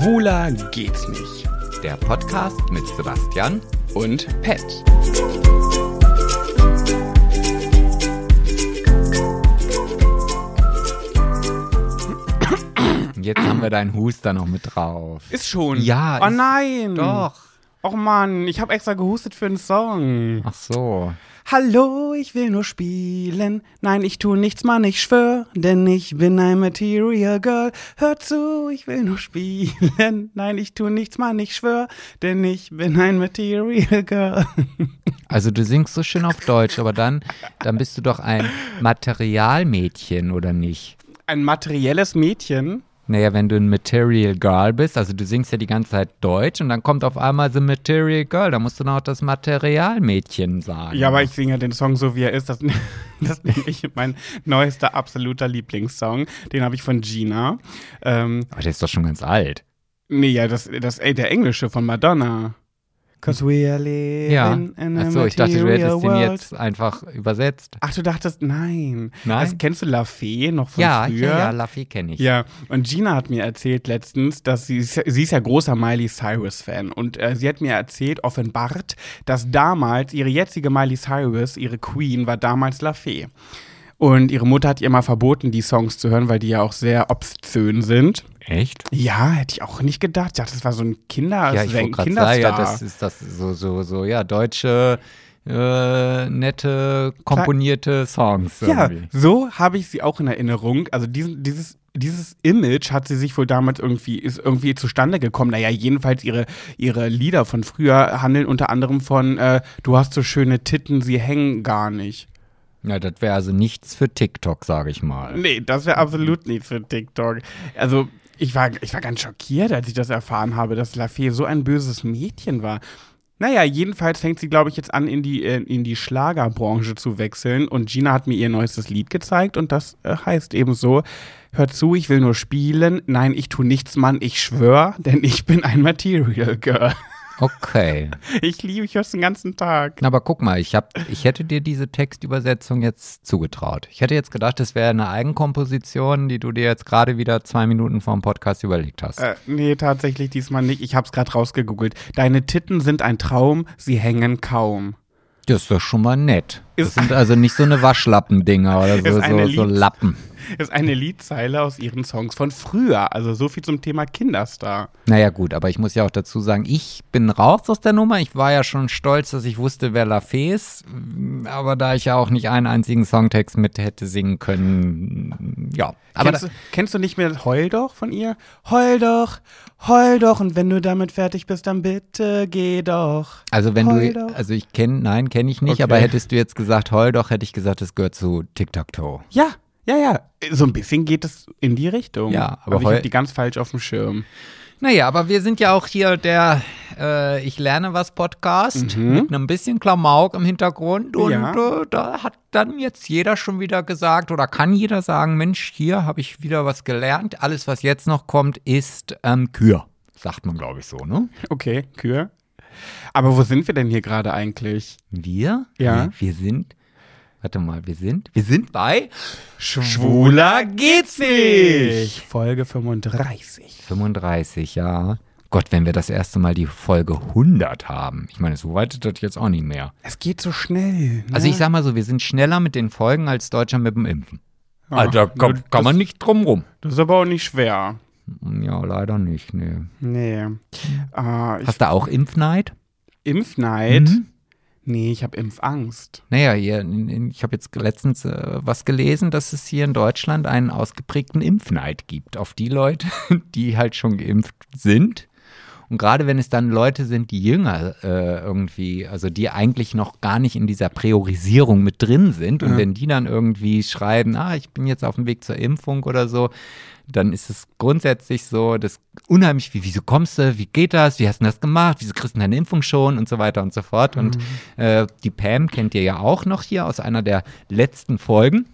Schwuler geht's nicht. Der Podcast mit Sebastian Und Pet. Jetzt haben wir deinen Huster noch mit drauf. Ist schon. Ja, Oh ist- nein. Doch. Och Mann, ich habe extra gehustet für einen Song. Ach so. Hallo, ich will nur spielen. Nein, ich tu nichts, Mann, ich schwör, denn ich bin ein Material Girl. Hör zu, ich will nur spielen. Nein, ich tu nichts, Mann, ich schwör, denn ich bin ein Material Girl. Also du singst so schön auf Deutsch, aber dann, dann bist du doch ein Materialmädchen, oder nicht? Ein materielles Mädchen. Naja, wenn du ein Material Girl bist, also du singst ja die ganze Zeit Deutsch und dann kommt auf einmal so Material Girl, da musst du noch das Materialmädchen sagen. Ja, aber ich singe ja den Song so, wie er ist. Das, das nenne ich mein neuester absoluter Lieblingssong. Den habe ich von Gina. Ähm, Aber der ist doch schon ganz alt. nee, ja, das, das, ey, der englische von Madonna. Cause we are living Ja. in a Achso, ich dachte, du hättest den world. jetzt einfach übersetzt. Ach, du dachtest, nein. Nein? Das, kennst du La Fee noch von Ja, früher? ja, ja, Laffy kenne ich. Ja, und Gina hat mir erzählt letztens, dass sie, sie ist ja großer Miley Cyrus-Fan und äh, sie hat mir erzählt, offenbart, dass damals ihre jetzige Miley Cyrus, ihre Queen, war damals La Fee. Und ihre Mutter hat ihr mal verboten, die Songs zu hören, weil die ja auch sehr obszön sind. Echt? Ja, hätte ich auch nicht gedacht. Ich dachte, das war so ein Kinder Ja, ich gerade Kinderstar. sagen, ja, das ist das so, so, so, ja, deutsche, äh, nette, komponierte Songs. Ja, irgendwie. so habe ich sie auch in Erinnerung. Also diesen, dieses, dieses Image hat sie sich wohl damals irgendwie, ist irgendwie zustande gekommen. Naja, jedenfalls ihre, ihre Lieder von früher handeln unter anderem von äh, Du hast so schöne Titten, sie hängen gar nicht. Ja, das wäre also nichts für TikTok, sage ich mal. Nee, das wäre absolut nichts für TikTok. Also, ich war, ich war ganz schockiert, als ich das erfahren habe, dass Lafay so ein böses Mädchen war. Naja, jedenfalls fängt sie, glaube ich, jetzt an, in die, äh, in die Schlagerbranche zu wechseln. Und Gina hat mir ihr neuestes Lied gezeigt und das äh, heißt eben so: Hört zu, ich will nur spielen. Nein, ich tu nichts, Mann, ich schwör, denn ich bin ein Material Girl. Okay. Ich liebe, hör's den ganzen Tag. Aber guck mal, ich, hab, ich hätte dir diese Textübersetzung jetzt zugetraut. Ich hätte jetzt gedacht, das wäre eine Eigenkomposition, die du dir jetzt gerade wieder zwei Minuten vor dem Podcast überlegt hast. Äh, nee, tatsächlich diesmal nicht. Ich hab's gerade rausgegoogelt. Deine Titten sind ein Traum, sie hängen kaum. Das ist doch schon mal nett. Das Ist- sind also nicht so eine Waschlappendinger oder so, so, so Lappen. ist eine Liedzeile aus ihren Songs von früher. Also so viel zum Thema Kinderstar. Naja, gut, aber ich muss ja auch dazu sagen, ich bin raus aus der Nummer. Ich war ja schon stolz, dass ich wusste, wer Lafay ist. Aber da ich ja auch nicht einen einzigen Songtext mit hätte singen können, ja. Aber kennst, du, kennst du nicht mehr Heul doch von ihr? Heul doch, heul doch und wenn du damit fertig bist, dann bitte geh doch. also wenn Heul du, doch. also ich kenne, nein, kenne ich nicht, Okay. aber hättest du jetzt gesagt, heul doch, hätte ich gesagt, das gehört zu Tic-Tac-Toe. Ja, ja, ja. So ein bisschen geht es in die Richtung. Ja, aber aber ich Heul- hab die ganz falsch auf dem Schirm. Naja, aber wir sind ja auch hier der äh, Ich lerne was Podcast mit einem bisschen Klamauk im Hintergrund. Und Ja. äh, da hat dann jetzt jeder schon wieder gesagt oder kann jeder sagen, Mensch, hier habe ich wieder was gelernt. Alles, was jetzt noch kommt, ist ähm, Kür. Sagt man, glaube ich, so, ne? Okay, Kühe. Aber wo sind wir denn hier gerade eigentlich? Wir? Ja. Wir, wir sind, warte mal, wir sind, wir sind bei Schwuler geht's nicht. Folge 35. 35, ja. Gott, wenn wir das erste Mal die Folge 100 haben. Ich meine, so weit ist das jetzt auch nicht mehr. Es geht so schnell. Ne? Also ich sag mal so, wir sind schneller mit den Folgen als Deutscher mit dem Impfen. Ja, also da kann, das- kann man nicht drum rum. Das ist aber auch nicht schwer. Ja, leider nicht, nee. Nee. Äh, Hast du auch Impfneid? Impfneid? Mhm. Nee, ich habe Impfangst. Naja, hier, ich habe jetzt letztens äh, was gelesen, dass es hier in Deutschland einen ausgeprägten Impfneid gibt auf die Leute, die halt schon geimpft sind. Und gerade wenn es dann Leute sind, die jünger äh, irgendwie, also die eigentlich noch gar nicht in dieser Priorisierung mit drin sind und Ja. wenn die dann irgendwie schreiben, ah, ich bin jetzt auf dem Weg zur Impfung oder so, dann ist es grundsätzlich so, das unheimlich, wie, wieso kommst du, wie geht das, wie hast du das gemacht, wieso kriegst du deine Impfung schon und so weiter und so fort. Und äh, die Pam kennt ihr ja auch noch hier aus einer der letzten Folgen.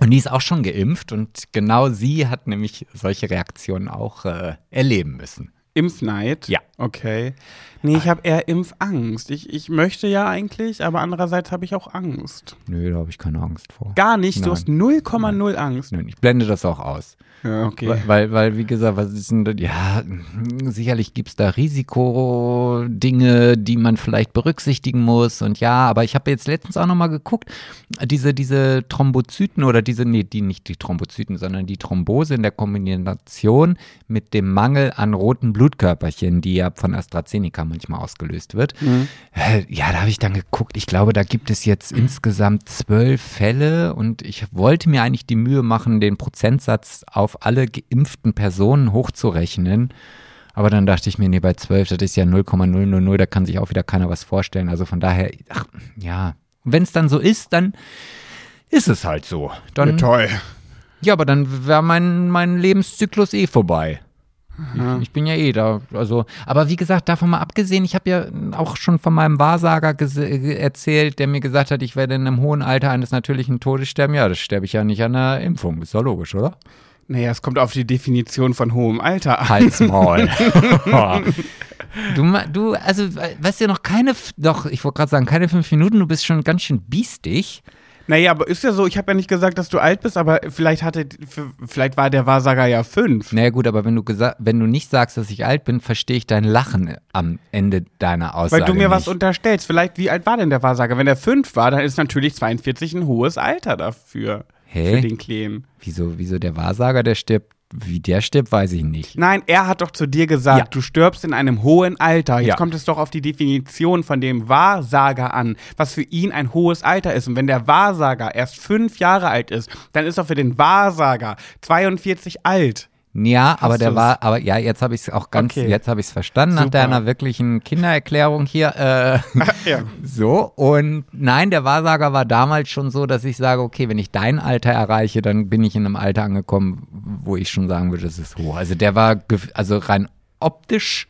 Und die ist auch schon geimpft und genau sie hat nämlich solche Reaktionen auch äh, erleben müssen. Impfneid? Ja. Okay. Nee, ich habe eher Impfangst. Ich, ich möchte ja eigentlich, aber andererseits habe ich auch Angst. Nö, da habe ich keine Angst vor. Gar nicht. Du Nein. hast 0,0 Angst. Nö, ich blende das auch aus. Ja, okay. Weil, weil, weil, wie gesagt, was ist denn, ja, sicherlich gibt es da Risikodinge, die man vielleicht berücksichtigen muss. Und ja, aber ich habe jetzt letztens auch nochmal geguckt, diese, diese Thrombozyten oder diese, nee, die nicht die Thrombozyten, sondern die Thrombose in der Kombination mit dem Mangel an roten Blutkörperchen, die ja von AstraZeneca manchmal ausgelöst wird. Äh, Ja, da habe ich dann geguckt. Ich glaube, da gibt es jetzt insgesamt zwölf Fälle und ich wollte mir eigentlich die Mühe machen, den Prozentsatz auf alle geimpften Personen hochzurechnen. Aber dann dachte ich mir, nee, bei zwölf, das ist ja 0,000, da kann sich auch wieder keiner was vorstellen. Also von daher, ach, ja. Wenn es dann so ist, dann ist es halt so. Dann, Ja, toll. ja, aber dann wäre mein, mein Lebenszyklus eh vorbei. Ich, ich bin ja eh da. Also, aber wie gesagt, davon mal abgesehen, ich habe ja auch schon von meinem Wahrsager erzählt, der mir gesagt hat, ich werde in einem hohen Alter eines natürlichen Todes sterben. Ja, das sterbe ich ja nicht an der Impfung. Ist doch logisch, oder? Naja, es kommt auf die Definition von hohem Alter an. Halt's Maul. du, du, also, weißt du, noch keine, doch, ich wollte gerade sagen, keine fünf Minuten, du bist schon ganz schön biestig. Naja, aber ist ja so, ich habe ja nicht gesagt, dass du alt bist, aber vielleicht hatte, vielleicht war der Wahrsager ja fünf. Naja, gut, aber wenn du, wenn du nicht sagst, dass ich alt bin, verstehe ich dein Lachen am Ende deiner Aussage. Weil du mir was nicht. unterstellst. Vielleicht, wie alt war denn der Wahrsager? Wenn er fünf war, dann ist natürlich 42 ein hohes Alter dafür. Hä? Für den Kleinen. Wieso, wieso der Wahrsager, der stirbt, wie der stirbt, weiß ich nicht. Nein, er hat doch zu dir gesagt, Ja. du stirbst in einem hohen Alter. Jetzt Ja. kommt es doch auf die Definition von dem Wahrsager an, was für ihn ein hohes Alter ist. Und wenn der Wahrsager erst fünf Jahre alt ist, dann ist er für den Wahrsager 42 alt. Ja, aber der du's? war, aber ja, jetzt habe ich es auch ganz, Okay. jetzt habe ich es verstanden nach Super. deiner wirklichen Kindererklärung hier. Äh, Ja. so, und nein, der Wahrsager war damals schon so, dass ich sage, okay, wenn ich dein Alter erreiche, dann bin ich in einem Alter angekommen, wo ich schon sagen würde, das ist hoch. Also der war, also rein optisch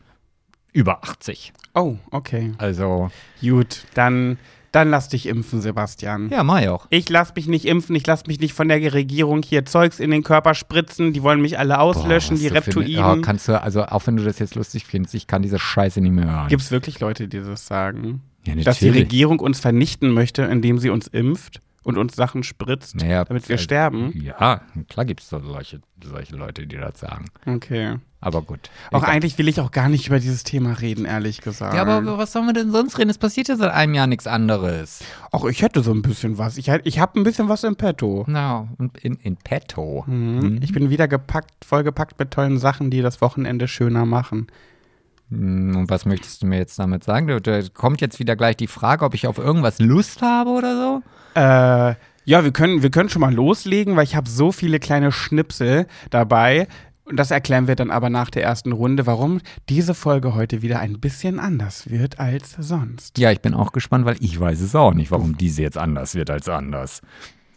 über 80. Oh, okay. Also, Gut, dann, dann lass dich impfen, Sebastian. ja, mach ich auch. Ich lass mich nicht impfen, ich lass mich nicht von der Regierung hier Zeugs in den Körper spritzen, die wollen mich alle auslöschen, Boah, die eine- Reptoiden. Ja, kannst du, also auch wenn du das jetzt lustig findest, ich kann diese Scheiße nicht mehr hören. Gibt es wirklich Leute, die das sagen? ja, Dass die. Regierung uns vernichten möchte, indem sie uns impft und uns Sachen spritzt, Naja, damit wir also, sterben? Ja, klar gibt es solche, solche Leute, die das sagen. Okay. Aber gut. Auch Egal. eigentlich will ich auch gar nicht über dieses Thema reden, ehrlich gesagt. Ja, aber was sollen wir denn sonst reden? Es passiert ja seit einem Jahr nichts anderes. Auch ich hätte so ein bisschen was. Ich, ich habe ein bisschen was im Petto. Na, und in, in petto. Mhm. Ich bin wieder gepackt, vollgepackt mit tollen Sachen, die das Wochenende schöner machen. Hm, Und was möchtest du mir jetzt damit sagen? Da kommt jetzt wieder gleich die Frage, ob ich auf irgendwas Lust habe oder so? Äh, ja, wir können, wir können schon mal loslegen, weil ich habe so viele kleine Schnipsel dabei. Und das erklären wir dann aber nach der ersten Runde, warum diese Folge heute wieder ein bisschen anders wird als sonst. Ja, ich bin auch gespannt, weil ich weiß es auch nicht, warum diese jetzt anders wird als anders.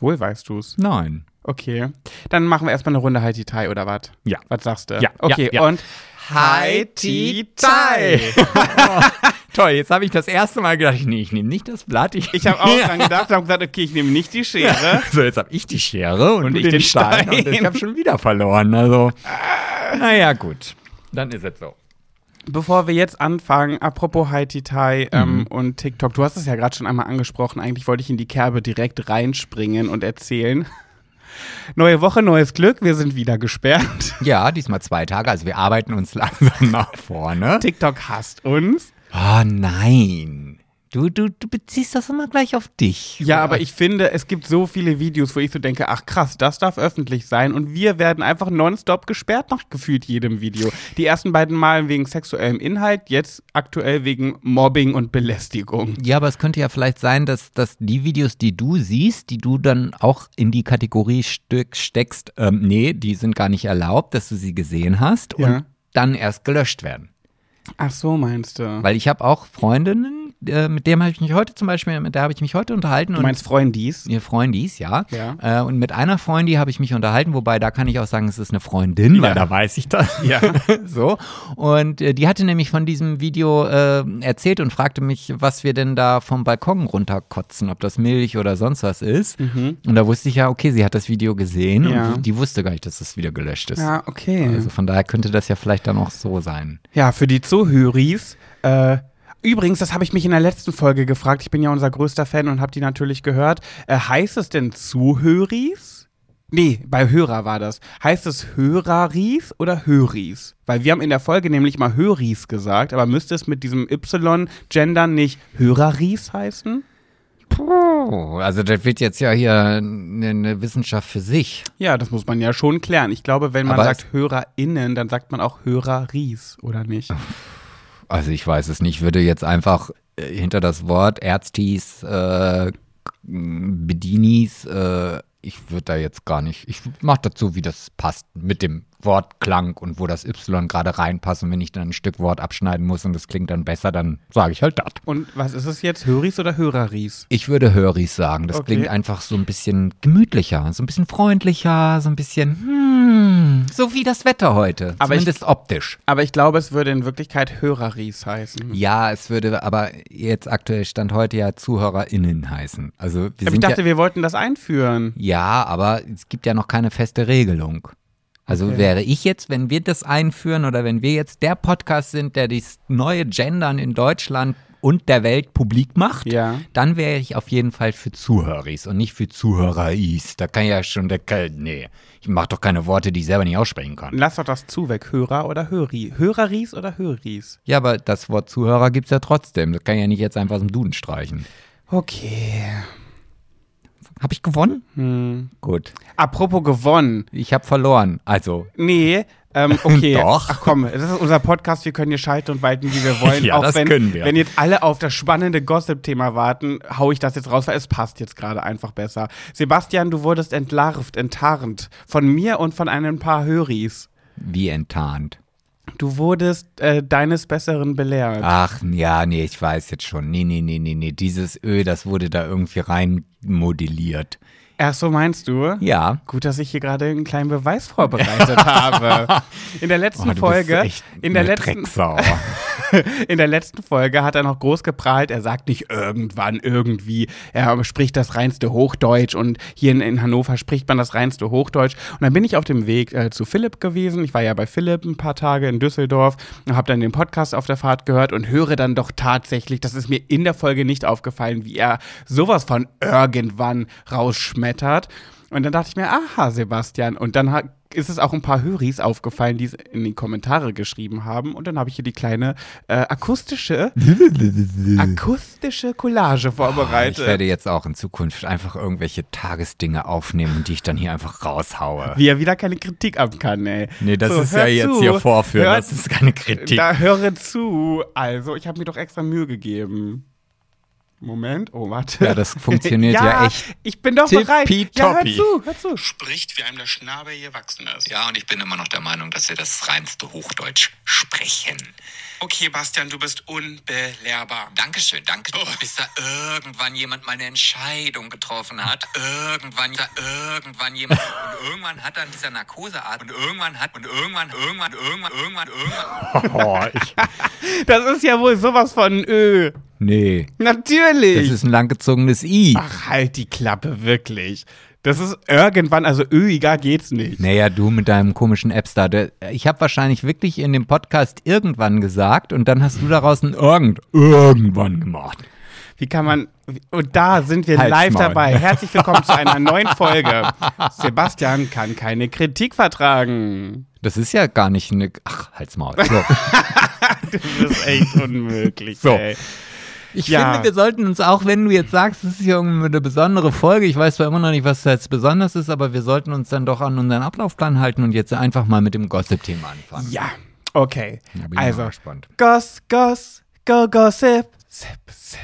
Wohl weißt du's. Nein. Okay. Dann machen wir erstmal eine Runde Haiti Tai oder was? Ja. Was sagst du? Ja, Okay, ja, ja. und Haiti Tai. Toll, jetzt habe ich das erste Mal gedacht, nee, ich nehme nicht das Blatt. Ich, Ich habe auch dran gedacht, habe gesagt, okay, ich nehme nicht die Schere. So, jetzt habe ich die Schere und, Und ich den Stein. Und ich habe schon wieder verloren. Also, naja, gut. Dann ist es so. Bevor wir jetzt anfangen, apropos Haiti Tai ähm, Mhm. und TikTok, du hast es ja gerade schon einmal angesprochen, eigentlich wollte ich in die Kerbe direkt reinspringen und erzählen. Neue Woche, neues Glück, wir sind wieder gesperrt. Ja, diesmal zwei Tage. Also wir arbeiten uns langsam nach vorne. TikTok hasst uns. Oh nein. Du, du, du beziehst das immer gleich auf dich. Ja, aber ich finde, es gibt so viele Videos, wo ich so denke, ach krass, das darf öffentlich sein und wir werden einfach nonstop gesperrt nach gefühlt jedem Video. Die ersten beiden Mal wegen sexuellem Inhalt, jetzt aktuell wegen Mobbing und Belästigung. Ja, aber es könnte ja vielleicht sein, dass, dass die Videos, die du siehst, die du dann auch in die Kategorie Stück steckst, ähm, nee, die sind gar nicht erlaubt, dass du sie gesehen hast Ja. und dann erst gelöscht werden. Ach so, meinst du? Weil ich habe auch Freundinnen, äh, mit dem habe ich mich heute zum Beispiel, mit der habe ich mich heute unterhalten. Du meinst Freundis? Ihr Freundis, ja. Ja. Äh, und mit einer Freundin habe ich mich unterhalten, wobei da kann ich auch sagen, es ist eine Freundin, weil Ja. da weiß ich das. Ja. so. Und äh, die hatte nämlich von diesem Video äh, erzählt und fragte mich, was wir denn da vom Balkon runterkotzen, ob das Milch oder sonst was ist. Und da wusste ich ja, okay, sie hat das Video gesehen Mhm. Ja. und die wusste gar nicht, dass das wieder gelöscht ist. Ja, okay. Also von daher könnte das ja vielleicht dann auch so sein. Ja, für die Zuhöris. Äh, übrigens, das habe ich mich in der letzten Folge gefragt. Ich bin ja unser größter Fan und habe die natürlich gehört. Äh, heißt es denn Zuhöris? Nee, bei Hörer war das. Heißt es Höreris oder Höris? Weil wir haben in der Folge nämlich mal Höris gesagt, aber müsste es mit diesem Y-Gendern nicht Höreris heißen? Puh, also das wird jetzt ja hier eine, eine Wissenschaft für sich. Ja, das muss man ja schon klären. Ich glaube, wenn man Aber sagt HörerInnen, dann sagt man auch Höreris, oder nicht? Also ich weiß es nicht, ich würde jetzt einfach äh, hinter das Wort Ärztis, äh, Bedinis, äh, ich würde da jetzt gar nicht, ich mache dazu, wie das passt, mit dem Wortklang und wo das Y gerade reinpasst und wenn ich dann ein Stück Wort abschneiden muss und das klingt dann besser, dann sage ich halt das. Und was ist es jetzt? Höris oder Höreris? Ich würde Höris sagen, das Okay. klingt einfach so ein bisschen gemütlicher, so ein bisschen freundlicher, so ein bisschen, hm, so wie das Wetter heute, Aber ich- zumindest optisch. Aber ich glaube, es würde in Wirklichkeit Höreris heißen. Ja, es würde aber jetzt aktuell Stand heute ja ZuhörerInnen heißen. Also wir Aber ich sind dachte, ja, wir wollten das einführen. ja, aber es gibt ja noch keine feste Regelung. Also Okay. wäre ich jetzt, wenn wir das einführen oder wenn wir jetzt der Podcast sind, der das neue Gendern in Deutschland und der Welt publik macht, Ja. dann wäre ich auf jeden Fall für Zuhöris und nicht für Zuhöreris. Da kann ja schon der Ke- nee, ich mache doch keine Worte, die ich selber nicht aussprechen kann. Lass doch das zu weg. Hörer oder Höri? Höreris oder Höris? Ja, aber das Wort Zuhörer gibt's ja trotzdem. Das kann ich ja nicht jetzt einfach aus dem Duden streichen. Okay. Habe ich gewonnen? Hm. Gut. Apropos gewonnen. Ich habe verloren. Also, Nee, ähm, okay. Doch. Ach komm, das ist unser Podcast, wir können hier schalten und walten, wie wir wollen. Ja, Auch das wenn, können wir. Wenn jetzt alle auf das spannende Gossip-Thema warten, hau ich das jetzt raus, weil es passt jetzt gerade einfach besser. Sebastian, du wurdest entlarvt, enttarnt. Von mir und von ein paar Höris. wie enttarnt. Du wurdest äh, deines Besseren belehrt. Ach, ja, nee, ich weiß jetzt schon. Nee, nee, nee, nee, nee. Dieses Öl, das wurde da irgendwie rein modelliert. Ach so meinst du? Ja. Gut, dass ich hier gerade einen kleinen Beweis vorbereitet habe. In der letzten Oh, Folge, in der letzten, Drecksau. in der letzten Folge hat er noch groß geprahlt. Er sagt nicht irgendwann irgendwie. Er spricht das reinste Hochdeutsch und hier in, in Hannover spricht man das reinste Hochdeutsch. Und dann bin ich auf dem Weg äh, zu Philipp gewesen. Ich war ja bei Philipp ein paar Tage in Düsseldorf und habe dann den Podcast auf der Fahrt gehört und höre dann doch tatsächlich, das ist mir in der Folge nicht aufgefallen, wie er sowas von irgendwann rausschmettert. Und dann dachte ich mir, aha, Sebastian. Und dann hat, ist es auch ein paar Höris aufgefallen, die es in die Kommentare geschrieben haben. Und dann habe ich hier die kleine äh, akustische, akustische Collage Ich werde vorbereitet. jetzt auch in Zukunft einfach irgendwelche Tagesdinge aufnehmen, die ich dann hier einfach raushaue. wie er wieder keine Kritik ab kann, ey. Nee, das So, ist ja jetzt zu. hier vorführen. Hör- Das ist keine Kritik. Da höre zu. Also, ich habe mir doch extra Mühe gegeben. Moment, oh, warte. Ja, das funktioniert ja echt Ich bin doch bereit. Ja, hör zu, hör zu. spricht, wie einem der Schnabel gewachsen ist. Ja, und ich bin immer noch der Meinung, dass wir das reinste Hochdeutsch sprechen. Okay, Bastian, du bist unbelehrbar. Dankeschön, danke. Oh. Bis da irgendwann jemand mal eine Entscheidung getroffen hat. Irgendwann, da irgendwann jemand. Und irgendwann hat dann dieser Narkosearzt. Und irgendwann hat. Und irgendwann, irgendwann, irgendwann, irgendwann, irgendwann. Oh, ich. Das ist ja wohl sowas von Ö. Nee. Natürlich. Das ist ein langgezogenes I. Ach, halt die Klappe, wirklich. Das ist irgendwann, also öiger geht's nicht. Naja, du mit deinem komischen Appstar. Der- Ich habe wahrscheinlich wirklich in dem Podcast irgendwann gesagt und dann hast du daraus ein irgend, irgendwann gemacht. Wie kann man. Und da sind wir Halt's live Maul. dabei. Herzlich willkommen zu einer neuen Folge. Sebastian kann keine Kritik vertragen. Das ist ja gar nicht eine. Ach, halt's Maul. So. Das ist echt unmöglich. So. Ey. Ich Ja. finde, wir sollten uns auch, wenn du jetzt sagst, es ist hier irgendwie eine besondere Folge, ich weiß zwar immer noch nicht, was da jetzt besonders ist, aber wir sollten uns dann doch an unseren Ablaufplan halten und jetzt einfach mal mit dem Gossip-Thema anfangen. Ja, okay. Also. Goss, Goss, Go, Gossip, Sip, Sip.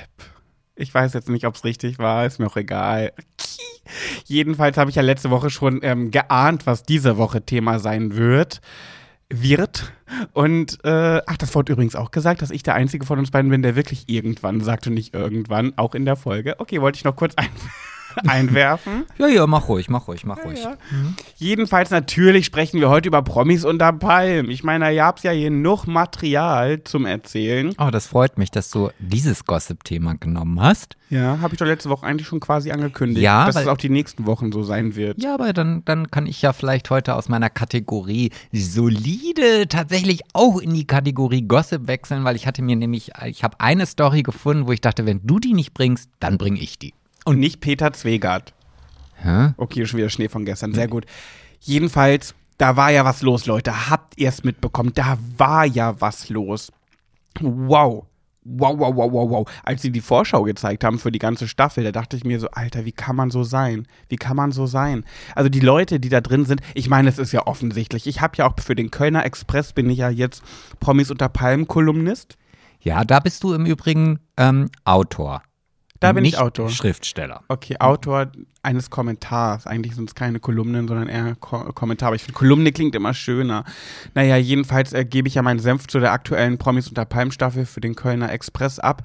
Ich weiß jetzt nicht, ob es richtig war, ist mir auch egal. Jedenfalls habe ich ja letzte Woche schon ähm, geahnt, was diese Woche Thema sein wird. Wird. Und, äh, ach, das wurde übrigens auch gesagt, dass ich der Einzige von uns beiden bin, der wirklich irgendwann sagt und nicht irgendwann, auch in der Folge. Okay, wollte ich noch kurz ein einwerfen. Ja, ja, mach ruhig, mach ruhig, mach ruhig. Ja. Jedenfalls natürlich sprechen wir heute über Promis unter Palm. Ich meine, ihr habt ja hier noch Material zum Erzählen. Oh, das freut mich, dass du dieses Gossip-Thema genommen hast. Ja, habe ich doch letzte Woche eigentlich schon quasi angekündigt, Ja, dass weil- es auch die nächsten Wochen so sein wird. Ja, aber dann, dann kann ich ja vielleicht heute aus meiner Kategorie solide tatsächlich auch in die Kategorie Gossip wechseln, weil ich hatte mir nämlich, ich habe eine Story gefunden, wo ich dachte, wenn du die nicht bringst, dann bringe ich die. Und nicht Peter Zwegert. Hä? Okay, schon wieder Schnee von gestern. Sehr gut. Jedenfalls, da war ja was los, Leute. Habt ihr es mitbekommen? Da war ja was los. Wow. Wow, wow, wow, wow, wow. Als sie die Vorschau gezeigt haben für die ganze Staffel, da dachte ich mir so, Alter, wie kann man so sein? Wie kann man so sein? Also die Leute, die da drin sind, ich meine, es ist ja offensichtlich. Ich habe ja auch für den Kölner Express bin ich ja jetzt Promis unter Palmen Kolumnist. Ja, da bist du im Übrigen ähm, Autor. Da bin ich nicht Autor. Schriftsteller. Okay, Autor eines Kommentars. Eigentlich sind es keine Kolumnen, sondern eher Ko Kommentar. Aber ich finde, Kolumne klingt immer schöner. Naja, jedenfalls äh, gebe ich ja meinen Senf zu der aktuellen Promis unter Palm Staffel für den Kölner Express ab.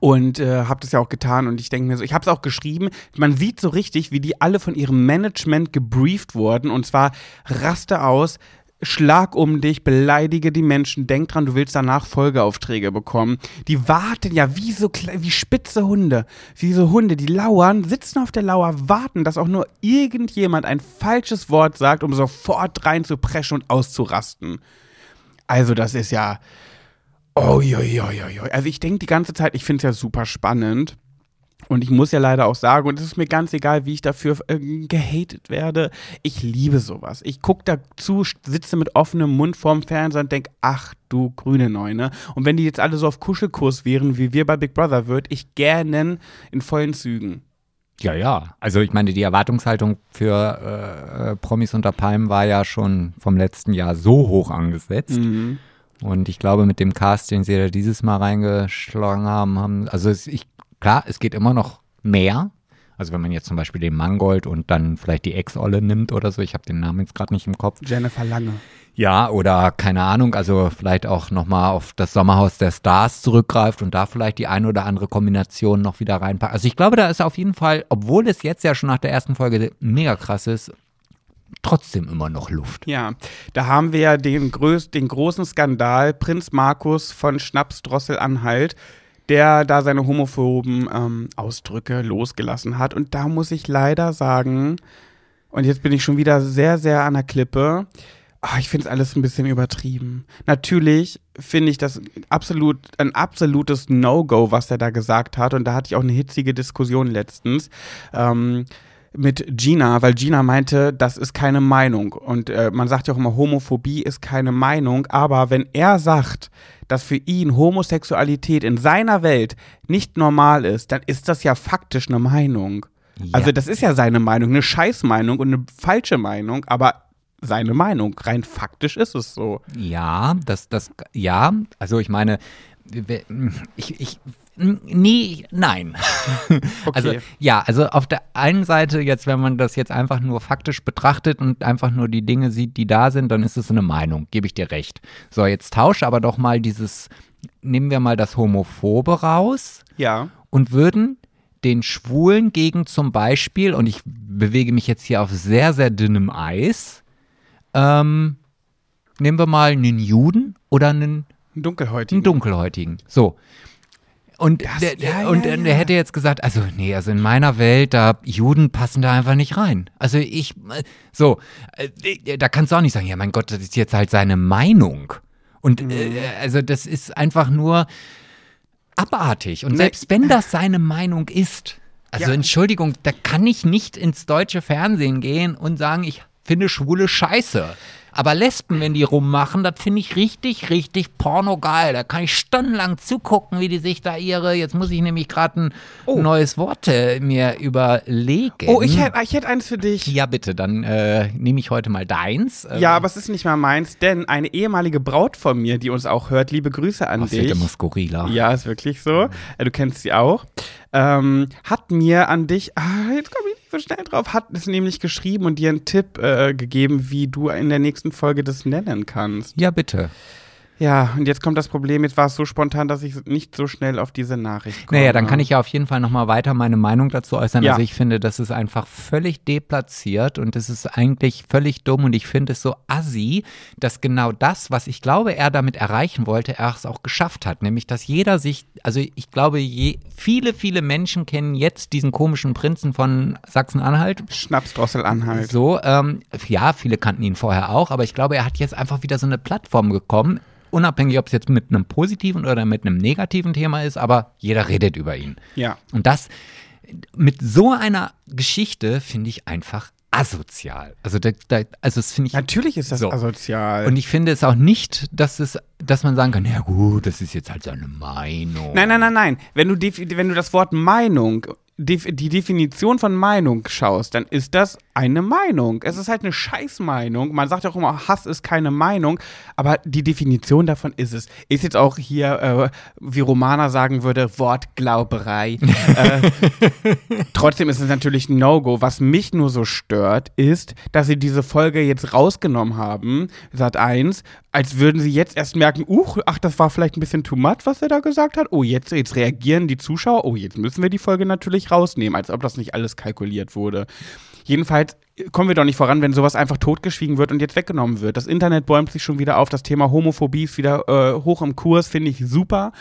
Und äh, habe das ja auch getan und ich denke mir so, ich habe es auch geschrieben, man sieht so richtig, wie die alle von ihrem Management gebrieft wurden und zwar raste aus, schlag um dich, beleidige die Menschen, denk dran, du willst danach Folgeaufträge bekommen. Die warten ja wie so wie spitze Hunde, wie so Hunde, die lauern, sitzen auf der Lauer, warten, dass auch nur irgendjemand ein falsches Wort sagt, um sofort reinzupreschen und auszurasten. Also das ist ja Oh, jo, jo, jo, jo. Also ich denke die ganze Zeit, ich finde es ja super spannend. Und ich muss ja leider auch sagen, und es ist mir ganz egal, wie ich dafür äh, gehatet werde, ich liebe sowas. Ich gucke dazu, sitze mit offenem Mund vorm Fernseher und denke, ach du grüne Neune. Und wenn die jetzt alle so auf Kuschelkurs wären, wie wir bei Big Brother, würde ich gerne in vollen Zügen. Ja, ja. Also ich meine, die Erwartungshaltung für äh, Promis unter Palmen war ja schon vom letzten Jahr so hoch angesetzt. Mhm. Und ich glaube, mit dem Cast, den sie da dieses Mal reingeschlagen haben, haben also es, ich, klar, es geht immer noch mehr. Also wenn man jetzt zum Beispiel den Mangold und dann vielleicht die Ex-Olle nimmt oder so, ich habe den Namen jetzt gerade nicht im Kopf. Jennifer Lange. Ja, oder keine Ahnung, also vielleicht auch nochmal auf das Sommerhaus der Stars zurückgreift und da vielleicht die eine oder andere Kombination noch wieder reinpackt. Also ich glaube, da ist auf jeden Fall, obwohl es jetzt ja schon nach der ersten Folge mega krass ist, trotzdem immer noch Luft. Ja, da haben wir ja den, den großen Skandal Prinz Markus von Schnapsdrossel-Anhalt, der da seine homophoben ähm, Ausdrücke losgelassen hat. Und da muss ich leider sagen, und jetzt bin ich schon wieder sehr, sehr an der Klippe, ah, ich finde es alles ein bisschen übertrieben. Natürlich finde ich das absolut ein absolutes No-Go, was er da gesagt hat. Und da hatte ich auch eine hitzige Diskussion letztens. Ähm, mit Gina, weil Gina meinte, das ist keine Meinung. Und äh, man sagt ja auch immer, Homophobie ist keine Meinung. Aber wenn er sagt, dass für ihn Homosexualität in seiner Welt nicht normal ist, dann ist das ja faktisch eine Meinung. Also das ist ja seine Meinung, eine Scheißmeinung und eine falsche Meinung, aber seine Meinung. Rein faktisch ist es so. Ja, das, das, ja, also ich meine, ich, ich, nee, nein. Also, ja, also auf der einen Seite jetzt, wenn man das jetzt einfach nur faktisch betrachtet und einfach nur die Dinge sieht, die da sind, dann ist es eine Meinung, gebe ich dir recht. So, jetzt tausche aber doch mal dieses, nehmen wir mal das Homophobe raus Ja. und würden den Schwulen gegen zum Beispiel, und ich bewege mich jetzt hier auf sehr, sehr dünnem Eis, ähm, nehmen wir mal einen Juden oder einen, Ein Dunkelhäutigen. einen Dunkelhäutigen. So. Und, Das- der, ja, und ja, der hätte jetzt gesagt, also nee, also in meiner Welt, da Juden passen da einfach nicht rein. Also ich, äh, so, äh, da kannst du auch nicht sagen, ja mein Gott, das ist jetzt halt seine Meinung. Und Mhm. äh, also das ist einfach nur abartig. Und Nee. selbst wenn das seine Meinung ist, also. Entschuldigung, da kann ich nicht ins deutsche Fernsehen gehen und sagen, ich finde Schwule scheiße. Aber Lesben, wenn die rummachen, das finde ich richtig, richtig pornogeil. Da kann ich stundenlang zugucken, wie die sich da ihre, jetzt muss ich nämlich gerade ein Oh. neues Wort äh, mir überlegen. Oh, ich hätte ich hätt eins für dich. Ja, bitte, dann äh, nehme ich heute mal deins. Ähm, Ja, aber es ist nicht mal meins, denn eine ehemalige Braut von mir, die uns auch hört, liebe Grüße an das wird dich. immer skurriler. Ja, ist wirklich so. Äh, Du kennst sie auch. Ähm, hat mir an dich. Ah, jetzt komme ich so schnell drauf, hat es nämlich geschrieben und dir einen Tipp äh, gegeben, wie du in der nächsten Folge das nennen kannst. Ja, bitte. Ja, und jetzt kommt das Problem, jetzt war es so spontan, dass ich nicht so schnell auf diese Nachricht komme. Naja, dann kann ich ja auf jeden Fall nochmal weiter meine Meinung dazu äußern. Ja. Also ich finde, das ist einfach völlig deplatziert und es ist eigentlich völlig dumm und ich finde es so assi, dass genau das, was ich glaube, er damit erreichen wollte, er es auch geschafft hat. Nämlich, dass jeder sich, also ich glaube, je, viele, viele Menschen kennen jetzt diesen komischen Prinzen von Sachsen-Anhalt. Schnapsdrossel anhalt. So, ähm, ja, viele kannten ihn vorher auch, aber ich glaube, er hat jetzt einfach wieder so eine Plattform bekommen. Unabhängig, ob es jetzt mit einem positiven oder mit einem negativen Thema ist, aber jeder redet über ihn. Ja. Und das mit so einer Geschichte finde ich einfach asozial. Also, da, da, also das finde ich. Natürlich ist das So. asozial. Und ich finde es auch nicht, dass es, dass man sagen kann, ja gut, das ist jetzt halt seine Meinung. Nein, nein, nein, nein. Wenn du, wenn du das Wort Meinung, die Definition von Meinung schaust, dann ist das eine Meinung. Es ist halt eine Scheißmeinung. Man sagt ja auch immer, Hass ist keine Meinung, aber die Definition davon ist es. Ist jetzt auch hier, äh, wie Romana sagen würde, Wortglauberei. äh, trotzdem ist es natürlich ein No-Go. Was mich nur so stört, ist, dass sie diese Folge jetzt rausgenommen haben, Sat 1, als würden sie jetzt erst merken, uch, ach, das war vielleicht ein bisschen too much, was er da gesagt hat. Oh, jetzt, jetzt reagieren die Zuschauer. Oh, jetzt müssen wir die Folge natürlich rausnehmen, als ob das nicht alles kalkuliert wurde. Jedenfalls kommen wir doch nicht voran, wenn sowas einfach totgeschwiegen wird und jetzt weggenommen wird. Das Internet bäumt sich schon wieder auf, das Thema Homophobie ist wieder äh, hoch im Kurs, finde ich super.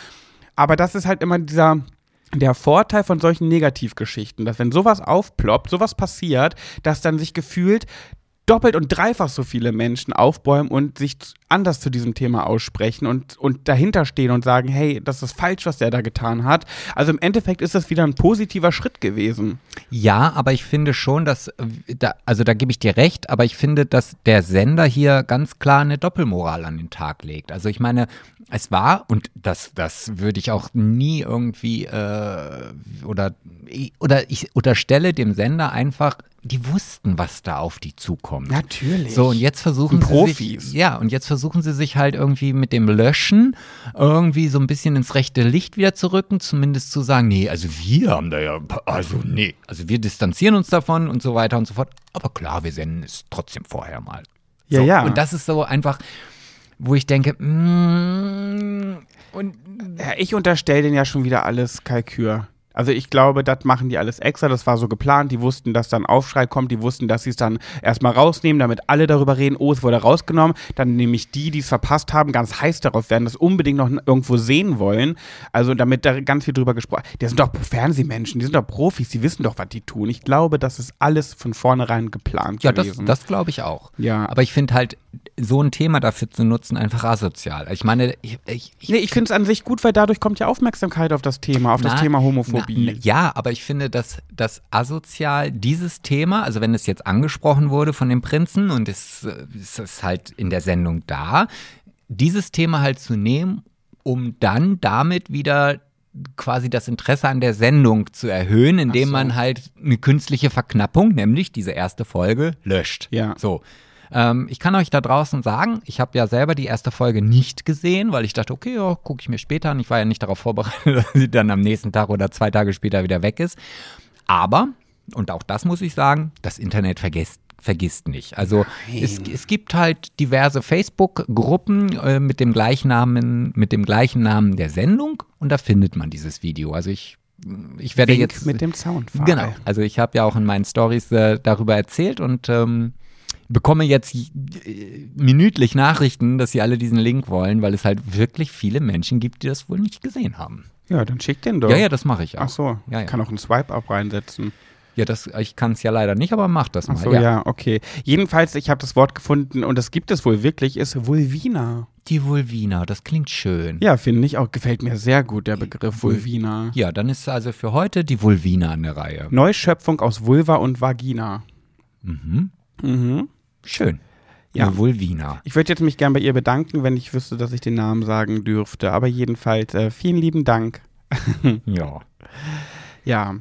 Aber das ist halt immer dieser, der Vorteil von solchen Negativgeschichten, dass wenn sowas aufploppt, sowas passiert, dass dann sich gefühlt doppelt und dreifach so viele Menschen aufbäumen und sich anders zu diesem Thema aussprechen und, und dahinter stehen und sagen, hey, das ist falsch, was der da getan hat. Also im Endeffekt ist das wieder ein positiver Schritt gewesen. Ja, aber ich finde schon, dass, da, also da gebe ich dir recht, aber ich finde, dass der Sender hier ganz klar eine Doppelmoral an den Tag legt. Also ich meine, es war, und das, das würde ich auch nie irgendwie, äh, oder, oder ich unterstelle dem Sender einfach, die wussten, was da auf die zukommt. Natürlich. So, und jetzt versuchen Und sie Profis. sich, ja, und jetzt versuchen sie sich halt irgendwie mit dem Löschen irgendwie so ein bisschen ins rechte Licht wieder zu rücken, zumindest zu sagen, nee, also wir haben da ja, also nee, also wir distanzieren uns davon und so weiter und so fort. Aber klar, wir senden es trotzdem vorher mal. Ja, so, ja. Und das ist so einfach, wo ich denke, mm, und Ja, ich unterstelle denen ja schon wieder alles Kalkür. Also ich glaube, das machen die alles extra, das war so geplant, die wussten, dass dann Aufschrei kommt, die wussten, dass sie es dann erstmal rausnehmen, damit alle darüber reden, oh, es wurde rausgenommen, dann nämlich die, die es verpasst haben, ganz heiß darauf werden, das unbedingt noch irgendwo sehen wollen, also damit da ganz viel drüber gesprochen, die sind doch Fernsehmenschen, die sind doch Profis, die wissen doch, was die tun. Ich glaube, das ist alles von vornherein geplant ja, das, gewesen. das glaube ich auch. Ja. Aber ich finde halt, so ein Thema dafür zu nutzen, einfach asozial. Ich meine, ich, ich, ich Nee, ich finde es an sich gut, weil dadurch kommt ja Aufmerksamkeit auf das Thema, auf das Na, Thema Homophobie. Na, ja, aber ich finde, dass das asozial dieses Thema, also wenn es jetzt angesprochen wurde von dem Prinzen und es, es ist halt in der Sendung da, dieses Thema halt zu nehmen, um dann damit wieder quasi das Interesse an der Sendung zu erhöhen, indem so. man halt eine künstliche Verknappung, nämlich diese erste Folge, löscht. Ja. So. Ähm, ich kann euch da draußen sagen, ich habe ja selber die erste Folge nicht gesehen, weil ich dachte, okay, ja, gucke ich mir später an. Ich war ja nicht darauf vorbereitet, dass sie dann am nächsten Tag oder zwei Tage später wieder weg ist. Aber, und auch das muss ich sagen, das Internet vergisst vergisst nicht. Also es, es gibt halt diverse Facebook-Gruppen äh, mit dem gleichen Namen, mit dem gleichen Namen der Sendung und da findet man dieses Video. Also ich, ich werde Wink jetzt mit dem Soundfall. Genau. Also ich habe ja auch in meinen Stories äh, darüber erzählt und ähm, bekomme jetzt äh, minütlich Nachrichten, dass sie alle diesen Link wollen, weil es halt wirklich viele Menschen gibt, die das wohl nicht gesehen haben. Ja, dann schick den doch. Ja, ja, das mache ich auch. Ach so, Ja, ja. kann auch einen Swipe-Up reinsetzen. Ja, das, ich kann es ja leider nicht, aber mach das mal. Ach so, ja. okay. Jedenfalls, ich habe das Wort gefunden und das gibt es wohl wirklich, ist Vulvina. Die Vulvina, das klingt schön. Ja, finde ich auch, gefällt mir sehr gut, der Begriff Vulvina. Ja, dann ist also für heute die Vulvina an der Reihe. Neuschöpfung aus Vulva und Vagina. Mhm. Mhm. Schön. Ja. Eine Vulvina. Ich würde jetzt mich gern bei ihr bedanken, wenn ich wüsste, dass ich den Namen sagen dürfte. Aber jedenfalls, äh, vielen lieben Dank. Ja. Ja.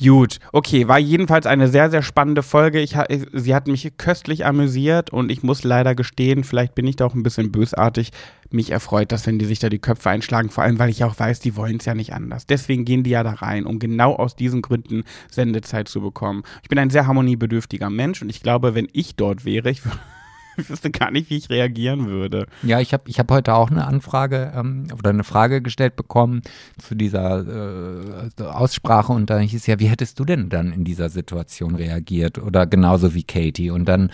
Gut, okay, war jedenfalls eine sehr, sehr spannende Folge. Ich, sie hat mich köstlich amüsiert und ich muss leider gestehen, vielleicht bin ich da auch ein bisschen bösartig. Mich erfreut das, wenn die sich da die Köpfe einschlagen, vor allem, weil ich auch weiß, die wollen es ja nicht anders. Deswegen gehen die ja da rein, um genau aus diesen Gründen Sendezeit zu bekommen. Ich bin ein sehr harmoniebedürftiger Mensch und ich glaube, wenn ich dort wäre, ich wüsste gar nicht, wie ich reagieren würde. Ja, ich habe ich hab heute auch eine Anfrage ähm, oder eine Frage gestellt bekommen zu dieser äh, Aussprache und da hieß ja, wie hättest du denn dann in dieser Situation reagiert oder genauso wie Katie und dann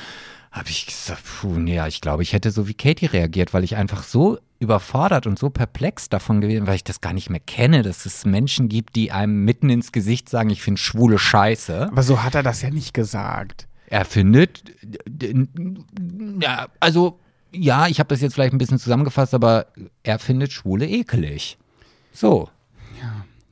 habe ich gesagt, puh, nee, ja, ich glaube, ich hätte so wie Katie reagiert, weil ich einfach so überfordert und so perplex davon gewesen, weil ich das gar nicht mehr kenne, dass es Menschen gibt, die einem mitten ins Gesicht sagen, ich finde schwule Scheiße. Aber so hat er das ja nicht gesagt. Er findet, ja, also ja, ich habe das jetzt vielleicht ein bisschen zusammengefasst, aber er findet Schwule ekelig. So.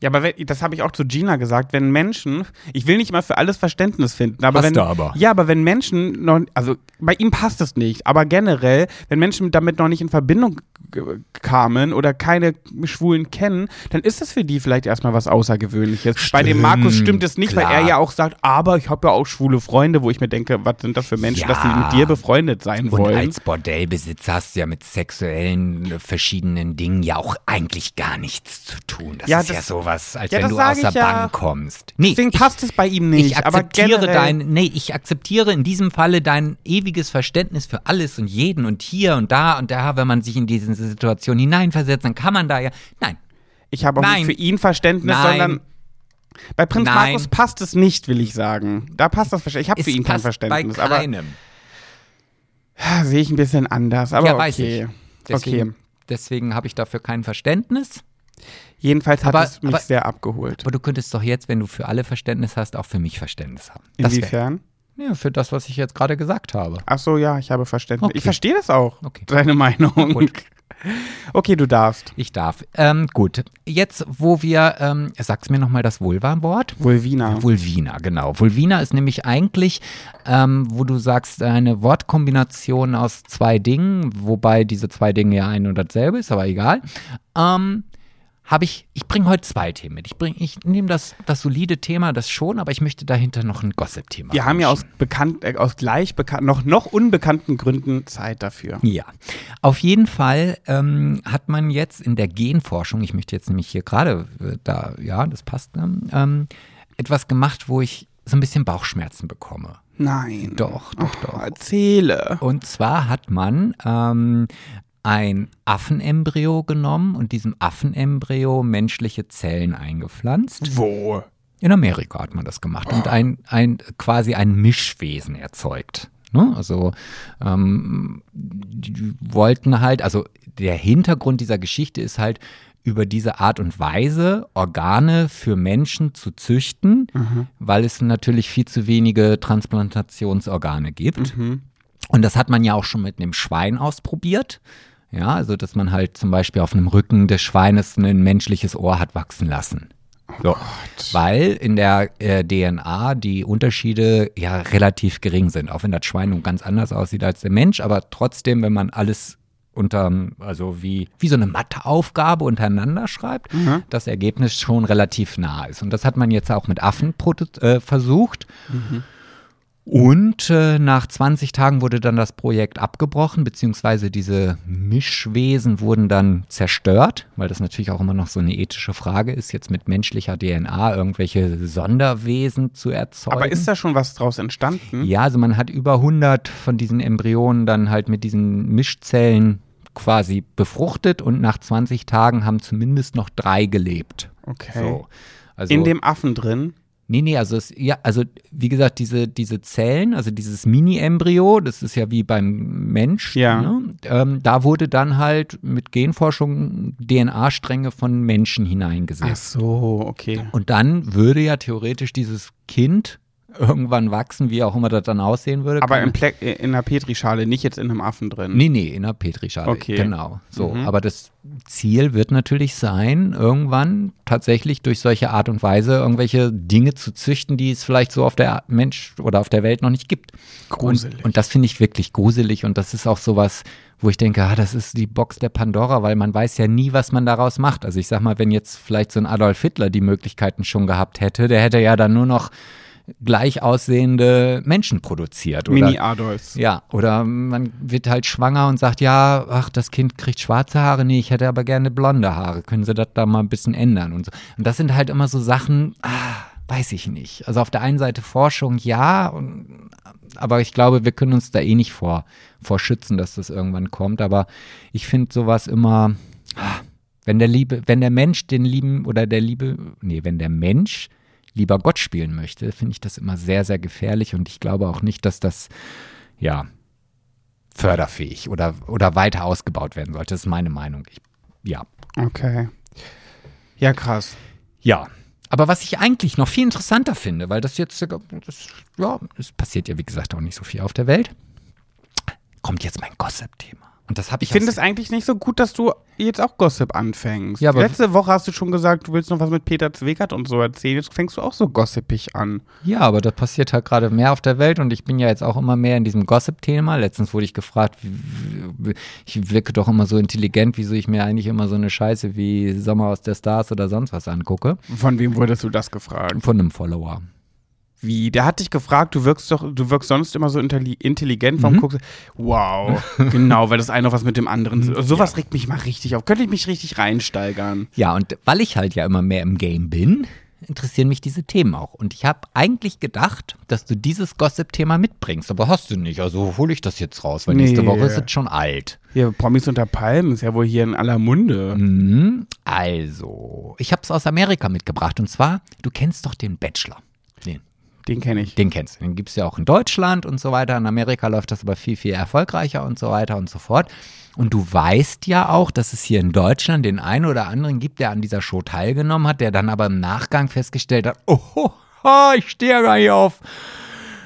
Ja, aber wenn, das habe ich auch zu Gina gesagt, wenn Menschen, ich will nicht mal für alles Verständnis finden, aber Hast wenn aber. ja, aber wenn Menschen noch, also bei ihm passt es nicht, aber generell, wenn Menschen damit noch nicht in Verbindung kamen oder keine Schwulen kennen, dann ist das für die vielleicht erstmal was Außergewöhnliches. bei dem Markus stimmt es nicht, weil klar. er ja auch sagt, aber ich habe ja auch schwule Freunde, wo ich mir denke, was sind das für Menschen, dass sie Ja. mit dir befreundet sein Und wollen. als Bordellbesitzer hast du ja mit sexuellen äh, verschiedenen Dingen ja auch eigentlich gar nichts zu tun. Das Ja, ist ja das- sowas, als Ja, wenn das du aus der ich ja. Bank kommst. Nee, Deswegen ich, passt es bei ihm nicht. ich aber akzeptiere dein, nee, ich akzeptiere in diesem Falle dein ewiges Verständnis für alles und jeden und hier und da und da, wenn man sich in diese Situation hineinversetzt, dann kann man da ja, nein, Ich habe auch Nein. nicht für ihn Verständnis, Nein. sondern bei Prinz Nein. Markus passt es nicht, will ich sagen. Da passt das Verständnis. Ich habe für ihn kein Verständnis, bei aber keinem. ah, sehe ich ein bisschen anders. Aber ja, okay. weiß ich. Deswegen, Okay. deswegen habe ich dafür kein Verständnis. Jedenfalls hat Aber- es mich aber- sehr abgeholt. Aber du könntest doch jetzt, wenn du für alle Verständnis hast, auch für mich Verständnis haben. Inwiefern? Ja, für das, was ich jetzt gerade gesagt habe. Ach so, ja, ich habe Verständnis. Okay. Ich verstehe das auch. Okay. Deine Meinung. Gut. Okay, du darfst. Ich darf. Ähm, gut, jetzt, wo wir, ähm, sag's mir nochmal das Vulva-Wort. Vulvina. Vulvina, genau. Vulvina ist nämlich eigentlich, ähm, wo du sagst, eine Wortkombination aus zwei Dingen, wobei diese zwei Dinge ja ein und dasselbe ist, aber egal. Ähm, habe ich, ich bringe heute zwei Themen mit. Ich, bring- ich nehme das, das solide Thema, das schon, aber ich möchte dahinter noch ein Gossip-Thema. Wir haben ja aus, bekannt, äh, aus gleich bekannt, noch, noch unbekannten Gründen Zeit dafür. Ja, auf jeden Fall ähm, hat man jetzt in der Genforschung, ich möchte jetzt nämlich hier gerade äh, da, ja, das passt, ne, ähm, etwas gemacht, wo ich so ein bisschen Bauchschmerzen bekomme. Nein. Doch, doch, doch. Erzähle. Und zwar hat man ähm, ein Affenembryo genommen und diesem Affenembryo menschliche Zellen eingepflanzt. Wo? In Amerika hat man das gemacht und ein, ein quasi ein Mischwesen erzeugt. Ne? Also ähm, die wollten halt, also der Hintergrund dieser Geschichte ist halt, über diese Art und Weise Organe für Menschen zu züchten, weil es natürlich viel zu wenige Transplantationsorgane gibt. Und das hat man ja auch schon mit einem Schwein ausprobiert. Ja, also dass man halt zum Beispiel auf einem Rücken des Schweines ein menschliches Ohr hat wachsen lassen. So. Weil in der äh, DNA die Unterschiede ja relativ gering sind, auch wenn das Schwein nun ganz anders aussieht als der Mensch, aber trotzdem, wenn man alles unter, also wie, wie so eine Matheaufgabe untereinander schreibt, das Ergebnis schon relativ nah ist. Und das hat man jetzt auch mit Affen äh, versucht. Und äh, nach 20 Tagen wurde dann das Projekt abgebrochen, beziehungsweise diese Mischwesen wurden dann zerstört, weil das natürlich auch immer noch so eine ethische Frage ist, jetzt mit menschlicher DNA irgendwelche Sonderwesen zu erzeugen. Aber ist da schon was draus entstanden? Ja, also man hat über 100 von diesen Embryonen dann halt mit diesen Mischzellen quasi befruchtet und nach 20 Tagen haben zumindest noch drei gelebt. Okay. So. Also, In dem Affen drin? Nee, nee, also es, ja, also wie gesagt, diese, diese Zellen, also dieses Mini-Embryo, das ist ja wie beim Mensch, Ja. ne? ähm, da wurde dann halt mit Genforschung DNA-Stränge von Menschen Ach hineingesetzt. so, okay. Und dann würde ja theoretisch dieses Kind irgendwann wachsen, wie auch immer das dann aussehen würde. Aber in, in einer Petrischale, nicht jetzt in einem Affen drin. Nee, nee, in der Petrischale. Okay. Genau. So. Mhm. Aber das Ziel wird natürlich sein, irgendwann tatsächlich durch solche Art und Weise irgendwelche Dinge zu züchten, die es vielleicht so auf der Mensch oder auf der Welt noch nicht gibt. Gruselig. Und, und das finde ich wirklich gruselig und das ist auch sowas, wo ich denke, ah, das ist die Box der Pandora, weil man weiß ja nie, was man daraus macht. Also ich sag mal, wenn jetzt vielleicht so ein Adolf Hitler die Möglichkeiten schon gehabt hätte, der hätte ja dann nur noch gleich aussehende Menschen produziert. Oder Mini-Adolfs. ja, oder man wird halt schwanger und sagt, ja, ach, das Kind kriegt schwarze Haare, nee, ich hätte aber gerne blonde Haare. Können Sie das da mal ein bisschen ändern und so. Und das sind halt immer so Sachen, ah, weiß ich nicht. Also auf der einen Seite Forschung, ja, und, aber ich glaube, wir können uns da eh nicht vor, vor schützen, dass das irgendwann kommt. Aber ich finde sowas immer, ah, wenn der Liebe, wenn der Mensch den lieben oder der Liebe, nee, wenn der Mensch lieber Gott spielen möchte, finde ich das immer sehr, sehr gefährlich und ich glaube auch nicht, dass das, ja, förderfähig oder, oder weiter ausgebaut werden sollte. Das ist meine Meinung. Ich, ja. Okay. Ja, krass. Ja. Aber was ich eigentlich noch viel interessanter finde, weil das jetzt, das, ja, es passiert ja wie gesagt auch nicht so viel auf der Welt, kommt jetzt mein Gossip-Thema. Und das habe ich Ich finde es eigentlich nicht so gut, dass du jetzt auch Gossip anfängst. Ja, Letzte Woche hast du schon gesagt, du willst noch was mit Peter Zwegert und so erzählen. Jetzt fängst du auch so gossipig an. Ja, aber das passiert halt gerade mehr auf der Welt und ich bin ja jetzt auch immer mehr in diesem Gossip-Thema. Letztens wurde ich gefragt, ich wirke doch immer so intelligent, wieso ich mir eigentlich immer so eine Scheiße wie Sommer aus der Stars oder sonst was angucke. Von wem wurdest du das gefragt? Von einem Follower. Wie? Der hat dich gefragt, du wirkst doch, du wirkst sonst immer so intelli intelligent. Mhm. Warum guckst du? Wow. genau, weil das eine noch was mit dem anderen. Sowas regt mich mal richtig auf. Könnte ich mich richtig reinsteigern. Ja, und weil ich halt ja immer mehr im Game bin, interessieren mich diese Themen auch. Und ich habe eigentlich gedacht, dass du dieses Gossip-Thema mitbringst, aber hast du nicht. Also hole ich das jetzt raus, weil nächste Nee. Woche ist es schon alt. Hier, Promis unter Palmen ist ja wohl hier in aller Munde. Mhm. Also, ich habe es aus Amerika mitgebracht. Und zwar, du kennst doch den Bachelor. Den, Den kenne ich. den kennst du. Den gibt es ja auch in Deutschland und so weiter. In Amerika läuft das aber viel, viel erfolgreicher und so weiter und so fort. Und du weißt ja auch, dass es hier in Deutschland den einen oder anderen gibt, der an dieser Show teilgenommen hat, der dann aber im Nachgang festgestellt hat, oh, ha, ich stehe ja gar nicht auf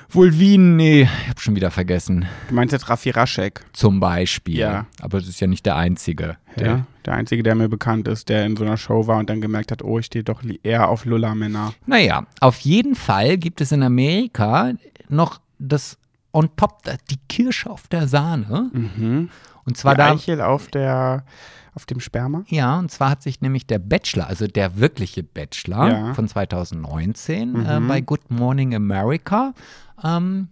Vulvinen. Nee, ich habe schon wieder vergessen. Du meinst jetzt Raffi Raschek. Zum Beispiel. Ja. Aber es ist ja nicht der Einzige. Der, Ja, der einzige, der mir bekannt ist, der in so einer Show war und dann gemerkt hat, oh, ich stehe doch eher auf Lulla-Männer. Naja, auf jeden Fall gibt es in Amerika noch das on top, die Kirsche auf der Sahne. Mhm. Und zwar Die da. Eichel auf der, auf dem Sperma? Ja, und zwar hat sich nämlich der Bachelor, also der wirkliche Bachelor Ja. von 2019 äh, Mhm. bei Good Morning America ähm,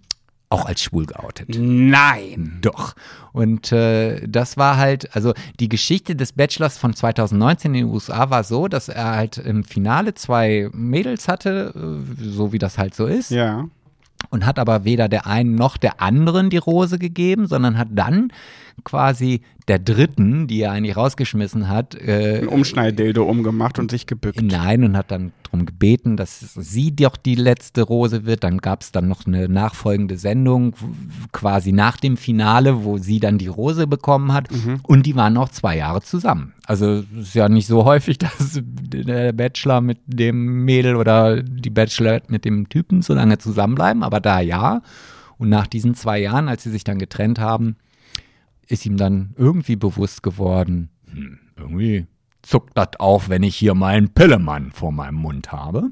auch als schwul geoutet. Nein. Doch. Und äh, das war halt, also die Geschichte des Bachelors von 2019 in den USA war so, dass er halt im Finale zwei Mädels hatte, äh, so wie das halt so ist. Ja. Und hat aber weder der einen noch der anderen die Rose gegeben, sondern hat dann quasi der dritten, die er eigentlich rausgeschmissen hat, äh, Ein Umschneiddildo umgemacht und sich gebückt. Nein, und hat dann darum gebeten, dass sie doch die letzte Rose wird. Dann gab es dann noch eine nachfolgende Sendung, quasi nach dem Finale, wo sie dann die Rose bekommen hat. Und die waren noch zwei Jahre zusammen. Also es ist ja nicht so häufig, dass der Bachelor mit dem Mädel oder die Bachelorette mit dem Typen so lange zusammenbleiben, aber da ja. Und nach diesen zwei Jahren, als sie sich dann getrennt haben, ist ihm dann irgendwie bewusst geworden, hm, irgendwie zuckt das auch, wenn ich hier meinen Pillemann vor meinem Mund habe.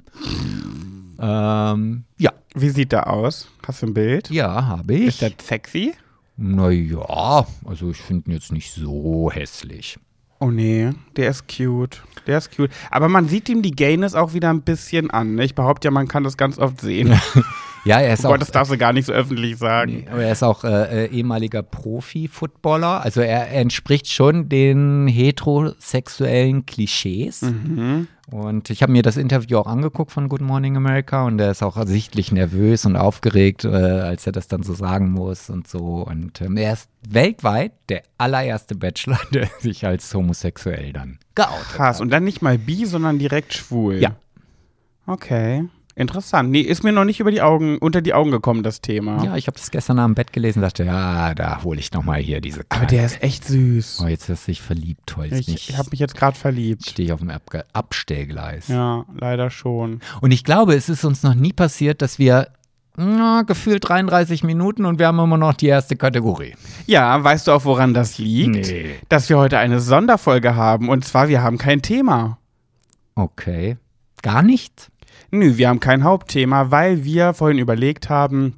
Ähm, ja, Wie sieht der aus? Hast du ein Bild? ja, habe Ist ich. der sexy? Naja, also ich finde ihn jetzt nicht so hässlich. Oh nee, der ist cute. Der ist cute. Aber man sieht ihm die Gayness auch wieder ein bisschen an. Ne? Ich behaupte ja, man kann das ganz oft sehen. Ja, er ist Oh auch, Gott, das darfst du gar nicht so öffentlich sagen. Nee, aber er ist auch äh, äh, ehemaliger Profi-Footballer. Also er, er entspricht schon den heterosexuellen Klischees. Mhm. Und ich habe mir das Interview auch angeguckt von Good Morning America und er ist auch sichtlich nervös und aufgeregt, äh, als er das dann so sagen muss und so. Und ähm, er ist weltweit der allererste Bachelor, der sich als homosexuell dann geoutet Krass. hat. Und dann nicht mal bi, sondern direkt schwul. Ja. Okay. Interessant. Nee, ist mir noch nicht über die Augen, unter die Augen gekommen, das Thema. Ja, ich habe das gestern im Bett gelesen und dachte, ja, da hole ich nochmal hier diese Aber der ist echt süß. Oh, jetzt hast du dich verliebt, toll. Ich, ich habe mich jetzt gerade verliebt. stehe ich auf dem Abge Abstellgleis. Ja, leider schon. Und ich glaube, es ist uns noch nie passiert, dass wir Na, gefühlt 33 Minuten und wir haben immer noch die erste Kategorie. Ja, weißt du auch, woran das liegt? Nee. Dass wir heute eine Sonderfolge haben. Und zwar, wir haben kein Thema. Okay. Gar nichts? Nö, wir haben kein Hauptthema, weil wir vorhin überlegt haben,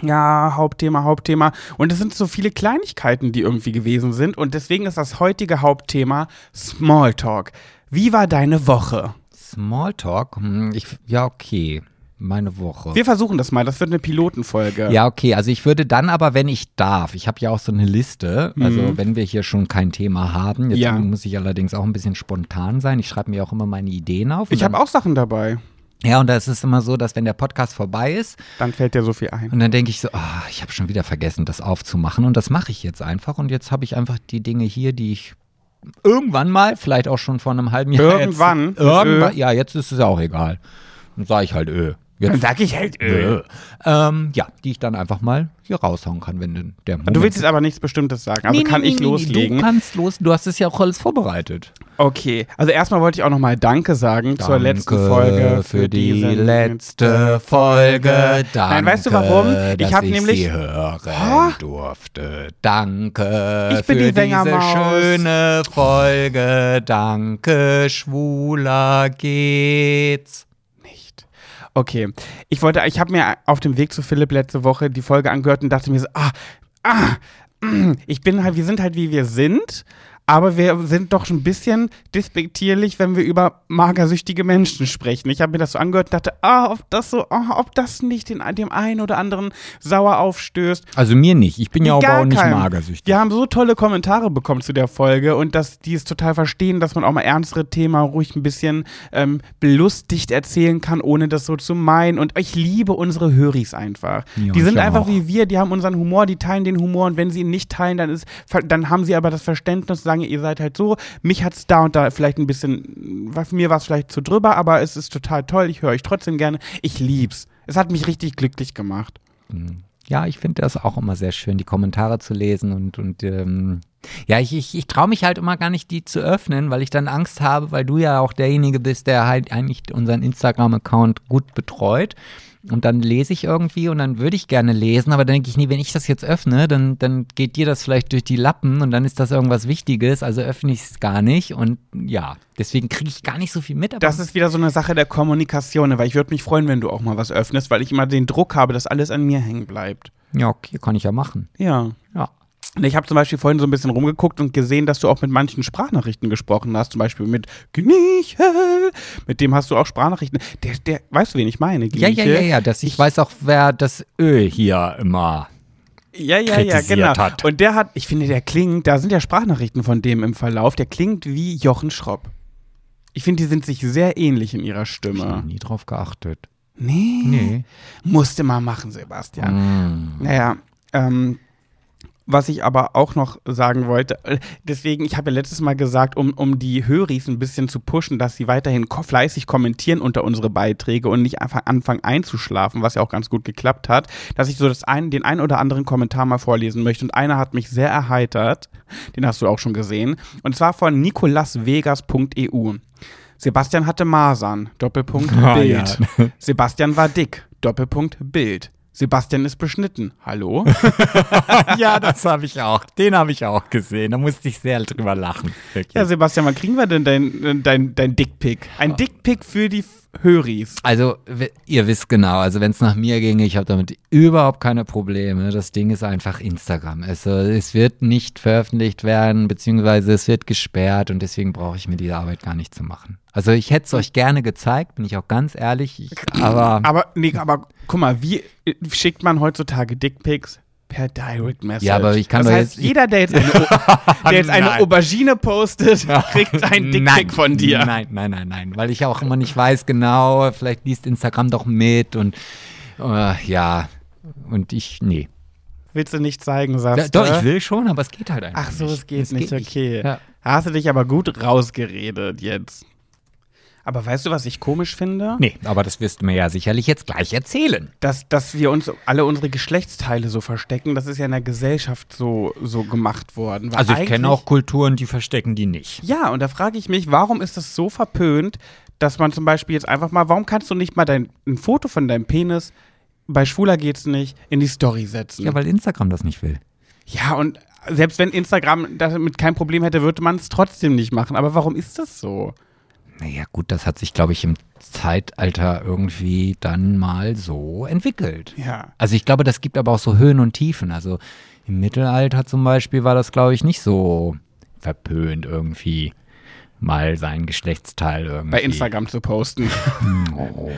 ja, Hauptthema, Hauptthema. Und es sind so viele Kleinigkeiten, die irgendwie gewesen sind. Und deswegen ist das heutige Hauptthema Smalltalk. Wie war deine Woche? Smalltalk? Hm, Ich, ja, okay. Meine Woche. Wir versuchen das mal. Das wird eine Pilotenfolge. Ja, okay. Also ich würde dann aber, wenn ich darf, ich habe ja auch so eine Liste, also Mhm. wenn wir hier schon kein Thema haben, jetzt Ja. muss ich allerdings auch ein bisschen spontan sein. Ich schreibe mir auch immer meine Ideen auf. Ich habe auch Sachen dabei. Ja, und da ist es immer so, dass wenn der Podcast vorbei ist, Dann fällt dir so viel ein. und dann denke ich so, ah, ich habe schon wieder vergessen, das aufzumachen. Und das mache ich jetzt einfach. Und jetzt habe ich einfach die Dinge hier, die ich irgendwann mal, vielleicht auch schon vor einem halben Jahr. Irgendwann? Jetzt, irgendwann ja, jetzt ist es ja auch egal. Dann sage ich halt, öh. Dann Jetzt, sag ich halt, äh. äh. Ähm, ja, die ich dann einfach mal hier raushauen kann, wenn denn der Moment Du willst jetzt aber nichts Bestimmtes sagen. Also Nee, kann nee, ich nee, loslegen. Du kannst los, du hast es ja auch alles vorbereitet. Okay, also erstmal wollte ich auch nochmal Danke sagen zur Danke letzten Folge. für die letzte Folge. Danke, Nein, weißt du warum? Ich habe ich nämlich. sie hören Ha? durfte. Danke Ich bin für die diese schöne Folge. Danke, schwuler geht's. Okay, ich wollte, ich habe mir auf dem Weg zu Philipp letzte Woche die Folge angehört und dachte mir so, ah, ah, mm, ich bin halt, wir sind halt wie wir sind. Aber wir sind doch schon ein bisschen despektierlich, wenn wir über magersüchtige Menschen sprechen. Ich habe mir das so angehört und dachte, ah, ob das so, ah, ob das nicht den, dem einen oder anderen sauer aufstößt. Also mir nicht. Ich bin ja Gar auch nicht keinem. magersüchtig. Wir haben so tolle Kommentare bekommen zu der Folge und dass die es total verstehen, dass man auch mal ernstere Themen ruhig ein bisschen ähm, belustigt erzählen kann, ohne das so zu meinen. Und ich liebe unsere Höris einfach. Ja, die sind einfach auch. wie wir, die haben unseren Humor, die teilen den Humor und wenn sie ihn nicht teilen, dann ist, dann haben sie aber das Verständnis, sagen, ihr seid halt so. Mich hat's da und da vielleicht ein bisschen, mir war es vielleicht zu drüber, aber es ist total toll. Ich höre euch trotzdem gerne. Ich lieb's. Es hat mich richtig glücklich gemacht. Ja, ich finde das auch immer sehr schön, die Kommentare zu lesen und, und ähm, ja, ich, ich, ich traue mich halt immer gar nicht, die zu öffnen, weil ich dann Angst habe, weil du ja auch derjenige bist, der halt eigentlich unseren Instagram-Account gut betreut. Und dann lese ich irgendwie und dann würde ich gerne lesen, aber dann denke ich, nee, wenn ich das jetzt öffne, dann, dann geht dir das vielleicht durch die Lappen und dann ist das irgendwas Wichtiges, also öffne ich es gar nicht. Und ja, deswegen kriege ich gar nicht so viel mit. Aber Das ist wieder so eine Sache der Kommunikation, weil ich würde mich freuen, wenn du auch mal was öffnest, weil ich immer den Druck habe, dass alles an mir hängen bleibt. ja, okay, kann ich ja machen. Ja. Ja. Und Ich habe zum Beispiel vorhin so ein bisschen rumgeguckt und gesehen, dass du auch mit manchen Sprachnachrichten gesprochen hast. Zum Beispiel mit Gnichel. Mit dem hast du auch Sprachnachrichten. Der, der, weißt du, wen ich meine? Ja, ja, Gnichel? ja, ja, dass ich weiß auch, wer das Ö hier immer Ja, ja, ja, genau. hat. Und der hat, ich finde, der klingt, da sind ja Sprachnachrichten von dem im Verlauf, der klingt wie Jochen Schropp. Ich finde, die sind sich sehr ähnlich in ihrer Hab ich Stimme. nie drauf geachtet. Nee. Nee. Musste mal machen, Sebastian. Mm. Naja, ähm, was ich aber auch noch sagen wollte, äh, deswegen, ich habe ja letztes Mal gesagt, um, um die Höris ein bisschen zu pushen, dass sie weiterhin ko fleißig kommentieren unter unsere Beiträge und nicht einfach anfangen einzuschlafen, was ja auch ganz gut geklappt hat, dass ich so das ein, den einen oder anderen Kommentar mal vorlesen möchte. Und einer hat mich sehr erheitert, den hast du auch schon gesehen, und zwar von nikolasvegas.eu. Sebastian hatte Masern, Doppelpunkt Ah, Bild. ja. Sebastian war dick, Doppelpunkt Bild. Sebastian ist beschnitten. Hallo? ja, das habe ich auch. Den habe ich auch gesehen. Da musste ich sehr drüber lachen. Wirklich. Ja, Sebastian, wann kriegen wir denn dein, dein, dein Dickpick? Ein Dickpick für die Höris. Also, ihr wisst genau, also wenn es nach mir ginge, ich habe damit überhaupt keine Probleme. Das Ding ist einfach Instagram. Also, es wird nicht veröffentlicht werden, beziehungsweise es wird gesperrt und deswegen brauche ich mir diese Arbeit gar nicht zu machen. Also, ich hätte es euch gerne gezeigt, bin ich auch ganz ehrlich, ich, aber Aber, nee, aber guck mal, wie schickt man heutzutage Dickpics? Per Direct Message. Ja, aber ich kann das doch heißt, jetzt- jeder, der jetzt eine, der jetzt eine. Aubergine postet, kriegt einen Dickpick von dir. Nein, nein, nein, nein, weil ich auch immer nicht weiß genau, vielleicht liest Instagram doch mit und äh, ja, und ich, nee. Willst du nicht zeigen, Ja, sagst doch, du? ich will schon, aber es geht halt einfach Ach so, nicht. es geht Es nicht, okay. Ja. Hast du dich aber gut rausgeredet jetzt. Aber weißt du, was ich komisch finde? Nee, aber das wirst du mir ja sicherlich jetzt gleich erzählen. dass, dass wir uns alle unsere Geschlechtsteile so verstecken, das ist ja in der Gesellschaft so, so gemacht worden. Weil Also ich kenne auch Kulturen, die verstecken die nicht. Ja, und da frage ich mich, warum ist das so verpönt, dass man zum Beispiel jetzt einfach mal, warum kannst du nicht mal dein, ein Foto von deinem Penis bei Schwuler geht's nicht, in die Story setzen. Ja, weil Instagram das nicht will. Ja, und selbst wenn Instagram damit kein Problem hätte, würde man es trotzdem nicht machen. Aber warum ist das so? Naja, gut, das hat sich, glaube ich, im Zeitalter irgendwie dann mal so entwickelt. Ja. Also ich glaube, das gibt aber auch so Höhen und Tiefen. Also im Mittelalter zum Beispiel war das, glaube ich, nicht so verpönt irgendwie mal sein Geschlechtsteil irgendwie. Bei Instagram zu posten. Oh.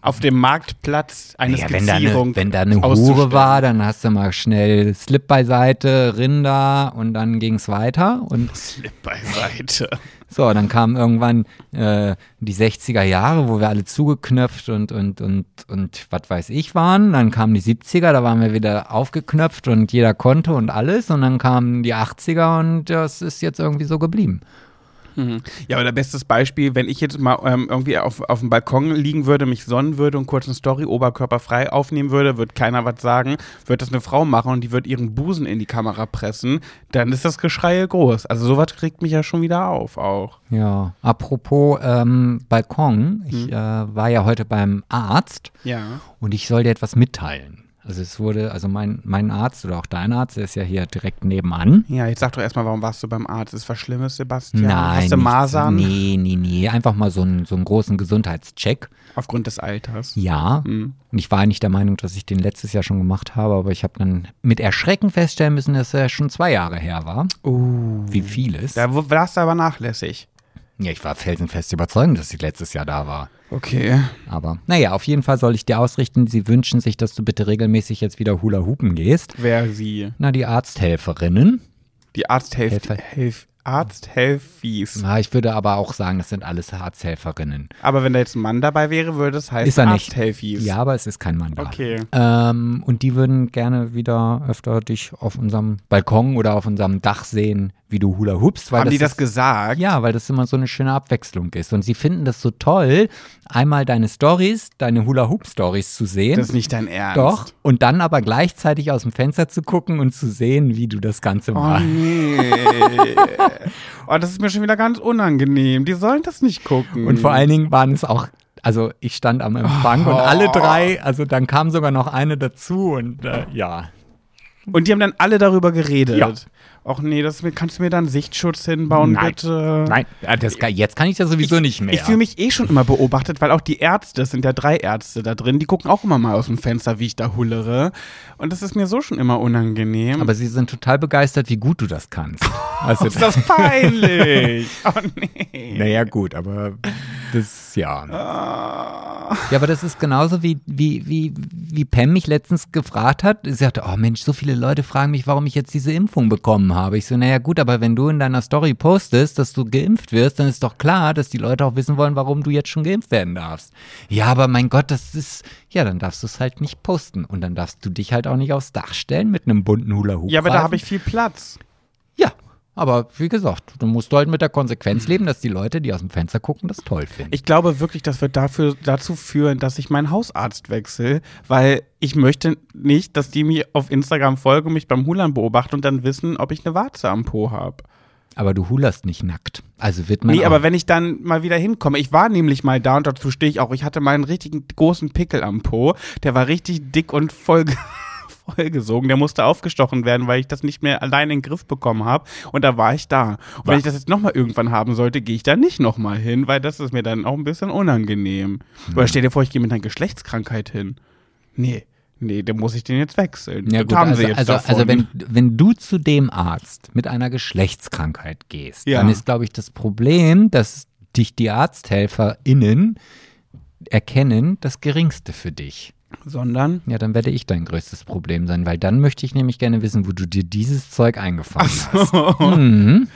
Auf dem Marktplatz eine Ja, wenn da eine, Skizzierung wenn da eine Hure war, dann hast du mal schnell Slip beiseite, Rinder und dann ging's weiter. Und Slip beiseite. so, dann kamen irgendwann äh, die 60er Jahre, wo wir alle zugeknöpft und, und, und, und was weiß ich waren. Dann kamen die 70er, da waren wir wieder aufgeknöpft und jeder konnte und alles. Und dann kamen die 80er und das ist jetzt irgendwie so geblieben. Ja, aber der bestes Beispiel, wenn ich jetzt mal ähm, irgendwie auf, auf dem Balkon liegen würde, mich sonnen würde und kurz eine Story oberkörperfrei aufnehmen würde, wird keiner was sagen, wird das eine Frau machen und die wird ihren Busen in die Kamera pressen, dann ist das Geschrei groß. Also sowas kriegt mich ja schon wieder auf auch. Ja, apropos ähm, Balkon, ich äh, war ja heute beim Arzt Ja. und ich soll dir etwas mitteilen. Also es wurde, also mein, mein Arzt oder auch dein Arzt, der ist ja hier direkt nebenan. Ja, jetzt sag doch erstmal, warum warst du beim Arzt? Ist was Schlimmes, Sebastian? Nein, Hast du nichts- Masern? Nee, nee, nee. Einfach mal so einen, so einen großen Gesundheitscheck. Aufgrund des Alters. Ja. Mhm. Und ich war eigentlich der Meinung, dass ich den letztes Jahr schon gemacht habe, aber ich habe dann mit Erschrecken feststellen müssen, dass er schon zwei Jahre her war. Uh. Wie vieles. Da warst du aber nachlässig. Ja, ich war felsenfest überzeugt, dass ich letztes Jahr da war. Okay. Aber naja, auf jeden Fall soll ich dir ausrichten, sie wünschen sich, dass du bitte regelmäßig jetzt wieder Hula Hoopen gehst. Wer sie? Na, die Arzthelferinnen. Die Arzthelf Helfer. Helf Arzthelfis. Ja, ich würde aber auch sagen, das sind alles Arzthelferinnen. Aber wenn da jetzt ein Mann dabei wäre, würde es heißen Ist er nicht. Arzthelfis. Ja, aber es ist kein Mann da. Okay. Ähm, und die würden gerne wieder öfter dich auf unserem Balkon oder auf unserem Dach sehen, wie du Hula hoopst. Weil Haben die das ist, gesagt? Ja, weil das immer so eine schöne Abwechslung ist. Und sie finden das so toll, einmal deine Stories, deine Hula Hoop Stories zu sehen. Das ist nicht dein Ernst. Doch. Und dann aber gleichzeitig aus dem Fenster zu gucken und zu sehen, wie du das Ganze Oh machst. nee. oh, das ist mir schon wieder ganz unangenehm. Die sollen das nicht gucken. Und vor allen Dingen waren es auch, also ich stand am Empfang und alle drei, also dann kam sogar noch eine dazu und äh, ja. Und die haben dann alle darüber geredet. Ja. Och nee, das, kannst du mir dann Sichtschutz hinbauen, Nein. bitte? Nein, äh, das, jetzt kann ich das sowieso nicht mehr. Ich fühle mich eh schon immer beobachtet, weil auch die Ärzte, es sind ja drei Ärzte da drin, die gucken auch immer mal aus dem Fenster, wie ich da hullere. Und das ist mir so schon immer unangenehm. aber sie sind total begeistert, wie gut du das kannst. Also, ist das peinlich? oh nee. naja, gut, aber das, ja. Ah. Ja, aber das ist genauso wie, wie, wie, wie Pam mich letztens gefragt hat. Sie sagte, oh Mensch, so viele Leute fragen mich, warum ich jetzt diese Impfung bekommen habe. Ich so, naja gut, aber wenn du in deiner Story postest, dass du geimpft wirst, dann ist doch klar, dass die Leute auch wissen wollen, warum du jetzt schon geimpft werden darfst. Ja, aber mein Gott, das ist, ja, dann darfst du es halt nicht posten. Und dann darfst du dich halt auch nicht aufs Dach stellen mit einem bunten Hula-Hoop. Ja, aber da habe ich viel Platz. Aber wie gesagt, du musst halt mit der Konsequenz leben, dass die Leute, die aus dem Fenster gucken, das toll finden. Ich glaube wirklich, das wird dafür, dazu führen, dass ich meinen Hausarzt wechsle, weil ich möchte nicht, dass die mir auf Instagram folgen und mich beim Hulan beobachten und dann wissen, ob ich eine Warze am Po habe. aber du hulerst nicht nackt. Also wird man Nee, auch, aber wenn ich dann mal wieder hinkomme, ich war nämlich mal da und dazu stehe ich auch, ich hatte mal einen richtigen großen Pickel am Po, der war richtig dick und voll, vollgesogen, der musste aufgestochen werden, weil ich das nicht mehr allein in den Griff bekommen habe und da war ich da. Und wenn ich das jetzt nochmal irgendwann haben sollte, gehe ich da nicht nochmal hin, weil das ist mir dann auch ein bisschen unangenehm. Oder stell dir vor, ich gehe mit einer Geschlechtskrankheit hin. Nee. Nee, dann muss ich den jetzt wechseln. Ja, das gut, haben also, sie jetzt also, also wenn, wenn du zu dem Arzt mit einer Geschlechtskrankheit gehst, Ja. dann ist, glaube ich, das Problem, dass dich die ArzthelferInnen erkennen, das Geringste für dich. Sondern? Ja, dann werde ich dein größtes Problem sein, weil dann möchte ich nämlich gerne wissen, wo du dir dieses Zeug eingefangen hast. Mhm.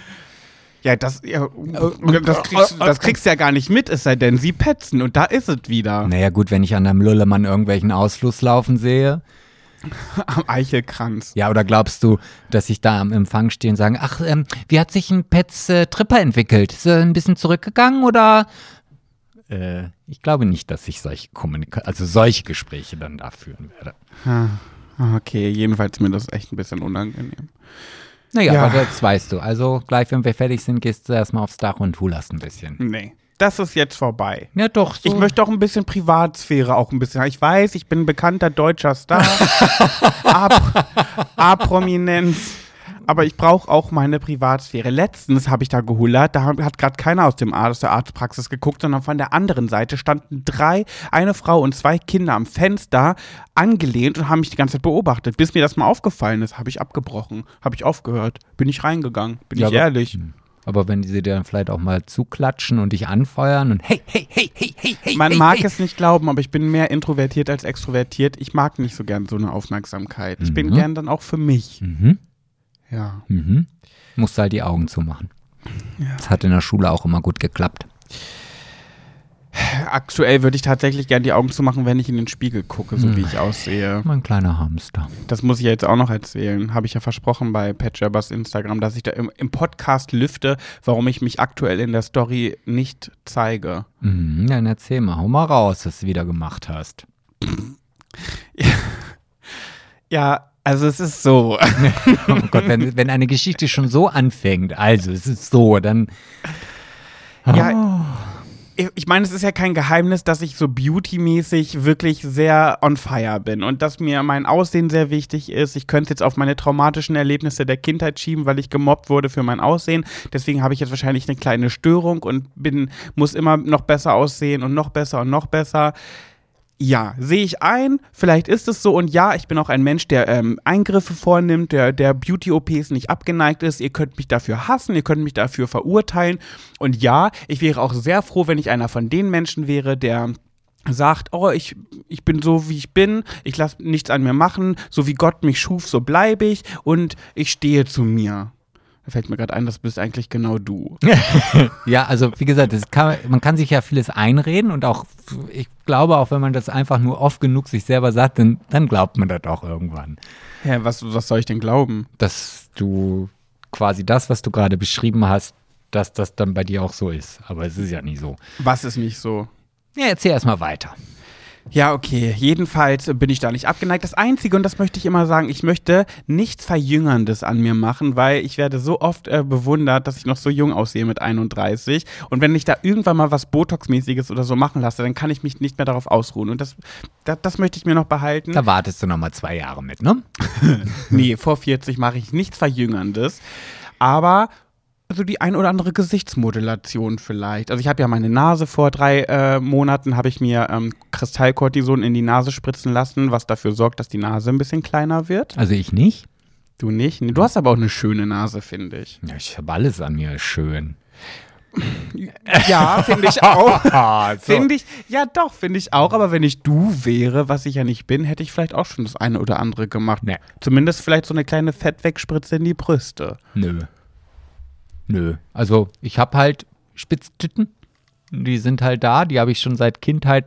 Ja, das, ja, das, kriegst, das kriegst du ja gar nicht mit, es sei denn, sie petzen und da ist es wieder. Naja, gut, wenn ich an einem Lullemann irgendwelchen Ausfluss laufen sehe. Am Eichelkranz. Ja, oder glaubst du, dass ich da am Empfang stehe und sagen, ach, ähm, wie hat sich ein Pets äh, Tripper entwickelt? Ist er ein bisschen zurückgegangen oder? Äh, ich glaube nicht, dass ich solche Kommunika also solche Gespräche dann da führen werde. Ah, Okay, jedenfalls mir das echt ein bisschen unangenehm. Naja, Ja. aber das weißt du. Also gleich, wenn wir fertig sind, gehst du erstmal aufs Dach und hulerst ein bisschen. Nee. das ist jetzt vorbei. Ja, doch. So. Ich möchte auch ein bisschen Privatsphäre auch ein bisschen. Ich weiß, ich bin ein bekannter deutscher Star. A-Prominenz. Aber ich brauche auch meine Privatsphäre. Letztens habe ich da gehullert, da hat gerade keiner aus dem Arzt, der Arztpraxis geguckt, sondern von der anderen Seite standen drei, eine Frau und zwei Kinder am Fenster angelehnt und haben mich die ganze Zeit beobachtet. Bis mir das mal aufgefallen ist, habe ich abgebrochen, habe ich aufgehört, bin ich reingegangen, bin Ja, ich aber- ehrlich. Aber wenn die sie dir dann vielleicht auch mal zuklatschen und dich anfeuern und hey, hey, hey, hey, hey, hey. Man hey, mag hey. es nicht glauben, aber ich bin mehr introvertiert als extrovertiert. Ich mag nicht so gern so eine Aufmerksamkeit. Ich bin Mhm. gern dann auch für mich. Mhm. Ja. Mhm. Musst halt die Augen zumachen. Das hat in der Schule auch immer gut geklappt. Aktuell würde ich tatsächlich gern die Augen zumachen, wenn ich in den Spiegel gucke, so wie Hm. ich aussehe. Mein kleiner Hamster. Das muss ich ja jetzt auch noch erzählen. Habe ich ja versprochen bei Pat Jabbers Instagram, dass ich da im, im Podcast lüfte, warum ich mich aktuell in der Story nicht zeige. Mhm, dann erzähl mal, hau mal raus, was du wieder gemacht hast. Ja, also es ist so. Oh Gott, wenn, wenn eine Geschichte schon so anfängt, also es ist so, dann. Ja, ich- ich meine, es ist ja kein Geheimnis, dass ich so beautymäßig wirklich sehr on fire bin und dass mir mein Aussehen sehr wichtig ist. Ich könnte es jetzt auf meine traumatischen Erlebnisse der Kindheit schieben, weil ich gemobbt wurde für mein Aussehen. Deswegen habe ich jetzt wahrscheinlich eine kleine Störung und bin, muss immer noch besser aussehen und noch besser und noch besser. Ja, sehe ich ein, vielleicht ist es so und ja, ich bin auch ein Mensch, der ähm, Eingriffe vornimmt, der, der Beauty-OPs nicht abgeneigt ist. Ihr könnt mich dafür hassen, ihr könnt mich dafür verurteilen und ja, ich wäre auch sehr froh, wenn ich einer von den Menschen wäre, der sagt, oh, ich, ich bin so, wie ich bin, ich lasse nichts an mir machen, so wie Gott mich schuf, so bleibe ich und ich stehe zu mir. Da fällt mir gerade ein, das bist eigentlich genau du. Ja, also wie gesagt, kann, man kann sich ja vieles einreden und auch, ich glaube, auch wenn man das einfach nur oft genug sich selber sagt, dann, dann glaubt man das auch irgendwann. Hä, was, was soll ich denn glauben? Dass du quasi das, was du gerade beschrieben hast, dass das dann bei dir auch so ist. Aber es ist ja nicht so. Was ist nicht so? Ja, erzähl erstmal weiter. Ja, okay. Jedenfalls bin ich da nicht abgeneigt. Das Einzige, und das möchte ich immer sagen, ich möchte nichts Verjüngerndes an mir machen, weil ich werde so oft äh, bewundert, dass ich noch so jung aussehe mit 31. Und wenn ich da irgendwann mal was Botox-mäßiges oder so machen lasse, dann kann ich mich nicht mehr darauf ausruhen. Und das, das, das möchte ich mir noch behalten. Da wartest du noch mal zwei Jahre mit, ne? Nee, vor 40 mache ich nichts Verjüngerndes. Aber so die ein oder andere Gesichtsmodulation vielleicht. Also ich habe ja meine Nase vor drei äh, Monaten, habe ich mir ähm, Kristallkortison in die Nase spritzen lassen, was dafür sorgt, dass die Nase ein bisschen kleiner wird. Also ich nicht. Du nicht? Du hast aber auch eine schöne Nase, finde ich. Ja, ich habe alles an mir schön. Ja, finde ich auch. Ah, so. Finde ich, ja doch, finde ich auch. Aber wenn ich du wäre, was ich ja nicht bin, hätte ich vielleicht auch schon das eine oder andere gemacht. Nee. Zumindest vielleicht so eine kleine Fettwegspritze in die Brüste. Nö. Nö. Also ich habe halt Spitztitten. Die sind halt da. Die habe ich schon seit Kindheit.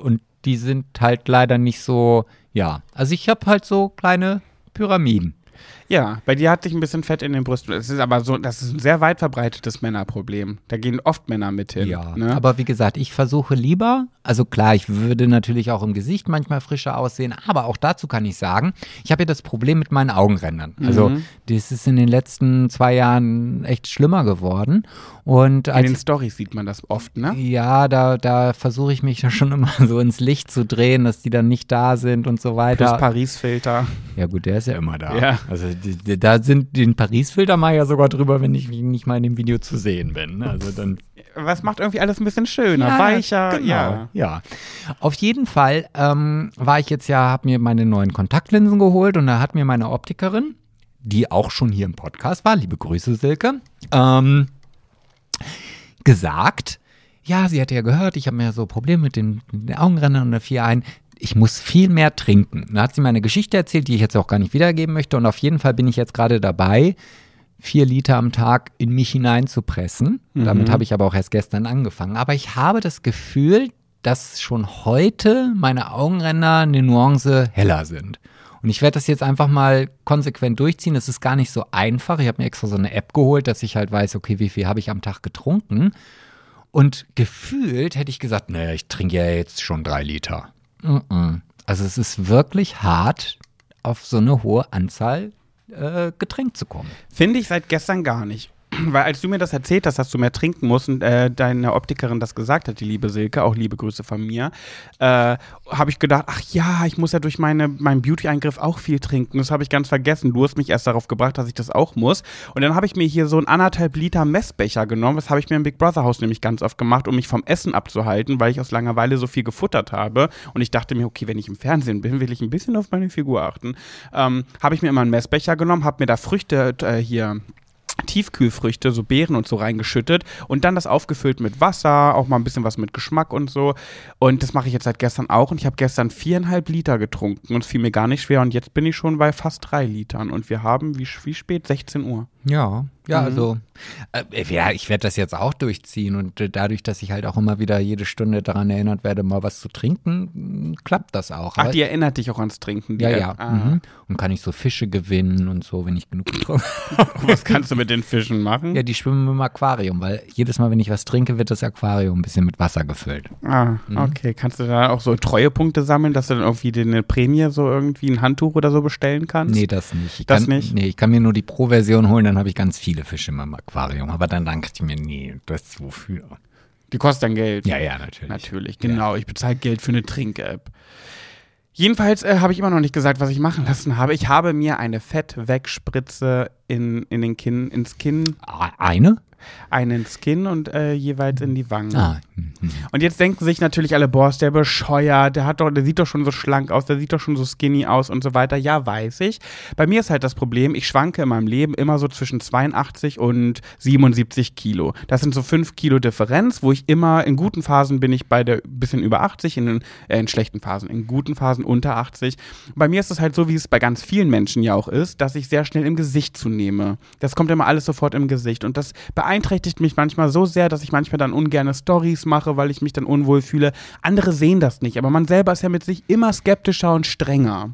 Und die sind halt leider nicht so, ja. Also ich habe halt so kleine Pyramiden. Ja, bei dir hat sich ein bisschen Fett in den Brüsten. Das ist aber so, das ist ein sehr weit verbreitetes Männerproblem. Da gehen oft Männer mit hin. Ja, ne? aber wie gesagt, ich versuche lieber, also klar, ich würde natürlich auch im Gesicht manchmal frischer aussehen, aber auch dazu kann ich sagen, ich habe ja das Problem mit meinen Augenrändern. Also Mhm. das ist in den letzten zwei Jahren echt schlimmer geworden. Und in den Stories sieht man das oft, ne? ja, da, da versuche ich mich ja schon immer so ins Licht zu drehen, dass die dann nicht da sind und so Plus weiter. Paris-Filter. Ja gut, der ist ja immer da. Ja. Also da sind den Paris-Filter mal ja sogar drüber, wenn ich nicht mal in dem Video zu sehen bin. ne? Also dann Was macht irgendwie alles ein bisschen schöner, weicher, genau. ja. ja. Auf jeden Fall ähm, war ich jetzt ja, habe mir meine neuen Kontaktlinsen geholt und da hat mir meine Optikerin, die auch schon hier im Podcast war, liebe Grüße Silke, ähm, gesagt, ja, sie hatte ja gehört, ich habe mir so Probleme mit den, mit den Augenrändern und der vier ein. Ich muss viel mehr trinken. Da hat sie mir eine Geschichte erzählt, die ich jetzt auch gar nicht wiedergeben möchte. Und auf jeden Fall bin ich jetzt gerade dabei, vier Liter am Tag in mich hineinzupressen. Damit habe ich aber auch erst gestern angefangen. Aber ich habe das Gefühl, dass schon heute meine Augenränder eine Nuance heller sind. Und ich werde das jetzt einfach mal konsequent durchziehen. Es ist gar nicht so einfach. Ich habe mir extra so eine App geholt, dass ich halt weiß, okay, wie viel habe ich am Tag getrunken. Und gefühlt hätte ich gesagt, naja, ich trinke ja jetzt schon drei Liter. Also es ist wirklich hart, auf so eine hohe Anzahl äh, Getränk zu kommen. Finde ich seit gestern gar nicht. Weil als du mir das erzählt hast, dass du mehr trinken musst und äh, deine Optikerin das gesagt hat, die liebe Silke, auch liebe Grüße von mir, äh, habe ich gedacht, ach ja, ich muss ja durch meine, meinen Beauty-Eingriff auch viel trinken. Das habe ich ganz vergessen. Du hast mich erst darauf gebracht, dass ich das auch muss. Und dann habe ich mir hier so einen anderthalb Liter Messbecher genommen. Das habe ich mir im Big Brother Haus nämlich ganz oft gemacht, um mich vom Essen abzuhalten, weil ich aus Langeweile so viel gefuttert habe. Und ich dachte mir, okay, wenn ich im Fernsehen bin, will ich ein bisschen auf meine Figur achten. Ähm, habe ich mir immer einen Messbecher genommen, habe mir da Früchte äh, hier Tiefkühlfrüchte, so Beeren und so reingeschüttet und dann das aufgefüllt mit Wasser, auch mal ein bisschen was mit Geschmack und so. Und das mache ich jetzt seit gestern auch und ich habe gestern viereinhalb Liter getrunken und es fiel mir gar nicht schwer und jetzt bin ich schon bei fast drei Litern und wir haben, wie, wie spät? 16 Uhr. Ja, ja, Mhm. also äh, ja, ich werde das jetzt auch durchziehen und äh, dadurch, dass ich halt auch immer wieder jede Stunde daran erinnert werde, mal was zu trinken, mh, klappt das auch. Ach, die erinnert dich auch ans Trinken. Die ja, ja. Ah. Mhm. Und kann ich so Fische gewinnen und so, wenn ich genug getrunken Was kannst du mit den Fischen machen? Ja, die schwimmen im Aquarium, weil jedes Mal, wenn ich was trinke, wird das Aquarium ein bisschen mit Wasser gefüllt. Ah, okay. Kannst du da auch so Treuepunkte sammeln, dass du dann irgendwie eine Prämie so irgendwie ein Handtuch oder so bestellen kannst? Nee, das nicht. Ich Das kann, nicht? Nee, ich kann mir nur die Pro-Version holen, dann habe ich ganz viele Fische in meinem Aquarium. Aber dann dachte ich mir, nee, das ist wofür? Die kostet dann Geld. Ja, ja, natürlich. Natürlich, genau. Ich bezahle Geld für eine Trink-App. Jedenfalls äh, habe ich immer noch nicht gesagt, was ich machen lassen habe. Ich habe mir eine Fettwegspritze in, in den Kinn, ins Kinn, Eine? Einen Skin und äh, jeweils in die Wangen. Ah, mhm. Und jetzt denken sich natürlich alle, boah, ist der bescheuert, der hat doch, der sieht doch schon so schlank aus, der sieht doch schon so skinny aus und so weiter. Ja, weiß ich. Bei mir ist halt das Problem, ich schwanke in meinem Leben immer so zwischen 82 und 77 Kilo. Das sind so 5 Kilo Differenz, wo ich immer in guten Phasen bin ich bei der bisschen über 80, in, den, äh, in schlechten Phasen, in guten Phasen unter 80. Bei mir ist es halt so, wie es bei ganz vielen Menschen ja auch ist, dass ich sehr schnell im Gesicht zunehme. Das kommt immer alles sofort im Gesicht und das beeinträchtigt mich manchmal so sehr, dass ich manchmal dann ungerne Stories mache, weil ich mich dann unwohl fühle. Andere sehen das nicht, aber man selber ist ja mit sich immer skeptischer und strenger.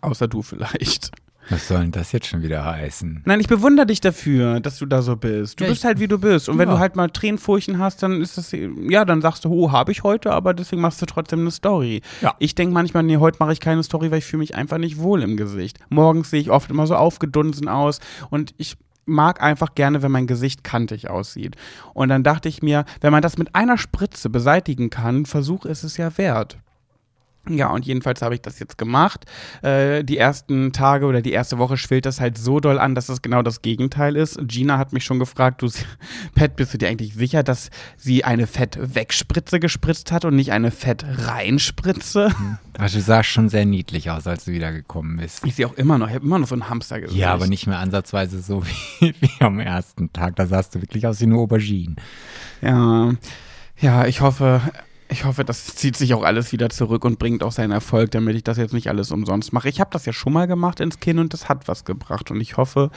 Außer du vielleicht. Was soll denn das jetzt schon wieder heißen? Nein, ich bewundere dich dafür, dass du da so bist. Du Ja, bist halt wie du bist. Und wenn Ja. du halt mal Tränenfurchen hast, dann ist das, ja, dann sagst du, oh, habe ich heute, aber deswegen machst du trotzdem eine Story. Ja. Ich denke manchmal, nee, heute mache ich keine Story, weil ich fühle mich einfach nicht wohl im Gesicht. Morgens sehe ich oft immer so aufgedunsen aus und ich mag einfach gerne, wenn mein Gesicht kantig aussieht. Und dann dachte ich mir, wenn man das mit einer Spritze beseitigen kann, Versuch ist es ja wert. Ja, und jedenfalls habe ich das jetzt gemacht. Äh, die ersten Tage oder die erste Woche schwillt das halt so doll an, dass es genau das Gegenteil ist. Gina hat mich schon gefragt, du, Pat, bist du dir eigentlich sicher, dass sie eine Fett-Wegspritze gespritzt hat und nicht eine Fett-Reinspritze? Also du sahst schon sehr niedlich aus, als du wieder gekommen bist. Ich sehe auch immer noch, ich habe immer noch so ein Hamstergesicht. Ja, aber nicht mehr ansatzweise so wie, wie am ersten Tag. Da sahst du wirklich aus wie eine Aubergine. Ja, ja, ich hoffe, ich hoffe, das zieht sich auch alles wieder zurück und bringt auch seinen Erfolg, damit ich das jetzt nicht alles umsonst mache. Ich habe das ja schon mal gemacht ins Kinn und das hat was gebracht und ich hoffe,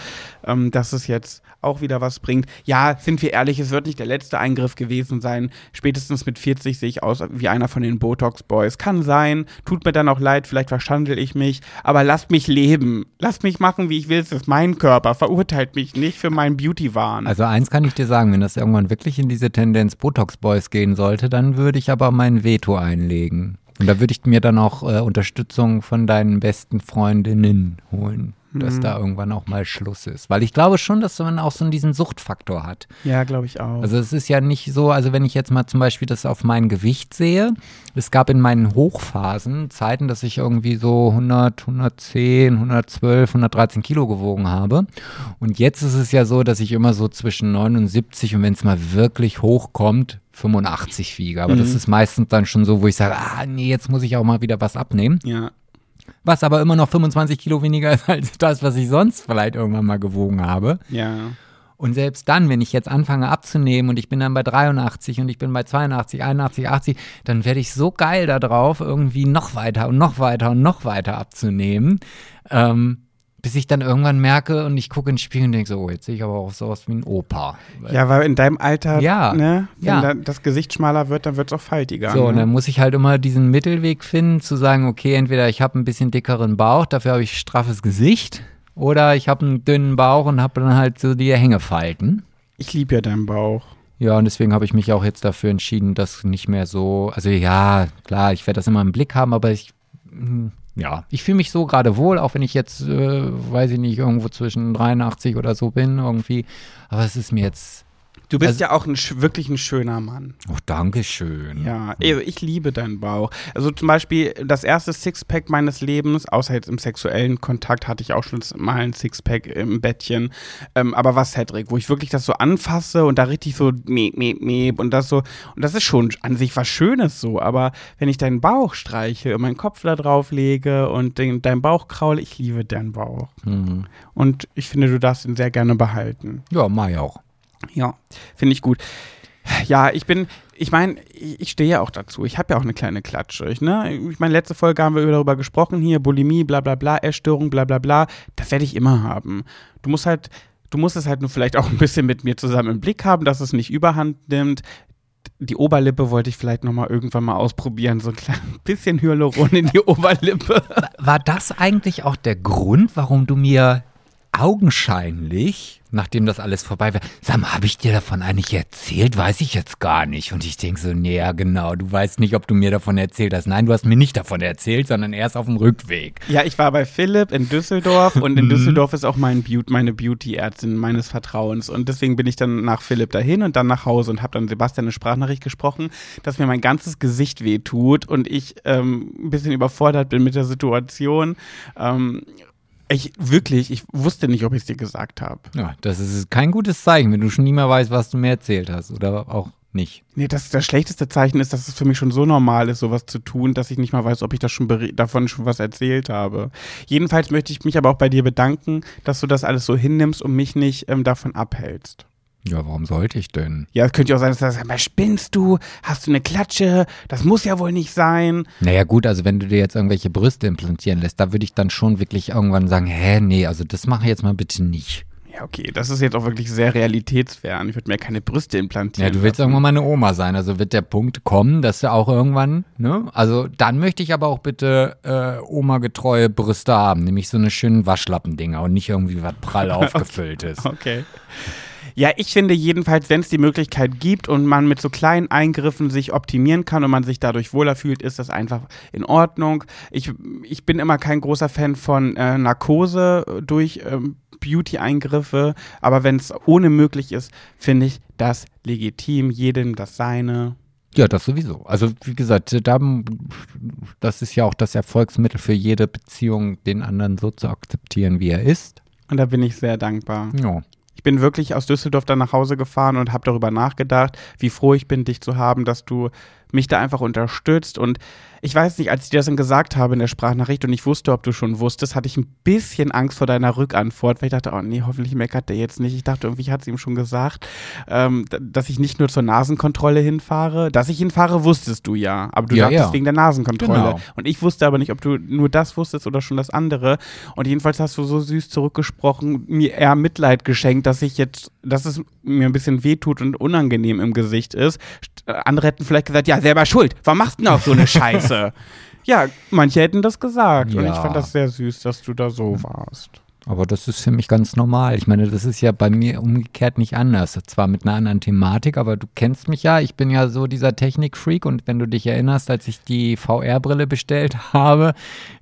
ähm, dass es jetzt auch wieder was bringt. Ja, sind wir ehrlich, es wird nicht der letzte Eingriff gewesen sein. Spätestens mit 40 sehe ich aus wie einer von den Botox-Boys. Kann sein, tut mir dann auch leid, vielleicht verschandel ich mich, aber lasst mich leben. Lasst mich machen, wie ich will. Es ist mein Körper. Verurteilt mich nicht für meinen Beauty-Wahn. Also eins kann ich dir sagen, wenn das irgendwann wirklich in diese Tendenz Botox Boys gehen sollte, dann würde ich aber mein Veto einlegen. Und da würde ich mir dann auch äh, Unterstützung von deinen besten Freundinnen holen, dass da irgendwann auch mal Schluss ist. Weil ich glaube schon, dass man auch so diesen Suchtfaktor hat. ja, glaube ich auch. Also es ist ja nicht so, also wenn ich jetzt mal zum Beispiel das auf mein Gewicht sehe, es gab in meinen Hochphasen Zeiten, dass ich irgendwie so 100, 110, 112, 113 Kilo gewogen habe. Und jetzt ist es ja so, dass ich immer so zwischen 79 und wenn es mal wirklich hochkommt, 85 wiege. Aber das ist meistens dann schon so, wo ich sage, ah nee, jetzt muss ich auch mal wieder was abnehmen. ja. Was aber immer noch 25 Kilo weniger ist als das, was ich sonst vielleicht irgendwann mal gewogen habe. Ja. Und selbst dann, wenn ich jetzt anfange abzunehmen und ich bin dann bei 83 und ich bin bei 82, 81, 80, dann werde ich so geil darauf, irgendwie noch weiter und noch weiter und noch weiter abzunehmen, ähm, bis ich dann irgendwann merke und ich gucke in den Spiegel und denke so, oh, jetzt sehe ich aber auch so aus wie ein Opa. Ja, weil in deinem Alter, Ja, ne, wenn ja. da das Gesicht schmaler wird, dann wird es auch faltiger. So, und ne? dann muss ich halt immer diesen Mittelweg finden, zu sagen, okay, entweder ich habe ein bisschen dickeren Bauch, dafür habe ich straffes Gesicht, oder ich habe einen dünnen Bauch und habe dann halt so die Hängefalten. Ich liebe ja deinen Bauch. Ja, und deswegen habe ich mich auch jetzt dafür entschieden, das nicht mehr so, also ja, klar, ich werde das immer im Blick haben, aber ich, hm, ja, ich fühle mich so gerade wohl, auch wenn ich jetzt, äh, weiß ich nicht, irgendwo zwischen 83 oder so bin irgendwie. Aber es ist mir jetzt. Du bist Also- ja auch ein, wirklich ein schöner Mann. Oh, Dankeschön. Ja, also ich liebe deinen Bauch. Also zum Beispiel das erste Sixpack meines Lebens, außer jetzt im sexuellen Kontakt, hatte ich auch schon mal ein Sixpack im Bettchen. Ähm, aber was Cedric, wo ich wirklich das so anfasse und da richtig so meep, meep, meep und das so. Und das ist schon an sich was Schönes so. Aber wenn ich deinen Bauch streiche und meinen Kopf da drauf lege und den, deinen Bauch kraule, ich liebe deinen Bauch. Mhm. Und ich finde, du darfst ihn sehr gerne behalten. Ja, mach ich auch. Ja, finde ich gut. Ja, ich bin, ich meine, ich stehe ja auch dazu. Ich habe ja auch eine kleine Klatsche. Ich, ne? ich meine, letzte Folge haben wir darüber gesprochen, hier Bulimie, bla bla bla, Essstörung, bla bla bla. Das werde ich immer haben. Du musst halt, du musst es halt nur vielleicht auch ein bisschen mit mir zusammen im Blick haben, dass es nicht überhand nimmt. Die Oberlippe wollte ich vielleicht noch mal irgendwann mal ausprobieren, so ein klein bisschen Hyaluron in die Oberlippe. War das eigentlich auch der Grund, warum du mir augenscheinlich, nachdem das alles vorbei war, sag mal, habe ich dir davon eigentlich erzählt? Weiß ich jetzt gar nicht. Und ich denke so, nee, ja, genau, du weißt nicht, ob du mir davon erzählt hast. Nein, du hast mir nicht davon erzählt, sondern erst auf dem Rückweg. Ja, ich war bei Philipp in Düsseldorf und in Düsseldorf ist auch mein Beauty, meine Beauty-Ärztin meines Vertrauens. Und deswegen bin ich dann nach Philipp dahin und dann nach Hause und habe dann Sebastian eine Sprachnachricht gesprochen, dass mir mein ganzes Gesicht wehtut und ich ähm, ein bisschen überfordert bin mit der Situation. Ähm, ich wirklich, ich wusste nicht, ob ich es dir gesagt habe. Ja, das ist kein gutes Zeichen, wenn du schon nie mehr weißt, was du mir erzählt hast. Oder auch nicht. Nee, das, das schlechteste Zeichen ist, dass es für mich schon so normal ist, sowas zu tun, dass ich nicht mal weiß, ob ich das schon davon schon was erzählt habe. Jedenfalls möchte ich mich aber auch bei dir bedanken, dass du das alles so hinnimmst und mich nicht ähm, davon abhältst. Ja, warum sollte ich denn? Ja, es könnte ja auch sein, dass du sagst, aber spinnst du? Hast du eine Klatsche? Das muss ja wohl nicht sein. Naja, gut, also wenn du dir jetzt irgendwelche Brüste implantieren lässt, da würde ich dann schon wirklich irgendwann sagen, hä, nee, also das mache ich jetzt mal bitte nicht. Ja, okay, das ist jetzt auch wirklich sehr realitätsfern. Ich würde mir keine Brüste implantieren. Ja, du willst lassen. irgendwann mal eine Oma sein, also wird der Punkt kommen, dass du auch irgendwann, ne? Also dann möchte ich aber auch bitte äh, Oma-getreue Brüste haben, nämlich so eine schönen Waschlappendinger und nicht irgendwie was prall aufgefülltes. Okay. Ja, ich finde jedenfalls, wenn es die Möglichkeit gibt und man mit so kleinen Eingriffen sich optimieren kann und man sich dadurch wohler fühlt, ist das einfach in Ordnung. Ich, ich bin immer kein großer Fan von äh, Narkose durch ähm, Beauty-Eingriffe, aber wenn es ohne möglich ist, finde ich das legitim, jedem das seine. Ja, das sowieso. Also wie gesagt, da, das ist ja auch das Erfolgsmittel für jede Beziehung, den anderen so zu akzeptieren, wie er ist. Und da bin ich sehr dankbar. Ja. Ich bin wirklich aus Düsseldorf dann nach Hause gefahren und habe darüber nachgedacht, wie froh ich bin, dich zu haben, dass du mich da einfach unterstützt. Und ich weiß nicht, als ich dir das dann gesagt habe in der Sprachnachricht und ich wusste, ob du schon wusstest, hatte ich ein bisschen Angst vor deiner Rückantwort, weil ich dachte, oh nee, hoffentlich meckert der jetzt nicht. Ich dachte, irgendwie hat es ihm schon gesagt, ähm, dass ich nicht nur zur Nasenkontrolle hinfahre. Dass ich hinfahre, wusstest du ja. Aber du Ja, sagtest ja. wegen der Nasenkontrolle. Genau. Und ich wusste aber nicht, ob du nur das wusstest oder schon das andere. Und jedenfalls hast du so süß zurückgesprochen, mir eher Mitleid geschenkt, dass ich jetzt, dass es mir ein bisschen wehtut und unangenehm im Gesicht ist. St- äh, Andere hätten vielleicht gesagt, ja, selber schuld. Warum machst du denn auch so eine Scheiße? ja, manche hätten das gesagt. Und ich Ja. fand das sehr süß, dass du da so warst. Aber das ist für mich ganz normal. Ich meine, das ist ja bei mir umgekehrt nicht anders. Zwar mit einer anderen Thematik, aber du kennst mich ja. Ich bin ja so dieser Technikfreak und wenn du dich erinnerst, als ich die VR-Brille bestellt habe,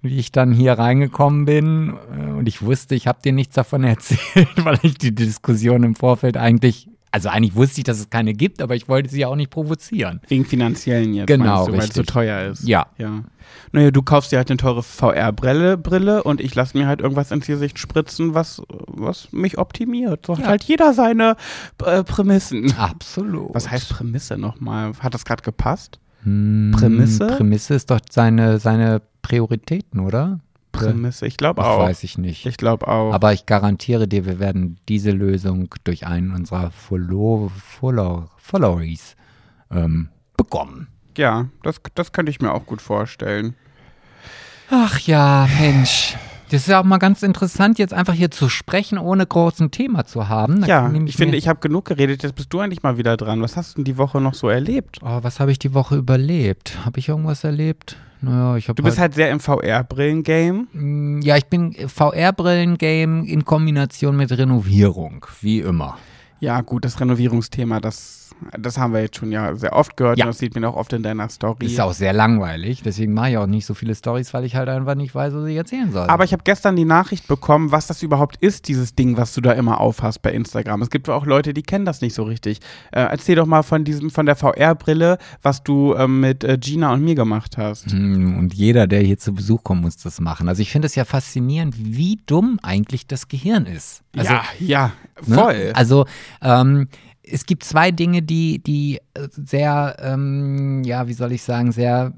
wie ich dann hier reingekommen bin äh, und ich wusste, ich habe dir nichts davon erzählt, weil ich die Diskussion im Vorfeld eigentlich, also eigentlich wusste ich, dass es keine gibt, aber ich wollte sie ja auch nicht provozieren. Wegen finanziellen jetzt, Genau, du, weil es so teuer ist. Ja. Ja. Naja, du kaufst dir halt eine teure VR-Brille Brille und ich lasse mir halt irgendwas ins Gesicht spritzen, was, was mich optimiert. So hat Ja. halt jeder seine äh, Prämissen. Absolut. Was heißt Prämisse nochmal? Hat das gerade gepasst? Hm, Prämisse? Prämisse ist doch seine, seine Prioritäten, oder? Prämisse, ich glaube auch. weiß ich nicht. Ich glaube auch. Aber ich garantiere dir, wir werden diese Lösung durch einen unserer Follow Follow Followees ähm, bekommen. ja, das, das könnte ich mir auch gut vorstellen. Ach ja, Mensch. Das ist ja auch mal ganz interessant, jetzt einfach hier zu sprechen, ohne großen Thema zu haben. Da Ja, ich finde, ich habe genug geredet, jetzt bist du eigentlich mal wieder dran. Was hast du denn die Woche noch so erlebt? Oh, was habe ich die Woche überlebt? Habe ich irgendwas erlebt? Naja, ich Du bist halt sehr im VR-Brillen-Game. Mm, Ja, ich bin VR-Brillen-Game in Kombination mit Renovierung, wie immer. Ja, gut, das Renovierungsthema, das Das haben wir jetzt schon ja sehr oft gehört. Ja. und Das sieht man auch oft in deiner Story. Ist auch sehr langweilig, deswegen mache ich auch nicht so viele Stories, weil ich halt einfach nicht weiß, was ich erzählen soll. Aber ich habe gestern die Nachricht bekommen, was das überhaupt ist, dieses Ding, was du da immer aufhast bei Instagram. Es gibt auch Leute, die kennen das nicht so richtig. Äh, erzähl doch mal von diesem, von der VR-Brille, was du ähm, mit äh, Gina und mir gemacht hast. Hm, Und jeder, der hier zu Besuch kommt, muss das machen. Also ich finde es ja faszinierend, wie dumm eigentlich das Gehirn ist. Also, ja, ja, ne? voll. Also ähm, es gibt zwei Dinge, die, die äh, sehr, ähm, ja, wie soll ich sagen, sehr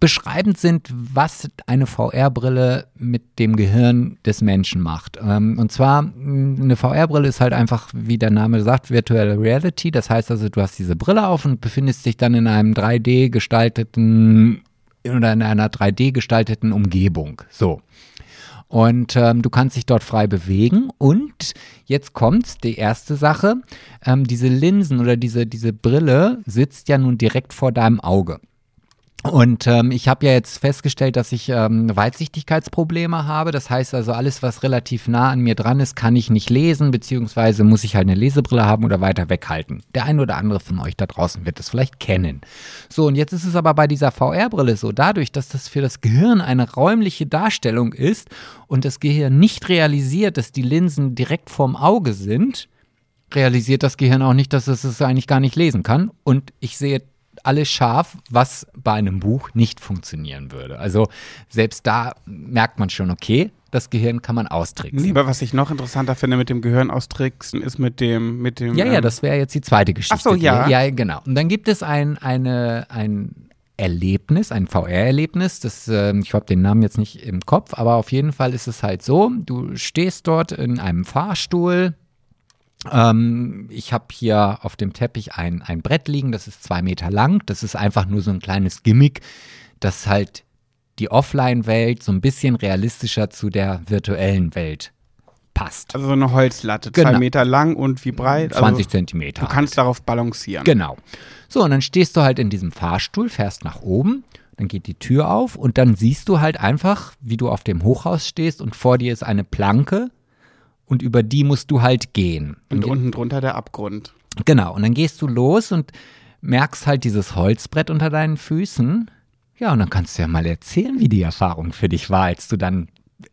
beschreibend sind, was eine VR-Brille mit dem Gehirn des Menschen macht. Ähm, und zwar, mh, eine VR-Brille ist halt einfach, wie der Name sagt, Virtual Reality. Das heißt also, du hast diese Brille auf und befindest dich dann in einem 3D gestalteten oder in einer 3D gestalteten Umgebung. So. Und ähm, du kannst dich dort frei bewegen. Und jetzt kommt die erste Sache. Ähm, diese Linsen oder diese, diese Brille sitzt ja nun direkt vor deinem Auge. Und ähm, ich habe ja jetzt festgestellt, dass ich ähm, Weitsichtigkeitsprobleme habe. Das heißt also, alles, was relativ nah an mir dran ist, kann ich nicht lesen, beziehungsweise muss ich halt eine Lesebrille haben oder weiter weghalten. Der ein oder andere von euch da draußen wird das vielleicht kennen. So, und jetzt ist es aber bei dieser VR-Brille so, dadurch, dass das für das Gehirn eine räumliche Darstellung ist und das Gehirn nicht realisiert, dass die Linsen direkt vorm Auge sind, realisiert das Gehirn auch nicht, dass es es eigentlich gar nicht lesen kann. Und ich sehe alles scharf, was bei einem Buch nicht funktionieren würde. Also selbst da merkt man schon, okay, das Gehirn kann man austricksen. Nee, aber was ich noch interessanter finde mit dem Gehirn austricksen, ist mit dem, mit dem. Ja, ja, ähm, das wäre jetzt die zweite Geschichte. Ach so, ja. Ja, genau. Und dann gibt es ein, eine, ein Erlebnis, ein VR-Erlebnis. Das, ähm, ich habe den Namen jetzt nicht im Kopf, aber auf jeden Fall ist es halt so: Du stehst dort in einem Fahrstuhl. Ähm, ich habe hier auf dem Teppich ein, ein Brett liegen, das ist zwei Meter lang. Das ist einfach nur so ein kleines Gimmick, das halt die Offline-Welt so ein bisschen realistischer zu der virtuellen Welt passt. Also so eine Holzlatte, Genau. zwei Meter lang und wie breit? 20 also, Zentimeter. Du kannst darauf balancieren. Genau. So, und dann stehst du halt in diesem Fahrstuhl, fährst nach oben, dann geht die Tür auf und dann siehst du halt einfach, wie du auf dem Hochhaus stehst und vor dir ist eine Planke und über die musst du halt gehen. Und Und unten drunter der Abgrund. Genau, und dann gehst du los und merkst halt dieses Holzbrett unter deinen Füßen. Ja, und dann kannst du ja mal erzählen, wie die Erfahrung für dich war, als du dann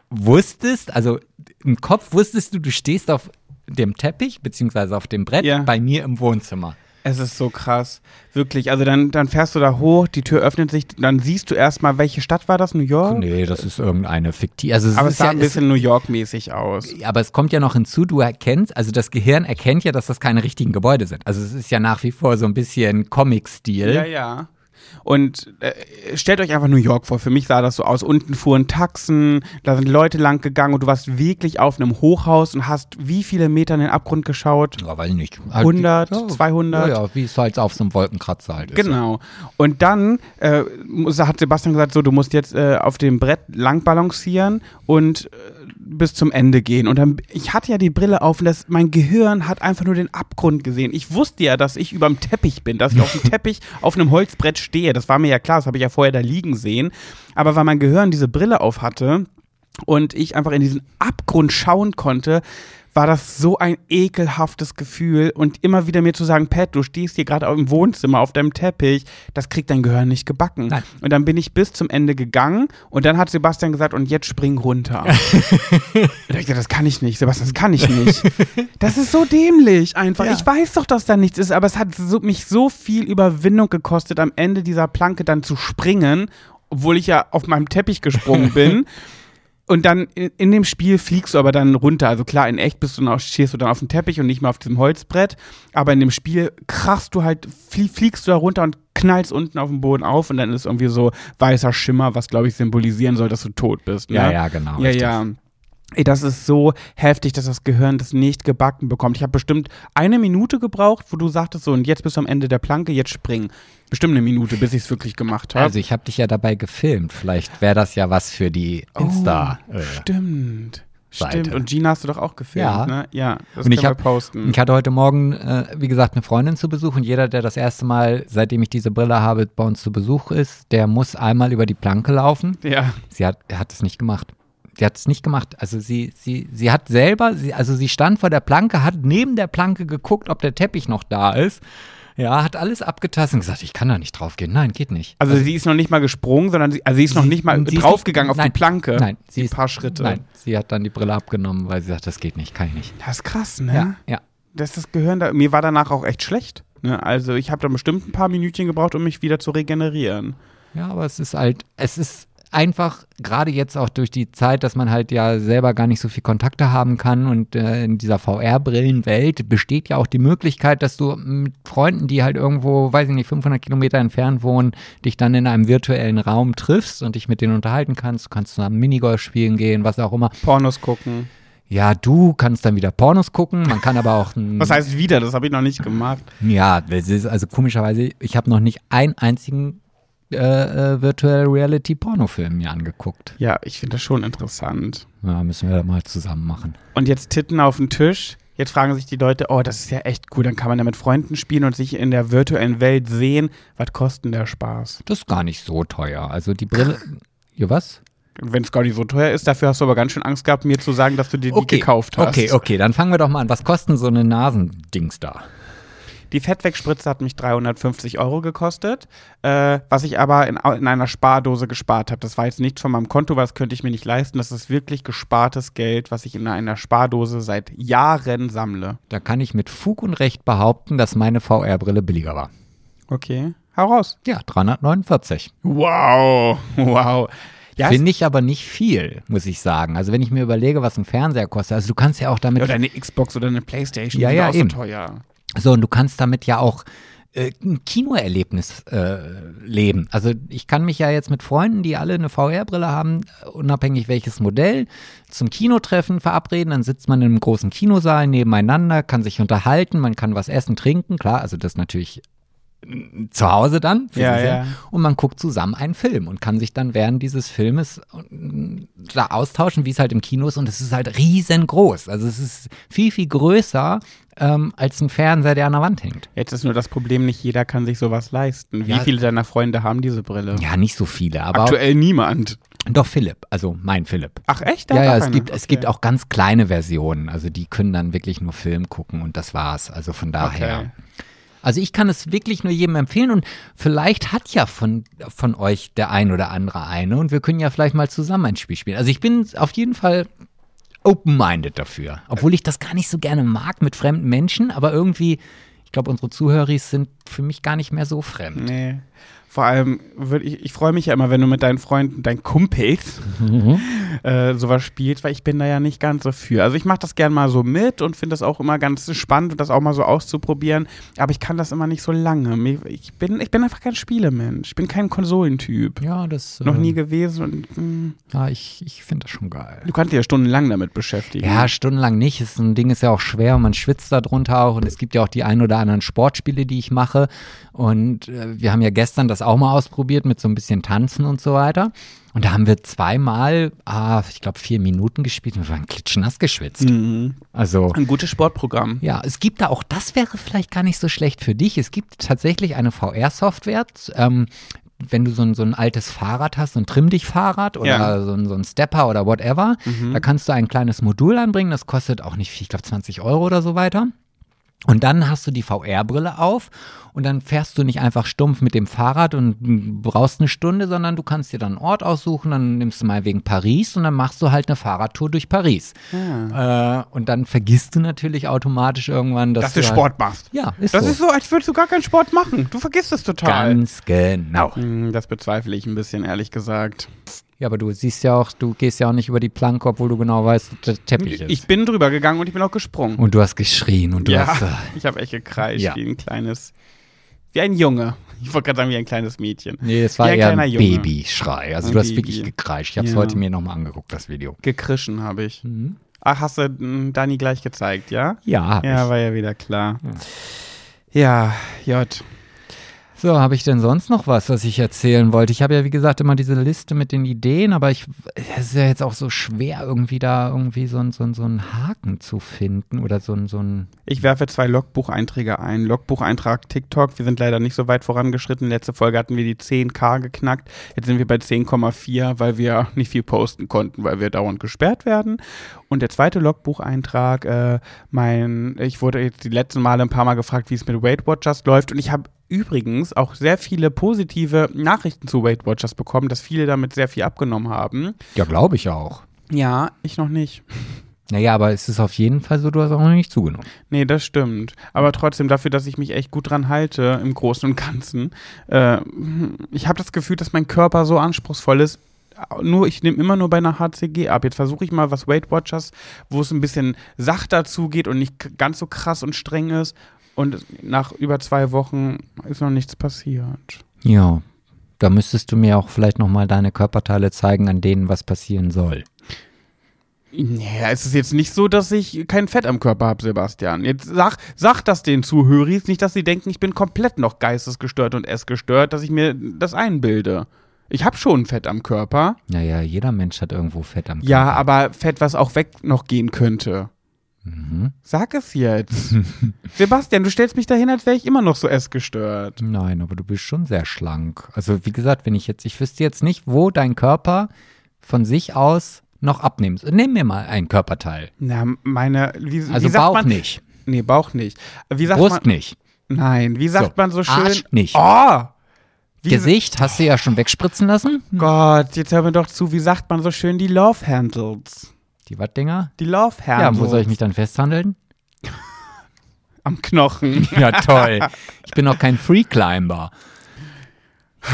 wusstest, also im Kopf wusstest du, du stehst auf dem Teppich, beziehungsweise auf dem Brett Ja. bei mir im Wohnzimmer. Es ist so krass. Wirklich. Also dann, dann fährst du da hoch, die Tür öffnet sich, dann siehst du erstmal, welche Stadt war das? New York? Nee, das ist irgendeine fiktive. Also es Aber es sah ja, ein bisschen New York-mäßig aus. es, aber es kommt ja noch hinzu, du erkennst, also das Gehirn erkennt ja, dass das keine richtigen Gebäude sind. Also es ist ja nach wie vor so ein bisschen Comic-Stil. Ja, ja. Und äh, stellt euch einfach New York vor. Für mich sah das so aus. Unten fuhren Taxen, da sind Leute lang gegangen und du warst wirklich auf einem Hochhaus und hast wie viele Meter in den Abgrund geschaut? Ja, weiß ich nicht. Halt 100, die- 200? Ja, ja, wie es halt auf so einem Wolkenkratzer halt ist. Genau. Und dann äh, hat Sebastian gesagt, so, du musst jetzt äh, auf dem Brett lang balancieren und äh, bis zum Ende gehen. Und dann, ich hatte ja die Brille auf und das, mein Gehirn hat einfach nur den Abgrund gesehen. Ich wusste ja, dass ich überm Teppich bin, dass ich auf dem Teppich auf einem Holzbrett stehe. Das war mir ja klar, das habe ich ja vorher da liegen sehen. Aber weil mein Gehirn diese Brille auf hatte und ich einfach in diesen Abgrund schauen konnte, war das so ein ekelhaftes Gefühl und immer wieder mir zu sagen, Pat, du stehst hier gerade im Wohnzimmer auf deinem Teppich, das kriegt dein Gehirn nicht gebacken. Nein. Und dann bin ich bis zum Ende gegangen und dann hat Sebastian gesagt, und jetzt spring runter. und ich dachte, das kann ich nicht, Sebastian, das kann ich nicht. Das ist so dämlich einfach. Ja. Ich weiß doch, dass da nichts ist, aber es hat so, mich so viel Überwindung gekostet, am Ende dieser Planke dann zu springen, obwohl ich ja auf meinem Teppich gesprungen bin. Und dann in, in dem Spiel fliegst du aber dann runter. Also klar, in echt bist du noch, stehst du dann auf dem Teppich und nicht mehr auf diesem Holzbrett. Aber in dem Spiel krachst du halt, flie, fliegst du da runter und knallst unten auf dem Boden auf und dann ist irgendwie so weißer Schimmer, was glaube ich symbolisieren soll, dass du tot bist. Ne? Ja, ja, genau. Ja, richtig. ja. Ey, das ist so heftig, dass das Gehirn das nicht gebacken bekommt. Ich habe bestimmt eine Minute gebraucht, wo du sagtest so, und jetzt bist du am Ende der Planke, jetzt spring. Bestimmt eine Minute, bis ich es wirklich gemacht habe. Also ich habe dich ja dabei gefilmt. Vielleicht wäre das ja was für die Insta. Oh, äh, stimmt. Seite. Stimmt. Und Gina hast du doch auch gefilmt, Ja. ne? Ja, das Und ich hab- posten. Ich hatte heute Morgen, äh, wie gesagt, eine Freundin zu Besuch und jeder, der das erste Mal, seitdem ich diese Brille habe, bei uns zu Besuch ist, der muss einmal über die Planke laufen. ja. Sie hat, hat es nicht gemacht. Sie hat es nicht gemacht. Also sie, sie, sie hat selber, sie, also sie stand vor der Planke, hat neben der Planke geguckt, ob der Teppich noch da ist. Ja, hat alles abgetastet und gesagt, ich kann da nicht drauf gehen. Nein, geht nicht. Also, sie ist noch nicht mal gesprungen, sondern sie, also sie ist noch Sie- nicht mal ist draufgegangen auf nein, die Planke. Nein, sie die ist, paar Schritte. Nein, sie hat dann die Brille abgenommen, weil sie sagt, das geht nicht, kann ich nicht. Das ist krass, ne? Ja, ja. Das, das Gehirn, da, mir war danach auch echt schlecht. Ne? Also ich habe da bestimmt ein paar Minütchen gebraucht, um mich wieder zu regenerieren. Ja, aber es ist halt, es ist einfach, gerade jetzt auch durch die Zeit, dass man halt ja selber gar nicht so viel Kontakte haben kann und äh, in dieser VR-Brillenwelt besteht ja auch die Möglichkeit, dass du mit Freunden, die halt irgendwo, weiß ich nicht, 500 Kilometer entfernt wohnen, dich dann in einem virtuellen Raum triffst und dich mit denen unterhalten kannst. Du kannst zusammen Minigolf spielen gehen, was auch immer. Pornos gucken. Ja, du kannst dann wieder Pornos gucken, man kann aber auch Was heißt wieder? Das habe ich noch nicht gemacht. Ja, das ist also komischerweise, ich habe noch nicht einen einzigen äh, äh, Virtual Reality Pornofilm mir angeguckt. Ja, ich finde das schon interessant. Ja, müssen wir mal zusammen machen. Und jetzt Titten auf den Tisch. Jetzt fragen sich die Leute, oh, das ist ja echt cool. Dann kann man da mit Freunden spielen und sich in der virtuellen Welt sehen. Was kostet denn der Spaß? Das ist gar nicht so teuer. Also die Brille. Ja, was? Wenn es gar nicht so teuer ist, dafür hast du aber ganz schön Angst gehabt, mir zu sagen, dass du dir die gekauft hast. Okay, okay, dann fangen wir doch mal an. Was kosten so eine Nasendings da? Die Fettwegspritze hat mich 350 Euro gekostet, äh, was ich aber in, in einer Spardose gespart habe. Das war jetzt nicht von meinem Konto, weil das könnte ich mir nicht leisten. Das ist wirklich gespartes Geld, was ich in einer Spardose seit Jahren sammle. Da kann ich mit Fug und Recht behaupten, dass meine VR-Brille billiger war. Okay, hau raus. Ja, 349. Wow, wow. Ja, Finde ich aber nicht viel, muss ich sagen. Also wenn ich mir überlege, was ein Fernseher kostet, also du kannst ja auch damit oder eine Xbox oder eine Playstation, Ja, ja, eben. so teuer. So, und du kannst damit ja auch äh, ein Kinoerlebnis äh, leben. Also ich kann mich ja jetzt mit Freunden, die alle eine VR-Brille haben, äh, unabhängig welches Modell, zum Kinotreffen verabreden. Dann sitzt man in einem großen Kinosaal nebeneinander, kann sich unterhalten, man kann was essen, trinken. Klar, also das natürlich äh, zu Hause dann. für Ja, ja. Und man guckt zusammen einen Film und kann sich dann während dieses Filmes äh, da austauschen, wie es halt im Kino ist. Und es ist halt riesengroß. Also es ist viel, viel größer ähm, als ein Fernseher, der an der Wand hängt. Jetzt ist nur das Problem, nicht jeder kann sich sowas leisten. Wie Ja. viele deiner Freunde haben diese Brille? Ja, nicht so viele, aber Aktuell niemand. doch Philipp, also mein Philipp. Ach echt? Der Ja, ja, es gibt, es Okay. gibt auch ganz kleine Versionen, also die können dann wirklich nur Film gucken und das war's. Also von daher. Okay. Also ich kann es wirklich nur jedem empfehlen und vielleicht hat ja von, von euch der ein oder andere eine und wir können ja vielleicht mal zusammen ein Spiel spielen. Also ich bin auf jeden Fall open-minded dafür, obwohl ich das gar nicht so gerne mag mit fremden Menschen, aber irgendwie, ich glaube, unsere Zuhörer sind für mich gar nicht mehr so fremd. Nee. Vor allem, ich, ich freue mich ja immer, wenn du mit deinen Freunden, deinen Kumpels, Mhm. äh, sowas spielst, weil ich bin da ja nicht ganz so für. Also ich mache das gern mal so mit und finde das auch immer ganz spannend, das auch mal so auszuprobieren. Aber ich kann das immer nicht so lange. Ich bin, ich bin einfach kein Spielemensch. Ich bin kein Konsolentyp. Ja, das. Noch äh, nie gewesen und mh, Ja, ich, ich finde das schon geil. du kannst dich ja stundenlang damit beschäftigen. Ja, stundenlang nicht. Das ein Ding ist ja auch schwer und man schwitzt da drunter auch. Und es gibt ja auch die ein oder anderen Sportspiele, die ich mache. Und äh, wir haben ja gestern das auch mal ausprobiert mit so ein bisschen Tanzen und so weiter. Und da haben wir zweimal, ah, ich glaube, vier Minuten gespielt und wir waren klitschnass geschwitzt. Mhm. Also. Ein gutes Sportprogramm. Ja, es gibt da auch, das wäre vielleicht gar nicht so schlecht für dich. Es gibt tatsächlich eine VR-Software. Ähm, wenn du so ein, so ein altes Fahrrad hast, so ein Trimm-Dich-Fahrrad oder Ja. so, ein, so ein Stepper oder whatever, Mhm. da kannst du ein kleines Modul anbringen. Das kostet auch nicht viel, ich glaube 20 Euro oder so weiter. Und dann hast du die VR-Brille auf und dann fährst du nicht einfach stumpf mit dem Fahrrad und brauchst eine Stunde, sondern du kannst dir dann einen Ort aussuchen, dann nimmst du mal wegen Paris und dann machst du halt eine Fahrradtour durch Paris. Äh, und dann vergisst du natürlich automatisch irgendwann, dass, Dass du halt- Sport machst. Ja, ist Das so. ist so, als würdest du gar keinen Sport machen. Du vergisst es total. Ganz genau. Hm, Das bezweifle ich ein bisschen, ehrlich gesagt. Ja, aber du siehst ja auch, du gehst ja auch nicht über die Planke, obwohl du genau weißt, dass der Teppich ist. Ich bin drüber gegangen und ich bin auch gesprungen. und du hast geschrien und du ja, hast. Äh, ich habe echt gekreischt, Ja. wie ein kleines, wie ein Junge. Ich wollte gerade sagen, wie ein kleines Mädchen. nee, es war Wie ein eher ein Junge. Babyschrei. Also Ein du hast Baby. wirklich gekreischt. Ich habe es Ja. heute mir nochmal angeguckt, das Video. Gekrischen habe ich. Mhm. Ach, hast du mm, Dani gleich gezeigt, ja? Ja, Ja, ich. war ja wieder klar. Ja, J. So, habe ich denn sonst noch was, was ich erzählen wollte? Ich habe ja, wie gesagt, immer diese Liste mit den Ideen, aber ich, es ist ja jetzt auch so schwer, irgendwie da irgendwie so, so, so einen Haken zu finden oder so, ein- so ein. Ich werfe zwei Logbucheinträge ein. Logbucheintrag TikTok. Wir sind leider nicht so weit vorangeschritten. Letzte Folge hatten wir die 10k geknackt. Jetzt sind wir bei 10,4, weil wir nicht viel posten konnten, weil wir dauernd gesperrt werden. Und der zweite Logbucheintrag, äh, mein, ich wurde jetzt die letzten Male ein paar Mal gefragt, wie es mit Weight Watchers läuft. Und ich habe übrigens auch sehr viele positive Nachrichten zu Weight Watchers bekommen, dass viele damit sehr viel abgenommen haben. Ja, glaube ich auch. Ja, ich noch nicht. Naja, aber es ist auf jeden Fall so, du hast auch noch nicht zugenommen. Nee, das stimmt. Aber trotzdem dafür, dass ich mich echt gut dran halte im Großen und Ganzen. Äh, ich habe das Gefühl, dass mein Körper so anspruchsvoll ist. Nur, ich nehme immer nur bei einer HCG ab. Jetzt versuche ich mal was Weight Watchers, wo es ein bisschen sachter zugeht und nicht ganz so krass und streng ist. Und nach über zwei Wochen ist noch nichts passiert. Ja. Da müsstest du mir auch vielleicht nochmal deine Körperteile zeigen, an denen was passieren soll. Ja, es ist jetzt nicht so, dass ich kein Fett am Körper habe, Sebastian. Jetzt sag, sag das den Zuhöris, nicht, dass sie denken, ich bin komplett noch geistesgestört und essgestört, dass ich mir das einbilde. Ich habe schon Fett am Körper. Naja, jeder Mensch hat irgendwo Fett am Körper. Ja, aber Fett, was auch weg noch gehen könnte. Mhm. Sag es jetzt. Sebastian, du stellst mich dahin, als wäre ich immer noch so essgestört. Nein, aber du bist schon sehr schlank. Also wie gesagt, wenn ich jetzt, ich wüsste jetzt nicht, wo dein Körper von sich aus noch abnimmt. Nimm mir mal ein Körperteil. Na, meine, wie, Also wie sagt Bauch man? nicht, Nee, Bauch nicht. Wie sagt Brust man? nicht, Nein, wie sagt So, man so schön? Arsch nicht. Oh! Wie, Gesicht hast du ja schon wegspritzen lassen. Gott, jetzt hör mir doch zu, wie sagt man so schön die Love Handles? Die Wattdinger. Die Love Ja, wo soll ich mich dann festhandeln? Am Knochen. Ja, toll. Ich bin noch kein Free Climber.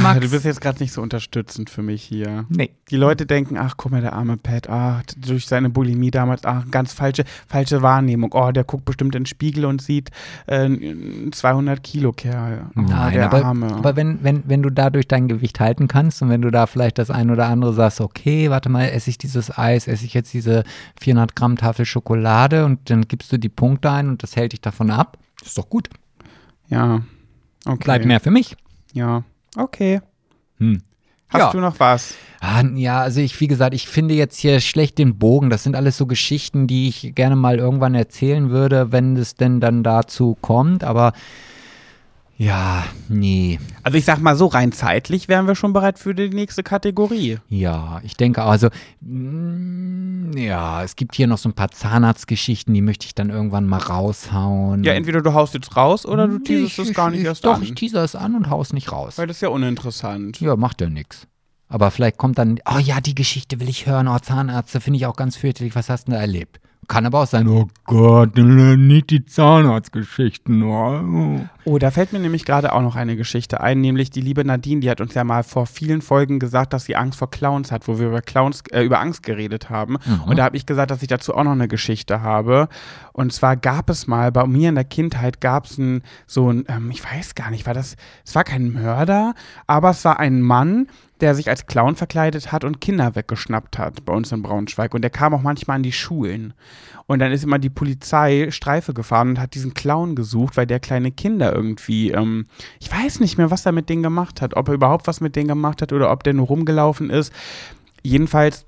Max. Du bist jetzt gerade nicht so unterstützend für mich hier. Nee. Die Leute denken, ach, guck mal, der arme Pat, ach, durch seine Bulimie damals, ach, ganz falsche, falsche Wahrnehmung. Oh, der guckt bestimmt in den Spiegel und sieht äh, einen 200 Kilo Kerl. Oh, Nein, der aber, Arme. aber wenn, wenn, wenn du dadurch dein Gewicht halten kannst und wenn du da vielleicht das ein oder andere sagst, okay, warte mal, esse ich dieses Eis, esse ich jetzt diese 400 Gramm Tafel Schokolade und dann gibst du die Punkte ein und das hält dich davon ab, ist doch gut. ja, okay. Bleibt mehr für mich. Ja, okay. Hm. Hast Ja. du noch was? Ah, ja, also ich, wie gesagt, ich finde jetzt hier schlecht den Bogen. Das sind alles so Geschichten, die ich gerne mal irgendwann erzählen würde, wenn es denn dann dazu kommt. Aber ja, nee. Also ich sag mal so, rein zeitlich wären wir schon bereit für die nächste Kategorie. Ja, ich denke also, mm, ja, es gibt hier noch so ein paar Zahnarztgeschichten, die möchte ich dann irgendwann mal raushauen. Ja, entweder du haust jetzt raus oder du teaserst ich- es gar ich- nicht erst Doch, an. ich teaser es an und hau's nicht raus. Weil das ist ja uninteressant. Ja, macht ja nix. Aber vielleicht kommt dann, oh ja, die Geschichte will ich hören, oh, Zahnärzte finde ich auch ganz fürchterlich, was hast du denn da erlebt? Kann aber auch sein, oh Gott, nicht die Zahnarztgeschichten. Oh. Oh, da fällt mir nämlich gerade auch noch eine Geschichte ein, nämlich die liebe Nadine, die hat uns ja mal vor vielen Folgen gesagt, dass sie Angst vor Clowns hat, wo wir über Clowns, äh, über Angst geredet haben. Und da habe ich gesagt, dass ich dazu auch noch eine Geschichte habe. Und zwar gab es mal, bei mir in der Kindheit gab es ein, so ein, ähm, ich weiß gar nicht, war das, es war kein Mörder, aber es war ein Mann, der sich als Clown verkleidet hat und Kinder weggeschnappt hat bei uns in Braunschweig. Und der kam auch manchmal an die Schulen. Und dann ist immer die Polizei Streife gefahren und hat diesen Clown gesucht, weil der kleine Kinder irgendwie, ähm, ich weiß nicht mehr, was er mit denen gemacht hat, ob er überhaupt was mit denen gemacht hat oder ob der nur rumgelaufen ist. Jedenfalls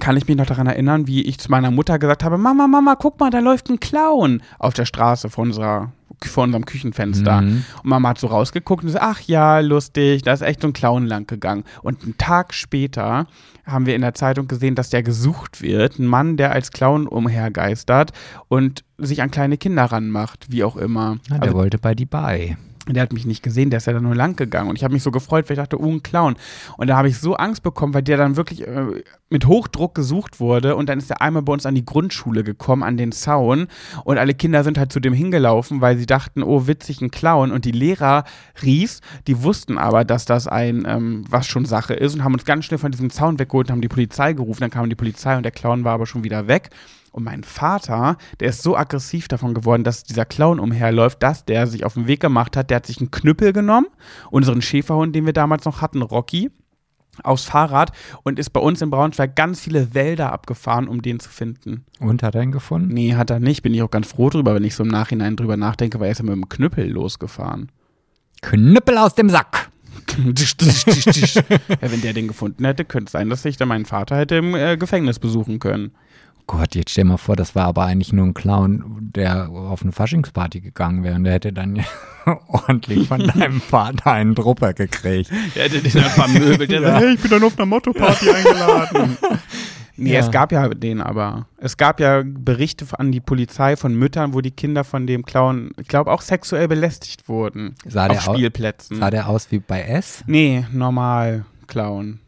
kann ich mich noch daran erinnern, wie ich zu meiner Mutter gesagt habe, Mama, Mama, guck mal, da läuft ein Clown auf der Straße vor, unserer, vor unserem Küchenfenster. Mhm. Und Mama hat so rausgeguckt und so, ach ja, lustig, da ist echt so ein Clown lang gegangen. Und einen Tag später haben wir in der Zeitung gesehen, dass der gesucht wird. Ein Mann, der als Clown umhergeistert und sich an kleine Kinder ranmacht, wie auch immer. Ja, der also, wollte bei die bei. Der hat mich nicht gesehen, der ist ja dann nur lang gegangen. Und ich habe mich so gefreut, weil ich dachte, oh, ein Clown. Und da habe ich so Angst bekommen, weil der dann wirklich äh, mit Hochdruck gesucht wurde. Und dann ist er einmal bei uns an die Grundschule gekommen, an den Zaun. Und alle Kinder sind halt zu dem hingelaufen, weil sie dachten, oh, witzig, ein Clown. Und die Lehrer Ries, die wussten aber, dass das ein, ähm, was schon Sache ist und haben uns ganz schnell von diesem Zaun weggeholt und haben die Polizei gerufen. Dann kam die Polizei und der Clown war aber schon wieder weg. Und mein Vater, der ist so aggressiv davon geworden, dass dieser Clown umherläuft, dass der sich auf den Weg gemacht hat. Der hat sich einen Knüppel genommen, unseren Schäferhund, den wir damals noch hatten, Rocky, aufs Fahrrad und ist bei uns in Braunschweig ganz viele Wälder abgefahren, um den zu finden. Und hat er ihn gefunden? Nee, hat er nicht. Bin ich auch ganz froh drüber, wenn ich so im Nachhinein drüber nachdenke, weil er ist ja mit dem Knüppel losgefahren. Knüppel aus dem Sack. Ja, wenn der den gefunden hätte, könnte es sein, dass ich dann meinen Vater hätte im äh, Gefängnis besuchen können. Gott, jetzt stell mal vor, das war aber eigentlich nur ein Clown, der auf eine Faschingsparty gegangen wäre und der hätte dann ordentlich von deinem Vater einen Drupper gekriegt. Der hätte den dann vermöbelt. Der sagt, hey, ich bin dann auf einer Motto-Party eingeladen. Nee, Ja. es gab ja den aber. Es gab ja Berichte an die Polizei von Müttern, wo die Kinder von dem Clown, ich glaube, auch sexuell belästigt wurden. Sah auf Spielplätzen. sah der aus wie bei S? nee, normal Clown.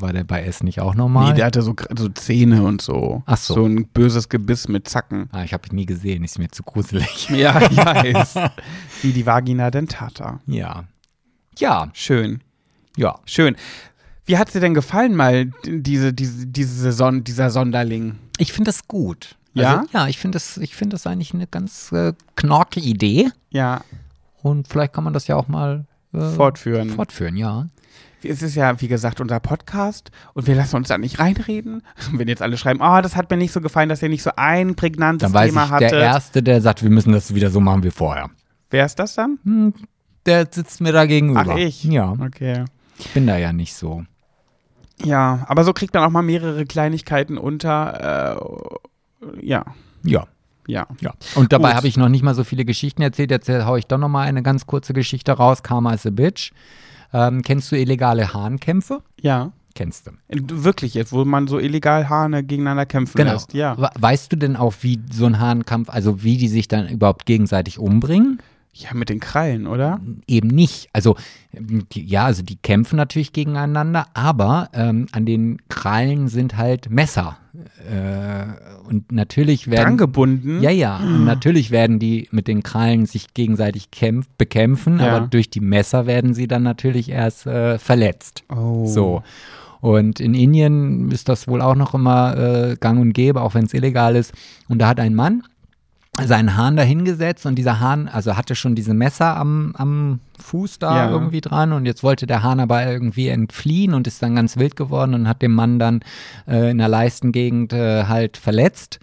War der bei S nicht auch normal? Nee, der hatte so, so Zähne und so. Ach so. So ein böses Gebiss mit Zacken. ah, ich habe ihn nie gesehen, ist mir zu gruselig. Ja, ich weiß. Wie die Vagina dentata. Ja. Ja, Schön. ja. Schön. Wie hat dir denn gefallen mal diese, diese, diese Son dieser Sonderling? Ich finde das gut. Ja? Also, ja, ich finde das, ich finde das eigentlich eine ganz äh, knorke Idee. Ja, Und vielleicht kann man das ja auch mal äh, fortführen. fortführen, ja. Es ist ja, wie gesagt, unser Podcast und wir lassen uns da nicht reinreden. Wenn jetzt alle schreiben, oh, das hat mir nicht so gefallen, dass ihr nicht so ein prägnantes Dann Thema ich, hattet. der Erste, der sagt, wir müssen das wieder so machen wie vorher. Wer ist das dann? Hm, der sitzt mir da gegenüber. Ach, ich? Ja, Okay. ich bin da ja nicht so. Ja, aber so kriegt man auch mal mehrere Kleinigkeiten unter. Äh, ja, Ja. ja. Ja. Und dabei habe ich noch nicht mal so viele Geschichten erzählt. Jetzt haue ich doch noch mal eine ganz kurze Geschichte raus. Karma is a Bitch. Ähm, kennst du illegale Hahnkämpfe? Ja. Kennst du. Wirklich jetzt, wo man so illegal Hahne gegeneinander kämpfen Genau. lässt. Ja. We- Weißt du denn auch, wie so ein Hahnkampf, also wie die sich dann überhaupt gegenseitig umbringen? Ja, mit den Krallen, oder? Eben nicht. Also die, ja, also die kämpfen natürlich gegeneinander, aber ähm, an den Krallen sind halt Messer. Äh, und natürlich werden Drangebunden. Ja, ja. Und natürlich werden die mit den Krallen sich gegenseitig kämpf bekämpfen, Ja. aber durch die Messer werden sie dann natürlich erst äh, verletzt. Oh. So. Und in Indien ist das wohl auch noch immer äh, gang und gäbe, auch wenn es illegal ist. Und da hat ein Mann seinen Hahn da hingesetzt und dieser Hahn, also hatte schon diese Messer am, am Fuß da Ja. irgendwie dran und jetzt wollte der Hahn aber irgendwie entfliehen und ist dann ganz wild geworden und hat den Mann dann äh, in der Leistengegend äh, halt verletzt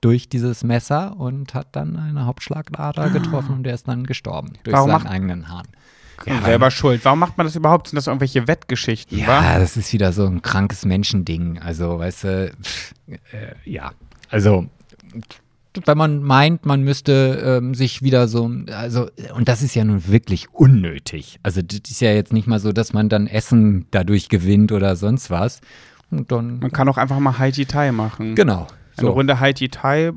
durch dieses Messer und hat dann eine Hauptschlagader getroffen und der ist dann gestorben durch Warum seinen eigenen Hahn. Selber schuld. Warum macht man das überhaupt? Sind das irgendwelche Wettgeschichten, Ja, wa? das ist wieder so ein krankes Menschending. Also, weißt du, pff, äh, ja, also wenn man meint, man müsste ähm, sich wieder so, also, und das ist ja nun wirklich unnötig. Also, das ist ja jetzt nicht mal so, dass man dann Essen dadurch gewinnt oder sonst was. Und dann, Man kann auch einfach mal Haiti Thai machen. genau. Eine So. Runde Haiti Thai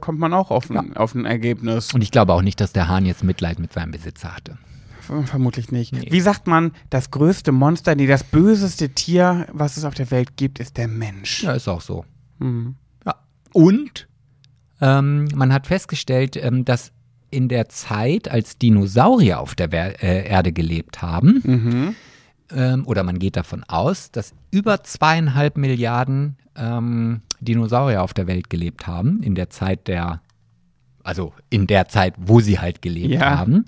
kommt man auch auf ein, auf ein Ergebnis. Und ich glaube auch nicht, dass der Hahn jetzt Mitleid mit seinem Besitzer hatte. Vermutlich nicht. Nee. Wie sagt man, das größte Monster, nee, das böseste Tier, was es auf der Welt gibt, ist der Mensch. Ja, ist auch so. Mhm. Ja. Und ähm, man hat festgestellt, ähm, dass in der Zeit, als Dinosaurier auf der Wer äh, Erde gelebt haben, Mhm. ähm, oder man geht davon aus, dass über zweieinhalb Milliarden ähm, Dinosaurier auf der Welt gelebt haben, in der Zeit der, also in der Zeit, wo sie halt gelebt Ja. haben.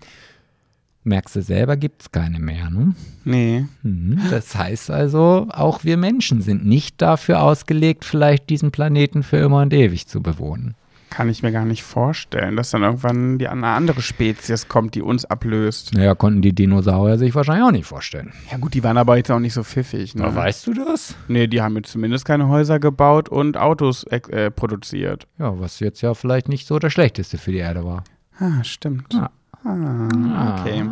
Merkst du selber, gibt es keine mehr. Ne? Nee. Mhm. Das heißt also, auch wir Menschen sind nicht dafür ausgelegt, vielleicht diesen Planeten für immer und ewig zu bewohnen. Kann ich mir gar nicht vorstellen, dass dann irgendwann die, eine andere Spezies kommt, die uns ablöst. Naja, konnten die Dinosaurier sich wahrscheinlich auch nicht vorstellen. Ja gut, die waren aber jetzt auch nicht so pfiffig. Ne? weißt du das? Nee, die haben jetzt zumindest keine Häuser gebaut und Autos äh, produziert. Ja, was jetzt ja vielleicht nicht so das Schlechteste für die Erde war. Ah, stimmt. Ja. Ah, okay.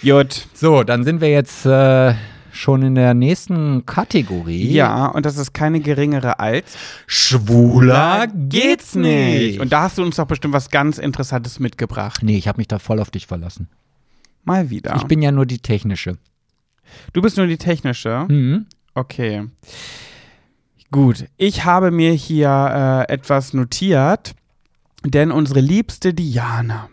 Gut. So, dann sind wir jetzt äh, schon in der nächsten Kategorie. Ja, und das ist keine geringere als Schwuler Und da hast du uns doch bestimmt was ganz Interessantes mitgebracht. Nee, ich habe mich da voll auf dich verlassen. Mal wieder. Ich bin ja nur die technische. du bist nur die technische. Mhm. Okay. Gut, ich habe mir hier äh, etwas notiert, denn unsere liebste Diana,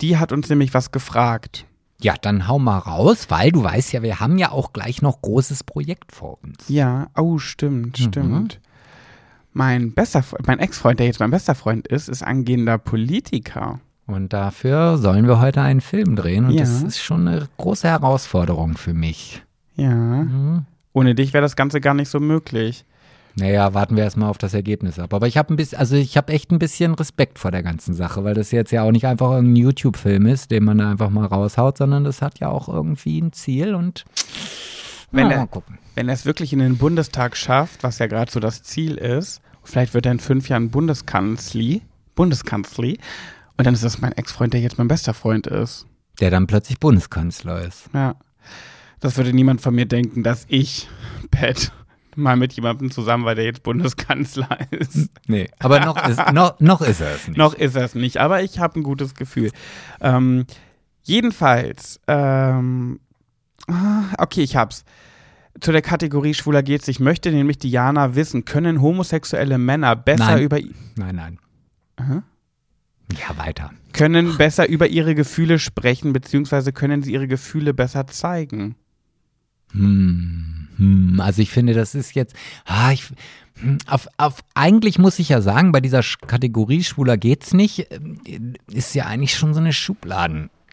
die hat uns nämlich was gefragt. Ja, dann hau mal raus, weil du weißt ja, wir haben ja auch gleich noch großes Projekt vor uns. Ja, oh, stimmt, Mhm. stimmt. Mein bester, mein Ex-Freund, der jetzt mein bester Freund ist, ist angehender Politiker. Und dafür sollen wir heute einen Film drehen. Und Ja. das ist schon eine große Herausforderung für mich. Ja. Mhm. Ohne dich wäre das Ganze gar nicht so möglich. Naja, warten wir erstmal auf das Ergebnis ab. Aber ich habe ein bisschen, also ich habe echt ein bisschen Respekt vor der ganzen Sache, weil das jetzt ja auch nicht einfach irgendein YouTube-Film ist, den man da einfach mal raushaut, sondern das hat ja auch irgendwie ein Ziel und Wenn na, er- mal gucken. Wenn er es wirklich in den Bundestag schafft, was ja gerade so das Ziel ist, vielleicht wird er in fünf Jahren Bundeskanzli, Bundeskanzli, und dann ist das mein Ex-Freund, der jetzt mein bester Freund ist. Der dann plötzlich Bundeskanzler ist. Ja. Das würde niemand von mir denken, dass ich, Pat, mal mit jemandem zusammen war, der jetzt Bundeskanzler ist. Nee, aber noch ist, noch, noch ist er es nicht. Noch ist er es nicht, aber ich habe ein gutes Gefühl. Ähm, jedenfalls, ähm, ah, okay, ich hab's. Zu der Kategorie Schwuler geht's. Ich möchte nämlich Diana wissen, können homosexuelle Männer besser Nein. über Nein, nein. Aha. Ja, weiter. können besser über ihre Gefühle sprechen, beziehungsweise können sie ihre Gefühle besser zeigen? Hm, hm, also ich finde, das ist jetzt, ah, ich, hm, auf, auf, eigentlich muss ich ja sagen, bei dieser Kategorie Schwuler geht's nicht, ähm, ist ja eigentlich schon so eine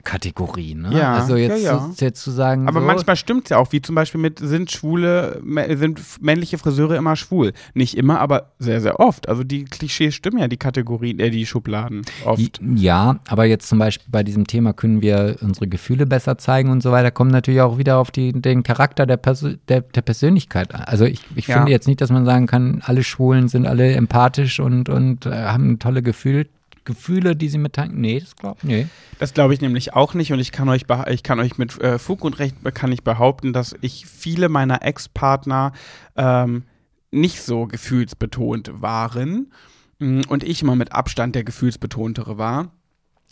Schubladenkategorie, ne? Ja, also jetzt, ja, ja. Zu, jetzt zu sagen, Aber so, manchmal stimmt's ja auch, wie zum Beispiel mit, sind schwule, sind männliche Friseure immer schwul? Nicht immer, aber sehr, sehr oft. Also die Klischees stimmen ja, die Kategorien, äh, die Schubladen oft. Ja, aber jetzt zum Beispiel bei diesem Thema können wir unsere Gefühle besser zeigen und so weiter, kommt natürlich auch wieder auf die, den Charakter der, Perso der, der Persönlichkeit an. Also ich, ich Ja. finde jetzt nicht, dass man sagen kann, alle Schwulen sind alle empathisch und, und äh, haben tolle Gefühl, Gefühle, die sie mitteilen. Nee, das glaube nee. Das glaube ich nämlich auch nicht und ich kann euch, ich kann euch mit äh, Fug und Recht kann ich behaupten, dass ich viele meiner Ex-Partner ähm, nicht so gefühlsbetont waren mm, und ich immer mit Abstand der gefühlsbetontere war.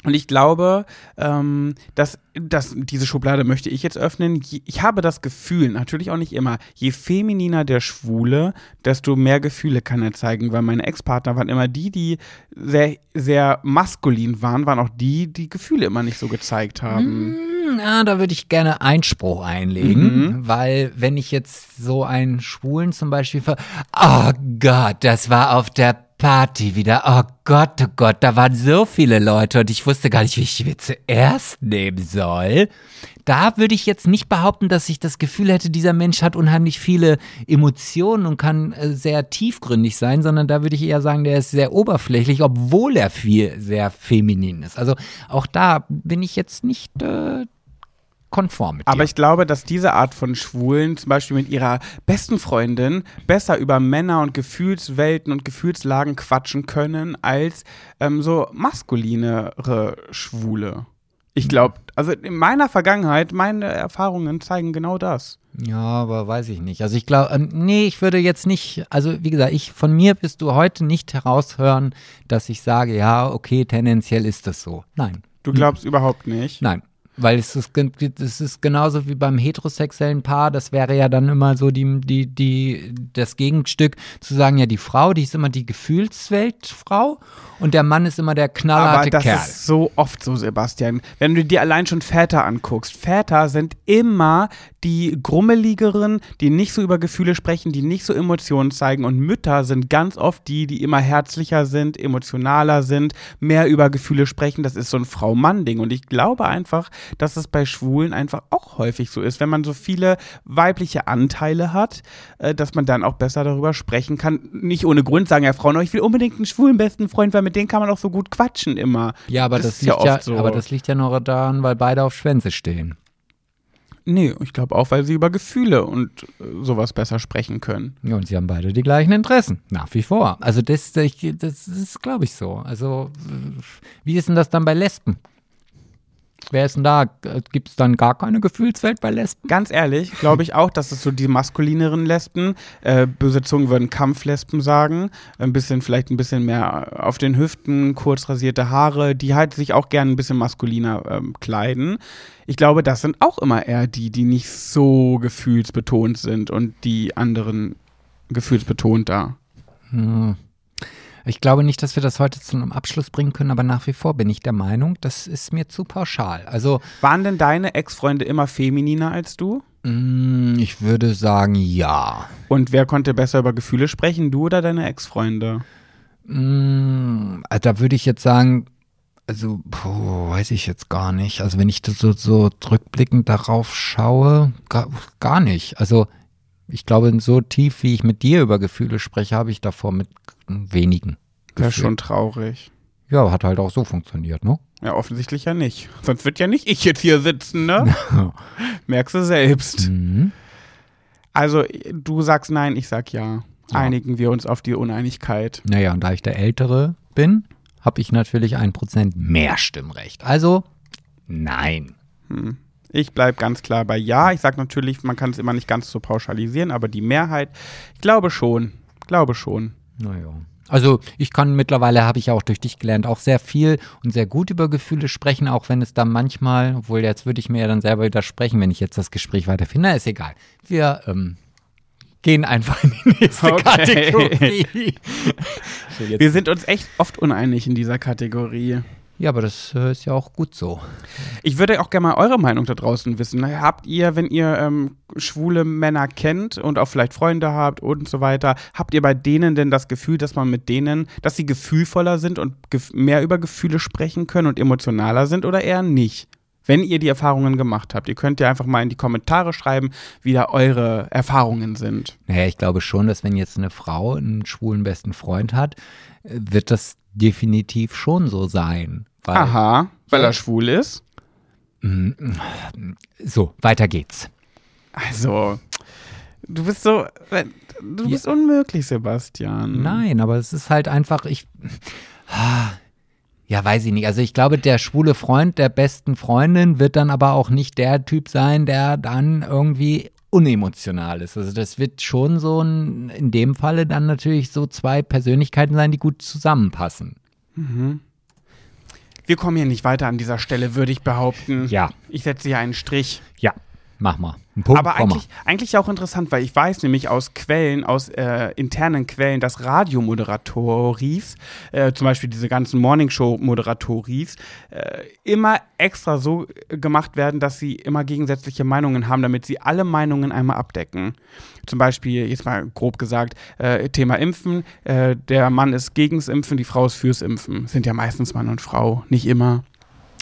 Und ich glaube, ähm, dass, dass diese Schublade möchte ich jetzt öffnen. Ich habe das Gefühl, natürlich auch nicht immer, je femininer der Schwule, desto mehr Gefühle kann er zeigen, weil meine Ex-Partner waren immer die, die sehr, sehr maskulin waren, waren auch die, die Gefühle immer nicht so gezeigt haben. Hm, Ja, da würde ich gerne Einspruch einlegen, weil wenn ich jetzt so einen Schwulen zum Beispiel ver Oh Gott, das war auf der Party wieder. Oh Gott, oh Gott, da waren so viele Leute und ich wusste gar nicht, wie ich mir zuerst nehmen soll. Da würde ich jetzt nicht behaupten, dass ich das Gefühl hätte, dieser Mensch hat unheimlich viele Emotionen und kann äh, sehr tiefgründig sein, sondern da würde ich eher sagen, der ist sehr oberflächlich, obwohl er viel sehr feminin ist. Also auch da bin ich jetzt nicht äh, konform mit Aber dir. ich glaube, dass diese Art von Schwulen zum Beispiel mit ihrer besten Freundin besser über Männer und Gefühlswelten und Gefühlslagen quatschen können als ähm, so maskulinere Schwule. Ich glaube, also in meiner Vergangenheit, meine Erfahrungen zeigen genau das. Ja, aber weiß ich nicht. Also ich glaube, ähm, nee, ich würde jetzt nicht, also wie gesagt, ich von mir wirst du heute nicht heraushören, dass ich sage, ja, okay, tendenziell ist das so. Nein. Du glaubst überhaupt nicht. Nein. Weil es ist, es ist genauso wie beim heterosexuellen Paar, das wäre ja dann immer so die, die, die, das Gegenstück zu sagen, ja, die Frau, die ist immer die Gefühlsweltfrau und der Mann ist immer der Aber knallharte das Kerl. ist so oft so, Sebastian. Wenn du dir allein schon Väter anguckst, Väter sind immer die grummeligeren, die nicht so über Gefühle sprechen, die nicht so Emotionen zeigen. Und Mütter sind ganz oft die, die immer herzlicher sind, emotionaler sind, mehr über Gefühle sprechen. Das ist so ein Frau-Mann-Ding. Und ich glaube einfach, dass es bei Schwulen einfach auch häufig so ist, wenn man so viele weibliche Anteile hat, äh, dass man dann auch besser darüber sprechen kann. Nicht ohne Grund sagen ja Frauen, ich will unbedingt einen schwulen besten Freund, weil mit denen kann man auch so gut quatschen immer. ja, aber das, ja liegt ja, oft so. aber das liegt ja nur daran, weil beide auf Schwänze stehen. Nee, ich glaube auch, weil sie über Gefühle und äh, sowas besser sprechen können. Ja, und sie haben beide die gleichen Interessen, nach wie vor. Also das, ich- das ist, glaube ich, so. Also wie ist denn das dann bei Lesben? Wer ist denn da? Gibt es dann gar keine Gefühlswelt bei Lesben? Ganz ehrlich, glaube ich auch, dass es so die maskulineren Lesben, äh, böse Zungen würden Kampflesben sagen, ein bisschen, vielleicht ein bisschen mehr auf den Hüften, kurz rasierte Haare, die halt sich auch gerne ein bisschen maskuliner ähm, kleiden. Ich glaube, das sind auch immer eher die, die nicht so gefühlsbetont sind und die anderen gefühlsbetont da. Hm. Ich glaube nicht, dass wir das heute zu einem Abschluss bringen können, aber nach wie vor bin ich der Meinung, das ist mir zu pauschal. Also Waren denn deine Ex-Freunde immer femininer als du? mh, ich würde sagen, ja. Und wer konnte besser über Gefühle sprechen, du oder deine Ex-Freunde? Mm, also da würde ich jetzt sagen, also puh, weiß ich jetzt gar nicht. Also wenn ich das so, so rückblickend darauf schaue, gar, gar nicht. Also Ich glaube, so tief, wie ich mit dir über Gefühle spreche, habe ich davor mit wenigen. Wäre Gefühlen. schon traurig. Ja, hat halt auch so funktioniert, ne? Ja, offensichtlich ja nicht. Sonst wird ja nicht ich jetzt hier sitzen, ne? Merkst du selbst. Mhm. Also, du sagst nein, ich sag ja. Ja. Einigen wir uns auf die Uneinigkeit. Naja, und da ich der Ältere bin, habe ich natürlich ein Prozent mehr Stimmrecht. Also, nein. Ich bleib ganz klar bei ja. Ich sag natürlich, man kann es immer nicht ganz so pauschalisieren, aber die Mehrheit, ich glaube schon. Glaube schon. Naja. Also ich kann mittlerweile, habe ich auch durch dich gelernt, auch sehr viel und sehr gut über Gefühle sprechen, auch wenn es dann manchmal, obwohl jetzt würde ich mir ja dann selber widersprechen, wenn ich jetzt das Gespräch weiterfinde. Na, ist egal. Wir ähm, gehen einfach in die nächste Okay. Kategorie. Wir sind uns echt oft uneinig in dieser Kategorie. Ja, aber das äh, ist ja auch gut so. Ich würde auch gerne mal eure Meinung da draußen wissen. Habt ihr, wenn ihr ähm, schwule Männer kennt und auch vielleicht Freunde habt und so weiter, habt ihr bei denen denn das Gefühl, dass man mit denen, dass sie gefühlvoller sind und gef mehr über Gefühle sprechen können und emotionaler sind oder eher nicht? Wenn ihr die Erfahrungen gemacht habt, ihr könnt ja einfach mal in die Kommentare schreiben, wie da eure Erfahrungen sind. Naja, ich glaube schon, dass wenn jetzt eine Frau einen schwulen besten Freund hat, äh, wird das definitiv schon so sein. Weil, Aha, weil er schwul ist. So, weiter geht's. Also, du bist so, du bist unmöglich, Sebastian. Nein, aber es ist halt einfach, ich. Ja, weiß ich nicht. Also ich glaube, der schwule Freund der besten Freundin wird dann aber auch nicht der Typ sein, der dann irgendwie unemotional ist. Also das wird schon so ein, in dem Falle dann natürlich so zwei Persönlichkeiten sein, die gut zusammenpassen. Wir kommen hier nicht weiter an dieser Stelle, würde ich behaupten. Ja. Ich setze hier einen Strich. Ja, mach mal. Punkt, Aber eigentlich, eigentlich auch interessant, weil ich weiß nämlich aus Quellen, aus äh, internen Quellen, dass Radiomoderatoris, äh, zum Beispiel diese ganzen Morningshow-Moderatoris, äh, immer extra so gemacht werden, dass sie immer gegensätzliche Meinungen haben, damit sie alle Meinungen einmal abdecken. Zum Beispiel, jetzt mal grob gesagt, äh, Thema Impfen, äh, der Mann ist gegens Impfen, die Frau ist fürs Impfen. Sind ja meistens Mann und Frau, nicht immer.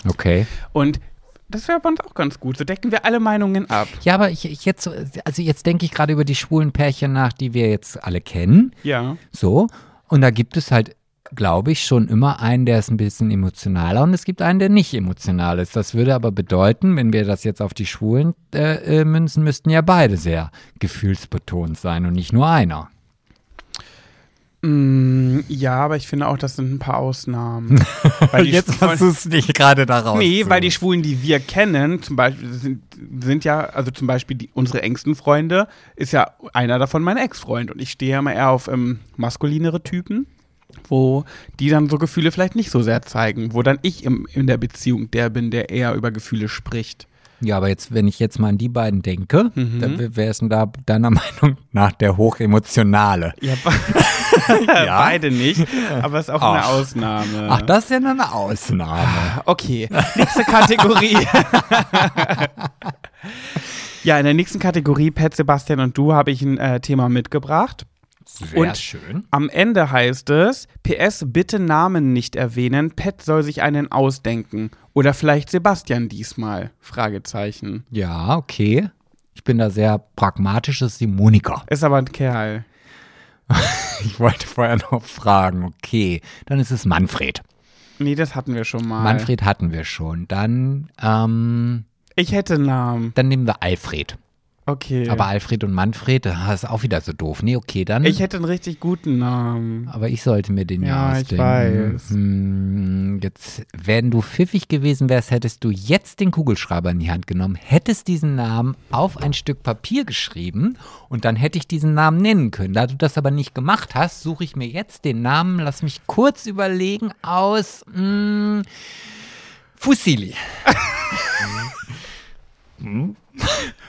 Okay. Und das wäre bei uns auch ganz gut. So decken wir alle Meinungen ab. Ja, aber ich, ich jetzt, so- also jetzt denke ich gerade über die schwulen Pärchen nach, die wir jetzt alle kennen. Ja. So. Und da gibt es halt, glaube ich, schon immer einen, der ist ein bisschen emotionaler und es gibt einen, der nicht emotional ist. Das würde aber bedeuten, wenn wir das jetzt auf die Schwulen äh, äh, münzen, müssten ja beide sehr gefühlsbetont sein und nicht nur einer. Mm, ja, aber ich finde auch, das sind ein paar Ausnahmen. weil die Schwulen- du es nicht gerade daraus. Nee, weil die Schwulen, die wir kennen, zum Beispiel sind, sind ja, also zum Beispiel die, unsere engsten Freunde, ist ja einer davon mein Ex-Freund. Und ich stehe ja immer eher auf ähm, maskulinere Typen, wo die dann so Gefühle vielleicht nicht so sehr zeigen, wo dann ich im, in der Beziehung der bin, der eher über Gefühle spricht. Ja, aber jetzt, wenn ich jetzt mal an die beiden denke, Mhm. dann wer ist denn da deiner Meinung nach der hochemotionale? Ja, beide nicht, aber es ist auch eine Ach. Ausnahme. Ach, das ist ja nur eine Ausnahme. Okay, nächste Kategorie. ja, in der nächsten Kategorie, Pet, Sebastian und du, habe ich ein äh, Thema mitgebracht. Sehr Und- schön. Am Ende heißt es, PS, bitte Namen nicht erwähnen, Pet soll sich einen ausdenken. Oder vielleicht Sebastian diesmal? Fragezeichen. Ja, okay. Ich bin da sehr pragmatisch, ist die Monika. Ist aber ein Kerl. Ich wollte vorher noch fragen, okay. Dann ist es Manfred. Nee, das hatten wir schon mal. Manfred hatten wir schon. Dann, ähm, Ich hätte einen Namen. dann nehmen wir Alfred. Okay. Aber Alfred und Manfred, das ist auch wieder so doof. Nee, okay, dann. ich hätte einen richtig guten Namen. aber ich sollte mir den Ja, ja ich ausdenken. weiß. Hm, jetzt, wenn du pfiffig gewesen wärst, hättest du jetzt den Kugelschreiber in die Hand genommen, hättest diesen Namen auf ein Stück Papier geschrieben und dann hätte ich diesen Namen nennen können. Da du das aber nicht gemacht hast, suche ich mir jetzt den Namen, lass mich kurz überlegen, aus mh, Fusilli.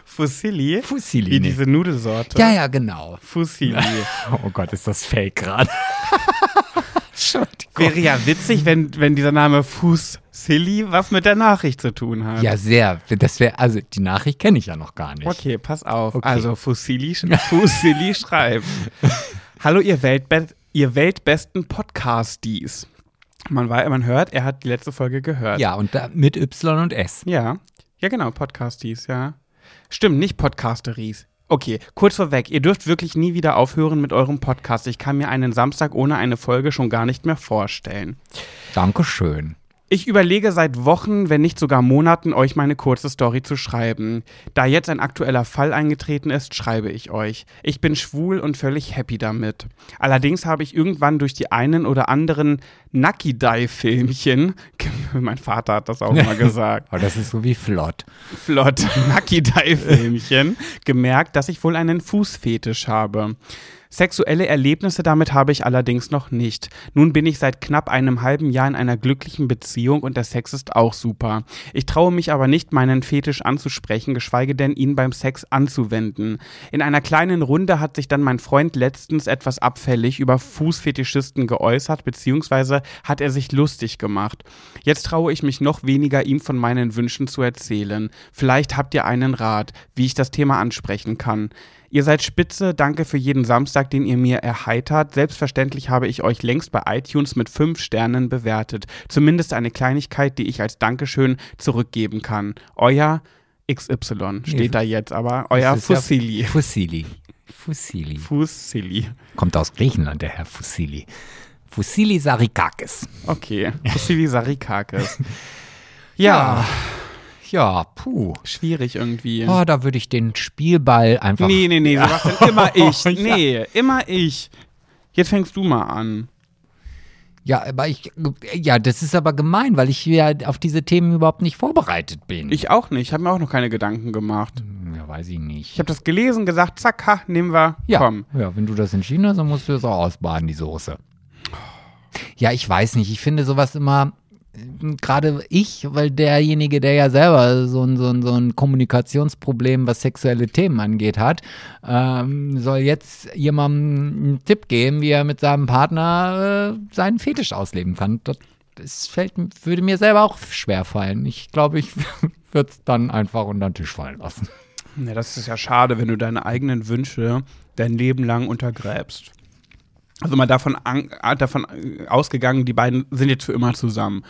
Fusilli? Fusilli. Wie diese Nudelsorte. Ja, ja, genau. Fusilli. Oh Gott, ist das fake gerade. Wäre ja witzig, wenn, wenn dieser Name Fusilli was mit der Nachricht zu tun hat. Ja, sehr. Das wäre, also die Nachricht kenne ich ja noch gar nicht. Okay, pass auf. Okay. Also Fusilli, Fusilli schreibt. Hallo ihr, Weltbe ihr weltbesten Podcasties. Man, war, man hört, er hat die letzte Folge gehört. Ja, und da mit Y und S. Ja, ja genau, Podcasties, ja. Stimmt, nicht Podcasteries. Okay, kurz vorweg, ihr dürft wirklich nie wieder aufhören mit eurem Podcast. Ich kann mir einen Samstag ohne eine Folge schon gar nicht mehr vorstellen. Dankeschön. Ich überlege seit Wochen, wenn nicht sogar Monaten, euch meine kurze Story zu schreiben. Da jetzt ein aktueller Fall eingetreten ist, schreibe ich euch. Ich bin schwul und völlig happy damit. Allerdings habe ich irgendwann durch die einen oder anderen Nucky-Dye-Filmchen, mein Vater hat das auch mal gesagt, Aber das ist so wie flott. flott Nucky-Dye-Filmchen, gemerkt, dass ich wohl einen Fußfetisch habe. Sexuelle Erlebnisse damit habe ich allerdings noch nicht. Nun bin ich seit knapp einem halben Jahr in einer glücklichen Beziehung und der Sex ist auch super. Ich traue mich aber nicht, meinen Fetisch anzusprechen, geschweige denn ihn beim Sex anzuwenden. In einer kleinen Runde hat sich dann mein Freund letztens etwas abfällig über Fußfetischisten geäußert, beziehungsweise hat er sich lustig gemacht. Jetzt traue ich mich noch weniger, ihm von meinen Wünschen zu erzählen. Vielleicht habt ihr einen Rat, wie ich das Thema ansprechen kann. Ihr seid spitze, danke für jeden Samstag, den ihr mir erheitert. Selbstverständlich habe ich euch längst bei iTunes mit 5 Sternen bewertet. Zumindest eine Kleinigkeit, die ich als Dankeschön zurückgeben kann. Euer XY steht Nee, da jetzt, aber euer ist ja Fussili. Fussili. Fussili. Fussili. Kommt aus Griechenland, der Herr Fussili. Fussili Sarikakis. Okay, Fussili Sarikakis. Ja, Ja, puh. schwierig irgendwie. Oh, da würde ich den Spielball einfach. Nee, nee, nee, Sebastian, immer ich. Ja. Nee, immer ich. Jetzt fängst du mal an. Ja, aber ich, ja, das ist aber gemein, weil ich ja auf diese Themen überhaupt nicht vorbereitet bin. Ich auch nicht. Ich habe mir auch noch keine Gedanken gemacht. ja, weiß ich nicht. Ich habe das gelesen, gesagt, zack, ha, nehmen wir. ja, Komm. ja, wenn du das entschieden hast, dann musst du das auch ausbaden, die Soße. Ja, ich weiß nicht. Ich finde sowas immer, gerade ich, weil derjenige, der ja selber so ein, so ein, so ein Kommunikationsproblem, was sexuelle Themen angeht, hat, ähm, soll jetzt jemandem einen Tipp geben, wie er mit seinem Partner äh, seinen Fetisch ausleben kann. Das, das fällt, würde mir selber auch schwer fallen. Ich glaube, ich würde es dann einfach unter den Tisch fallen lassen. Ja, das ist ja schade, wenn du deine eigenen Wünsche dein Leben lang untergräbst. Also mal davon, an, äh, davon äh, ausgegangen, die beiden sind jetzt für immer zusammen.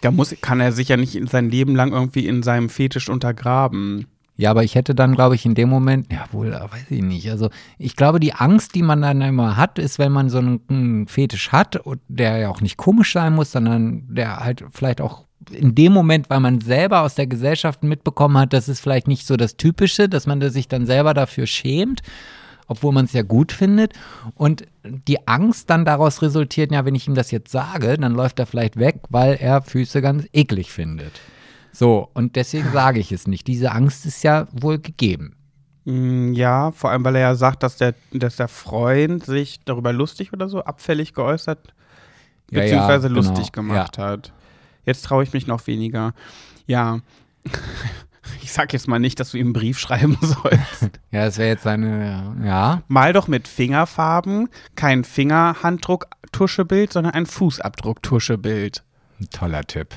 Da muss, kann er sich ja nicht in sein Leben lang irgendwie in seinem Fetisch untergraben. Ja, aber ich hätte dann, glaube ich, in dem Moment, ja wohl, äh, weiß ich nicht. Also ich glaube, die Angst, die man dann immer hat, ist, wenn man so einen, Fetisch hat, der ja auch nicht komisch sein muss, sondern der halt vielleicht auch in dem Moment, weil man selber aus der Gesellschaft mitbekommen hat, das ist vielleicht nicht so das Typische, dass man sich dann selber dafür schämt, obwohl man es ja gut findet. Und die Angst dann daraus resultiert, ja, wenn ich ihm das jetzt sage, dann läuft er vielleicht weg, weil er Füße ganz eklig findet. So, und deswegen sage ich es nicht. Diese Angst ist ja wohl gegeben. Mm, Ja, vor allem, weil er ja sagt, dass der, dass der Freund sich darüber lustig oder so abfällig geäußert, Ja, beziehungsweise ja, lustig genau, gemacht hat. Jetzt traue ich mich noch weniger. Ja. Ich sag jetzt mal nicht, dass du ihm einen Brief schreiben sollst. Ja, das wäre jetzt eine, ja. Mal doch mit Fingerfarben kein Fingerhanddruck-Tuschebild, sondern ein Fußabdruck-Tuschebild. Ein toller Tipp.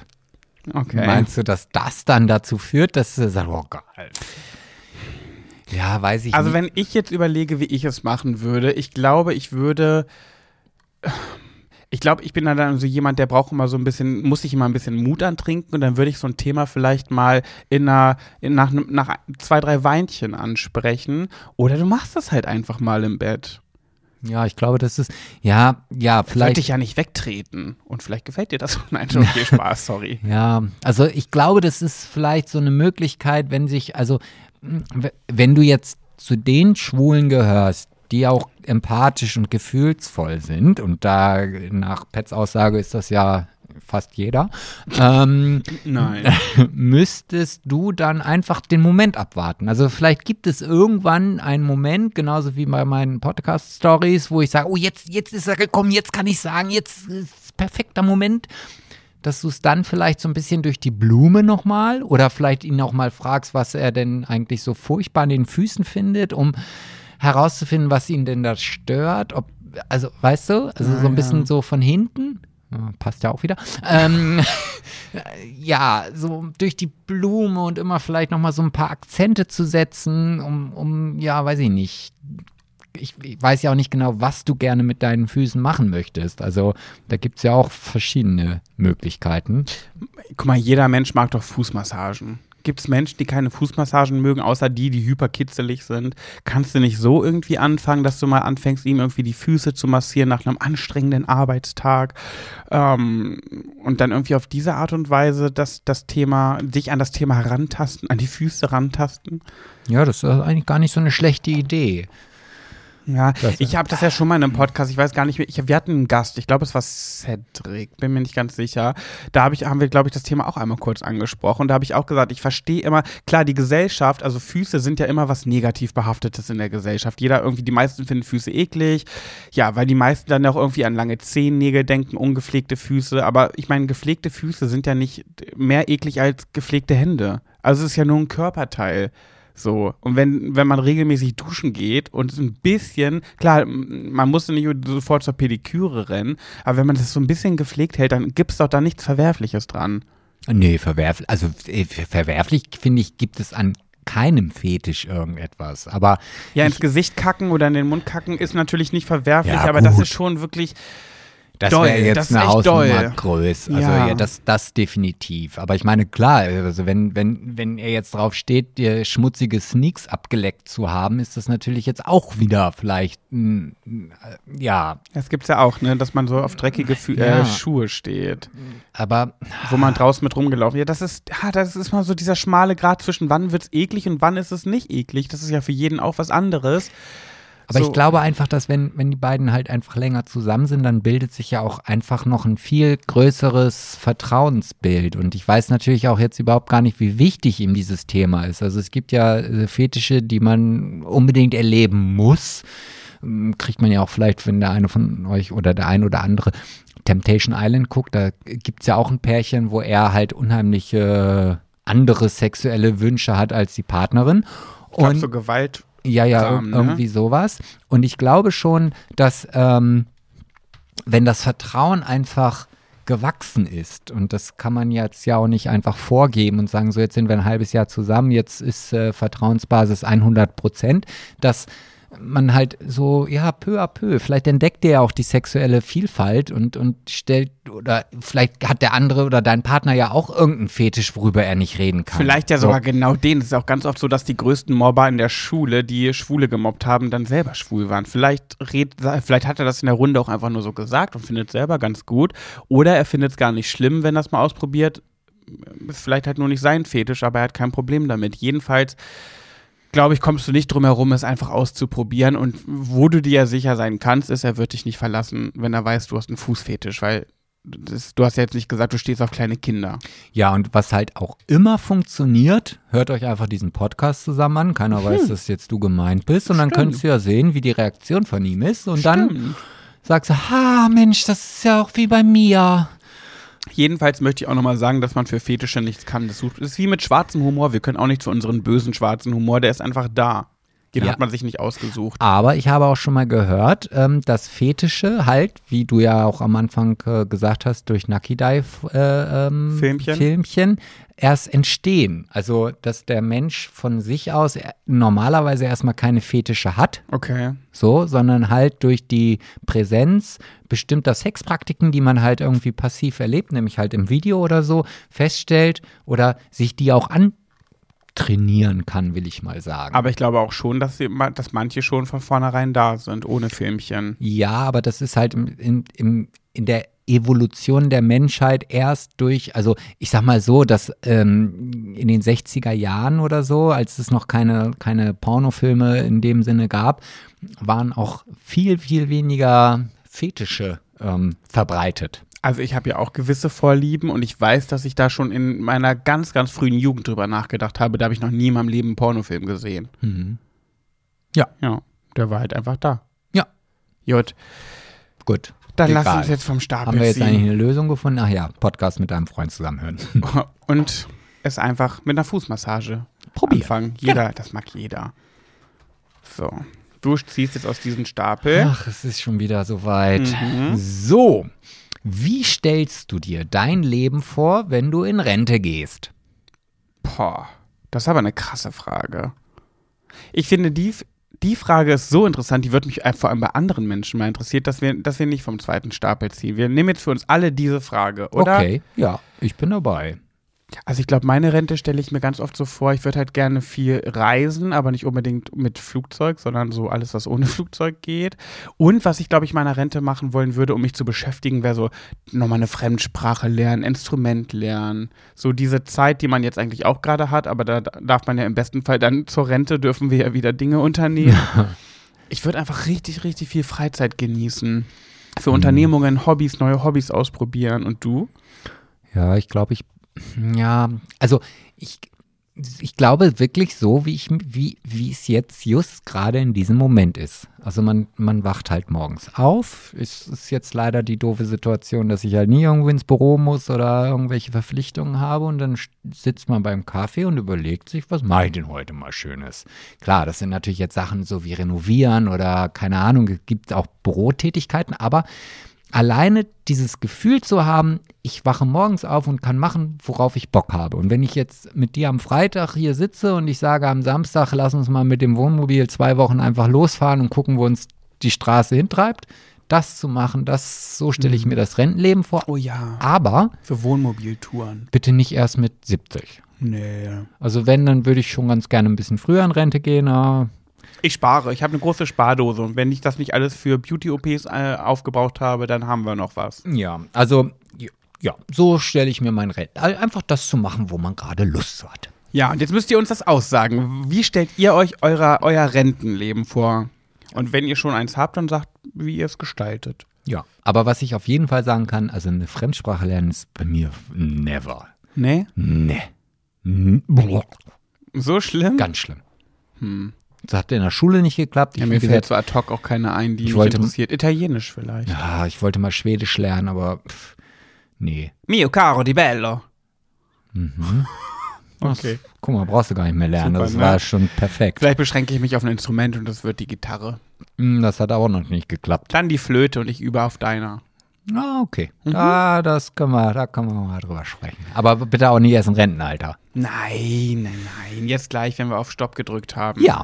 Okay. Meinst du, dass das dann dazu führt, dass er sagt, oh geil. Ja, weiß ich Also nicht. wenn ich jetzt überlege, wie ich es machen würde, ich glaube, ich würde. Ich glaube, ich bin dann so jemand, der braucht immer so ein bisschen, muss sich immer ein bisschen Mut antrinken und dann würde ich so ein Thema vielleicht mal in einer, in, nach, nach zwei, drei Weinchen ansprechen. Oder du machst das halt einfach mal im Bett. Ja, ich glaube, das ist, ja, ja, Vielleicht vielleicht. dich ja nicht wegtreten. Und vielleicht gefällt dir das. Nein, schon okay, Spaß, sorry. Ja, also ich glaube, das ist vielleicht so eine Möglichkeit, wenn sich, also wenn du jetzt zu den Schwulen gehörst, die auch empathisch und gefühlsvoll sind, und da nach Pets Aussage ist das ja fast jeder, ähm, Nein. müsstest du dann einfach den Moment abwarten. Also vielleicht gibt es irgendwann einen Moment, genauso wie bei meinen Podcast-Stories, wo ich sage, oh, jetzt, jetzt ist er gekommen, jetzt kann ich sagen, jetzt ist perfekter Moment, dass du es dann vielleicht so ein bisschen durch die Blume nochmal oder vielleicht ihn auch mal fragst, was er denn eigentlich so furchtbar an den Füßen findet, um herauszufinden, was ihn denn da stört. Ob, also, weißt du, also so ein bisschen so von hinten. Passt ja auch wieder. Ähm, ja, so durch die Blume und immer vielleicht nochmal so ein paar Akzente zu setzen, um, um, ja, weiß ich nicht. Ich, ich weiß ja auch nicht genau, was du gerne mit deinen Füßen machen möchtest. Also da gibt es ja auch verschiedene Möglichkeiten. Guck mal, jeder Mensch mag doch Fußmassagen. Gibt es Menschen, die keine Fußmassagen mögen, außer die, die hyperkitzelig sind? Kannst du nicht so irgendwie anfangen, dass du mal anfängst, ihm irgendwie die Füße zu massieren nach einem anstrengenden Arbeitstag ähm, und dann irgendwie auf diese Art und Weise das, das Thema, dich an das Thema herantasten, an die Füße rantasten? Ja, das ist eigentlich gar nicht so eine schlechte Idee. Ja, ich habe das ja schon mal in einem Podcast, ich weiß gar nicht mehr, ich, wir hatten einen Gast, ich glaube, es war Cedric, bin mir nicht ganz sicher. Da hab ich, haben wir, glaube ich, das Thema auch einmal kurz angesprochen. Und da habe ich auch gesagt, ich verstehe immer, klar, die Gesellschaft, also Füße sind ja immer was negativ behaftetes in der Gesellschaft. Jeder irgendwie, die meisten finden Füße eklig, ja, weil die meisten dann auch irgendwie an lange Zehennägel denken, ungepflegte Füße. Aber ich meine, gepflegte Füße sind ja nicht mehr eklig als gepflegte Hände. Also es ist ja nur ein Körperteil. So. Und wenn, wenn man regelmäßig duschen geht und ein bisschen, klar, man muss nicht sofort zur Pediküre rennen, aber wenn man das so ein bisschen gepflegt hält, dann gibt es doch da nichts Verwerfliches dran. Nee, verwerflich, also äh, verwerflich finde ich, gibt es an keinem Fetisch irgendetwas. Aber ja, ins Gesicht kacken oder in den Mund kacken ist natürlich nicht verwerflich, Ja, aber das ist schon wirklich. Das wäre jetzt das eine echt Hausnummer doll. größ. Also Ja. ja, das, das definitiv. Aber ich meine, klar, also wenn, wenn, wenn er jetzt drauf steht, dir schmutzige Sneaks abgeleckt zu haben, ist das natürlich jetzt auch wieder vielleicht, mm, äh, ja, Das gibt's ja auch, ne, dass man so auf dreckige Fü Ja. äh, Schuhe steht, aber wo man draußen mit rumgelaufen. Ja, das ist, ja, das ist mal so dieser schmale Grad zwischen wann wird's eklig und wann ist es nicht eklig. Das ist ja für jeden auch was anderes. Aber So. ich glaube einfach, dass wenn, wenn die beiden halt einfach länger zusammen sind, dann bildet sich ja auch einfach noch ein viel größeres Vertrauensbild. Und ich weiß natürlich auch jetzt überhaupt gar nicht, wie wichtig ihm dieses Thema ist. Also es gibt ja äh, Fetische, die man unbedingt erleben muss. Ähm, Kriegt man ja auch vielleicht, wenn der eine von euch oder der ein oder andere Temptation Island guckt, da gibt es ja auch ein Pärchen, wo er halt unheimliche andere sexuelle Wünsche hat als die Partnerin. Ich Und so Gewalt. Ja, ja, Kram, ne? irgendwie sowas. Und ich glaube schon, dass ähm, wenn das Vertrauen einfach gewachsen ist, und das kann man jetzt ja auch nicht einfach vorgeben und sagen, so jetzt sind wir ein halbes Jahr zusammen, jetzt ist äh, Vertrauensbasis 100 Prozent, dass man halt so, ja, peu à peu, vielleicht entdeckt er ja auch die sexuelle Vielfalt und, und stellt, oder vielleicht hat der andere oder dein Partner ja auch irgendeinen Fetisch, worüber er nicht reden kann. Vielleicht ja So. sogar genau den. Es ist auch ganz oft so, dass die größten Mobber in der Schule, die Schwule gemobbt haben, dann selber schwul waren. Vielleicht, red, vielleicht hat er das in der Runde auch einfach nur so gesagt und findet es selber ganz gut. Oder er findet es gar nicht schlimm, wenn er es mal ausprobiert. Ist vielleicht halt nur nicht sein Fetisch, aber er hat kein Problem damit. Jedenfalls, glaube ich, kommst du nicht drum herum, es einfach auszuprobieren. Und wo du dir ja sicher sein kannst, ist, er wird dich nicht verlassen, wenn er weiß, du hast einen Fußfetisch, weil das, du hast ja jetzt nicht gesagt, du stehst auf kleine Kinder. Ja, und was halt auch immer funktioniert, hört euch einfach diesen Podcast zusammen an. Keiner weiß, dass jetzt du gemeint bist. Und dann Hm. Stimmt. könntest du ja sehen, wie die Reaktion von ihm ist. Und dann Stimmt. sagst du, ha, Mensch, das ist ja auch wie bei mir. Jedenfalls möchte ich auch nochmal sagen, dass man für Fetische nichts kann. Das ist wie mit schwarzem Humor. Wir können auch nicht für unseren bösen schwarzen Humor. Der ist einfach da. Den Ja. hat man sich nicht ausgesucht. Aber ich habe auch schon mal gehört, ähm, dass Fetische halt, wie du ja auch am Anfang äh, gesagt hast, durch Dive äh, ähm, Filmchen. Erst entstehen. Also, dass der Mensch von sich aus äh, normalerweise erstmal keine Fetische hat. Okay. so, sondern halt durch die Präsenz bestimmter Sexpraktiken, die man halt irgendwie passiv erlebt, nämlich halt im Video oder so, feststellt oder sich die auch antrainieren kann, will ich mal sagen. Aber ich glaube auch schon, dass, sie, dass manche schon von vornherein da sind, ohne Filmchen. ja, aber das ist halt im, in, im, in der Evolution der Menschheit erst durch, also ich sag mal so, dass ähm, in den 60er Jahren oder so, als es noch keine, keine Pornofilme in dem Sinne gab, waren auch viel, viel weniger Fetische ähm, verbreitet. Also ich habe ja auch gewisse Vorlieben und ich weiß, dass ich da schon in meiner ganz, ganz frühen Jugend drüber nachgedacht habe. Da habe ich noch nie in meinem Leben einen Pornofilm gesehen. Ja. Ja, der war halt einfach da. Ja, Gut, gut. dann lass Egal. uns jetzt vom Stapel Haben wir jetzt eigentlich ziehen. eine Lösung gefunden? Ach ja, Podcast mit deinem Freund zusammenhören. Und es einfach mit einer Fußmassage Probieren. anfangen. Jeder, das mag jeder. So, du ziehst jetzt aus diesem Stapel. Ach, es ist schon wieder soweit. Mhm. So, wie stellst du dir dein Leben vor, wenn du in Rente gehst? Boah, das ist aber eine krasse Frage. Ich finde, die, die Frage ist so interessant, die würde mich vor allem bei anderen Menschen mal interessiert, dass wir, dass wir nicht vom zweiten Stapel ziehen. Wir nehmen jetzt für uns alle diese Frage, oder? Okay, ja, ich bin dabei. Also ich glaube, meine Rente stelle ich mir ganz oft so vor, ich würde halt gerne viel reisen, aber nicht unbedingt mit Flugzeug, sondern so alles, was ohne Flugzeug geht. Und was ich, glaube ich, meiner Rente machen wollen würde, um mich zu beschäftigen, wäre so nochmal eine Fremdsprache lernen, Instrument lernen. So diese Zeit, die man jetzt eigentlich auch gerade hat, aber da darf man ja im besten Fall dann zur Rente dürfen wir ja wieder Dinge unternehmen. Ich würde einfach richtig, richtig viel Freizeit genießen. Für Unternehmungen, Hobbys, neue Hobbys ausprobieren. Und du? Ja, ich glaube, ich, ja, also ich, ich glaube wirklich so, wie ich, wie, wie es jetzt just gerade in diesem Moment ist. Also man, man wacht halt morgens auf. Es ist jetzt leider die doofe Situation, dass ich halt nie irgendwo ins Büro muss oder irgendwelche Verpflichtungen habe und dann sitzt man beim Kaffee und überlegt sich, was mache ich denn heute mal Schönes? Klar, das sind natürlich jetzt Sachen so wie renovieren oder keine Ahnung, es gibt auch Bürotätigkeiten, aber alleine dieses Gefühl zu haben, ich wache morgens auf und kann machen, worauf ich Bock habe. Und wenn ich jetzt mit dir am Freitag hier sitze und ich sage am Samstag, lass uns mal mit dem Wohnmobil zwei Wochen einfach losfahren und gucken, wo uns die Straße hintreibt, das zu machen, das so stelle ich mir das Rentenleben vor. Oh ja. Aber Für Wohnmobiltouren. bitte nicht erst mit 70. Nee. Also wenn, dann würde ich schon ganz gerne ein bisschen früher in Rente gehen. Ich spare. Ich habe eine große Spardose. Und wenn ich das nicht alles für Beauty-OPs äh, aufgebraucht habe, dann haben wir noch was. Ja, also ja, so stelle ich mir mein Renten. Einfach das zu machen, wo man gerade Lust hat. Ja, und jetzt müsst ihr uns das aussagen. Wie stellt ihr euch eurer, euer Rentenleben vor? Und wenn ihr schon eins habt, dann sagt, wie ihr es gestaltet. Ja, aber was ich auf jeden Fall sagen kann, also eine Fremdsprache lernen ist bei mir never. Nee? Nee. So schlimm? Ganz schlimm. Das hat in der Schule nicht geklappt. Ich, ja, mir fällt gesagt, so ad hoc auch keine ein, die Ich mich wollte- interessiert. Italienisch vielleicht. ja, ich wollte mal Schwedisch lernen, aber pff, nee. Mio caro di bello. Okay. Guck mal, brauchst du gar nicht mehr lernen. Super, das ne? war schon perfekt. Vielleicht beschränke ich mich auf ein Instrument und das wird die Gitarre. Hm, Das hat auch noch nicht geklappt. Dann die Flöte und ich übe auf deiner. Ah, okay. Da, das können wir, da können wir mal drüber sprechen. Aber bitte auch nicht erst im Rentenalter. Nein, nein, nein. Jetzt gleich, wenn wir auf Stopp gedrückt haben. Ja.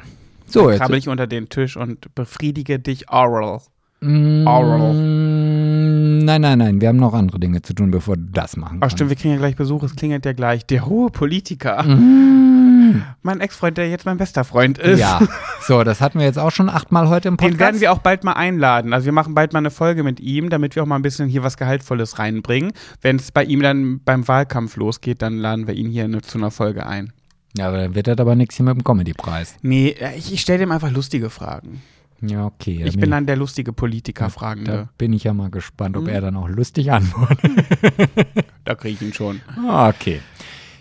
So, jetzt. krabbel ich unter den Tisch und befriedige dich oral. Mm, Oral. Nein, nein, nein. Wir haben noch andere Dinge zu tun, bevor du das machen Ach kannst. stimmt, wir kriegen ja gleich Besuch. Es klingelt ja gleich. Der hohe Politiker. Mein Ex-Freund, der jetzt mein bester Freund ist. Mm. Ja. So, das hatten wir jetzt auch schon achtmal heute im Podcast. Den werden wir auch bald mal einladen. Also wir machen bald mal eine Folge mit ihm, damit wir auch mal ein bisschen hier was Gehaltvolles reinbringen. Wenn es bei ihm dann beim Wahlkampf losgeht, dann laden wir ihn hier zu einer Folge ein. Ja, aber dann wird das aber nichts hier mit dem Comedy-Preis. Nee, ich, ich stelle dem einfach lustige Fragen. Ja, okay. Ich bin dann der lustige Politiker-Fragende. Da bin ich ja mal gespannt, Hm? ob er dann auch lustig antwortet. Da kriege ich ihn schon. Okay.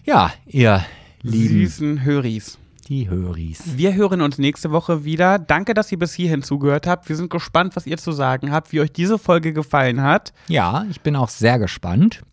Ja, ihr lieben Süßen Höris. die Höris. Wir hören uns nächste Woche wieder. Danke, dass ihr bis hierhin zugehört habt. Wir sind gespannt, was ihr zu sagen habt, wie euch diese Folge gefallen hat. Ja, ich bin auch sehr gespannt.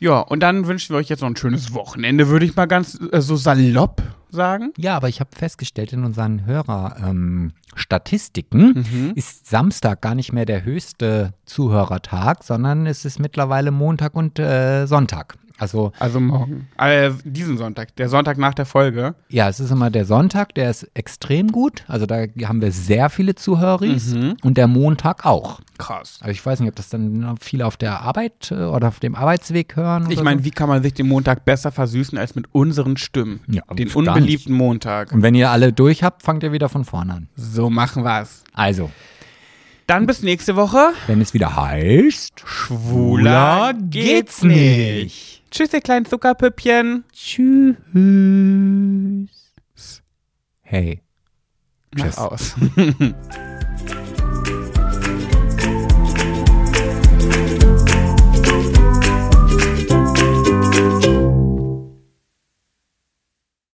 Ja, und dann wünschen wir euch jetzt noch ein schönes Wochenende, würde ich mal ganz äh, so salopp sagen. Ja, aber ich habe festgestellt, in unseren Hörer-Statistiken Mhm. ist Samstag gar nicht mehr der höchste Zuhörertag, sondern es ist mittlerweile Montag und äh, Sonntag. Also Also morgen. Äh, diesen Sonntag, der Sonntag nach der Folge. ja, es ist immer der Sonntag, der ist extrem gut. Also da haben wir sehr viele Zuhörer Mhm. und der Montag auch. Krass. Also ich weiß nicht, ob das dann viele auf der Arbeit äh, oder auf dem Arbeitsweg hören. Ich meine, so. wie kann man sich den Montag besser versüßen als mit unseren Stimmen? Ja, den gar unbeliebten Montag. Und wenn ihr alle durch habt, fangt ihr wieder von vorne an. So machen wir's. Also, Dann bis nächste Woche. wenn es wieder heißt, Schwuler geht's nicht. Tschüss, ihr kleinen Zuckerpüppchen. Tschüss. Hey. Mach Tschüss. aus.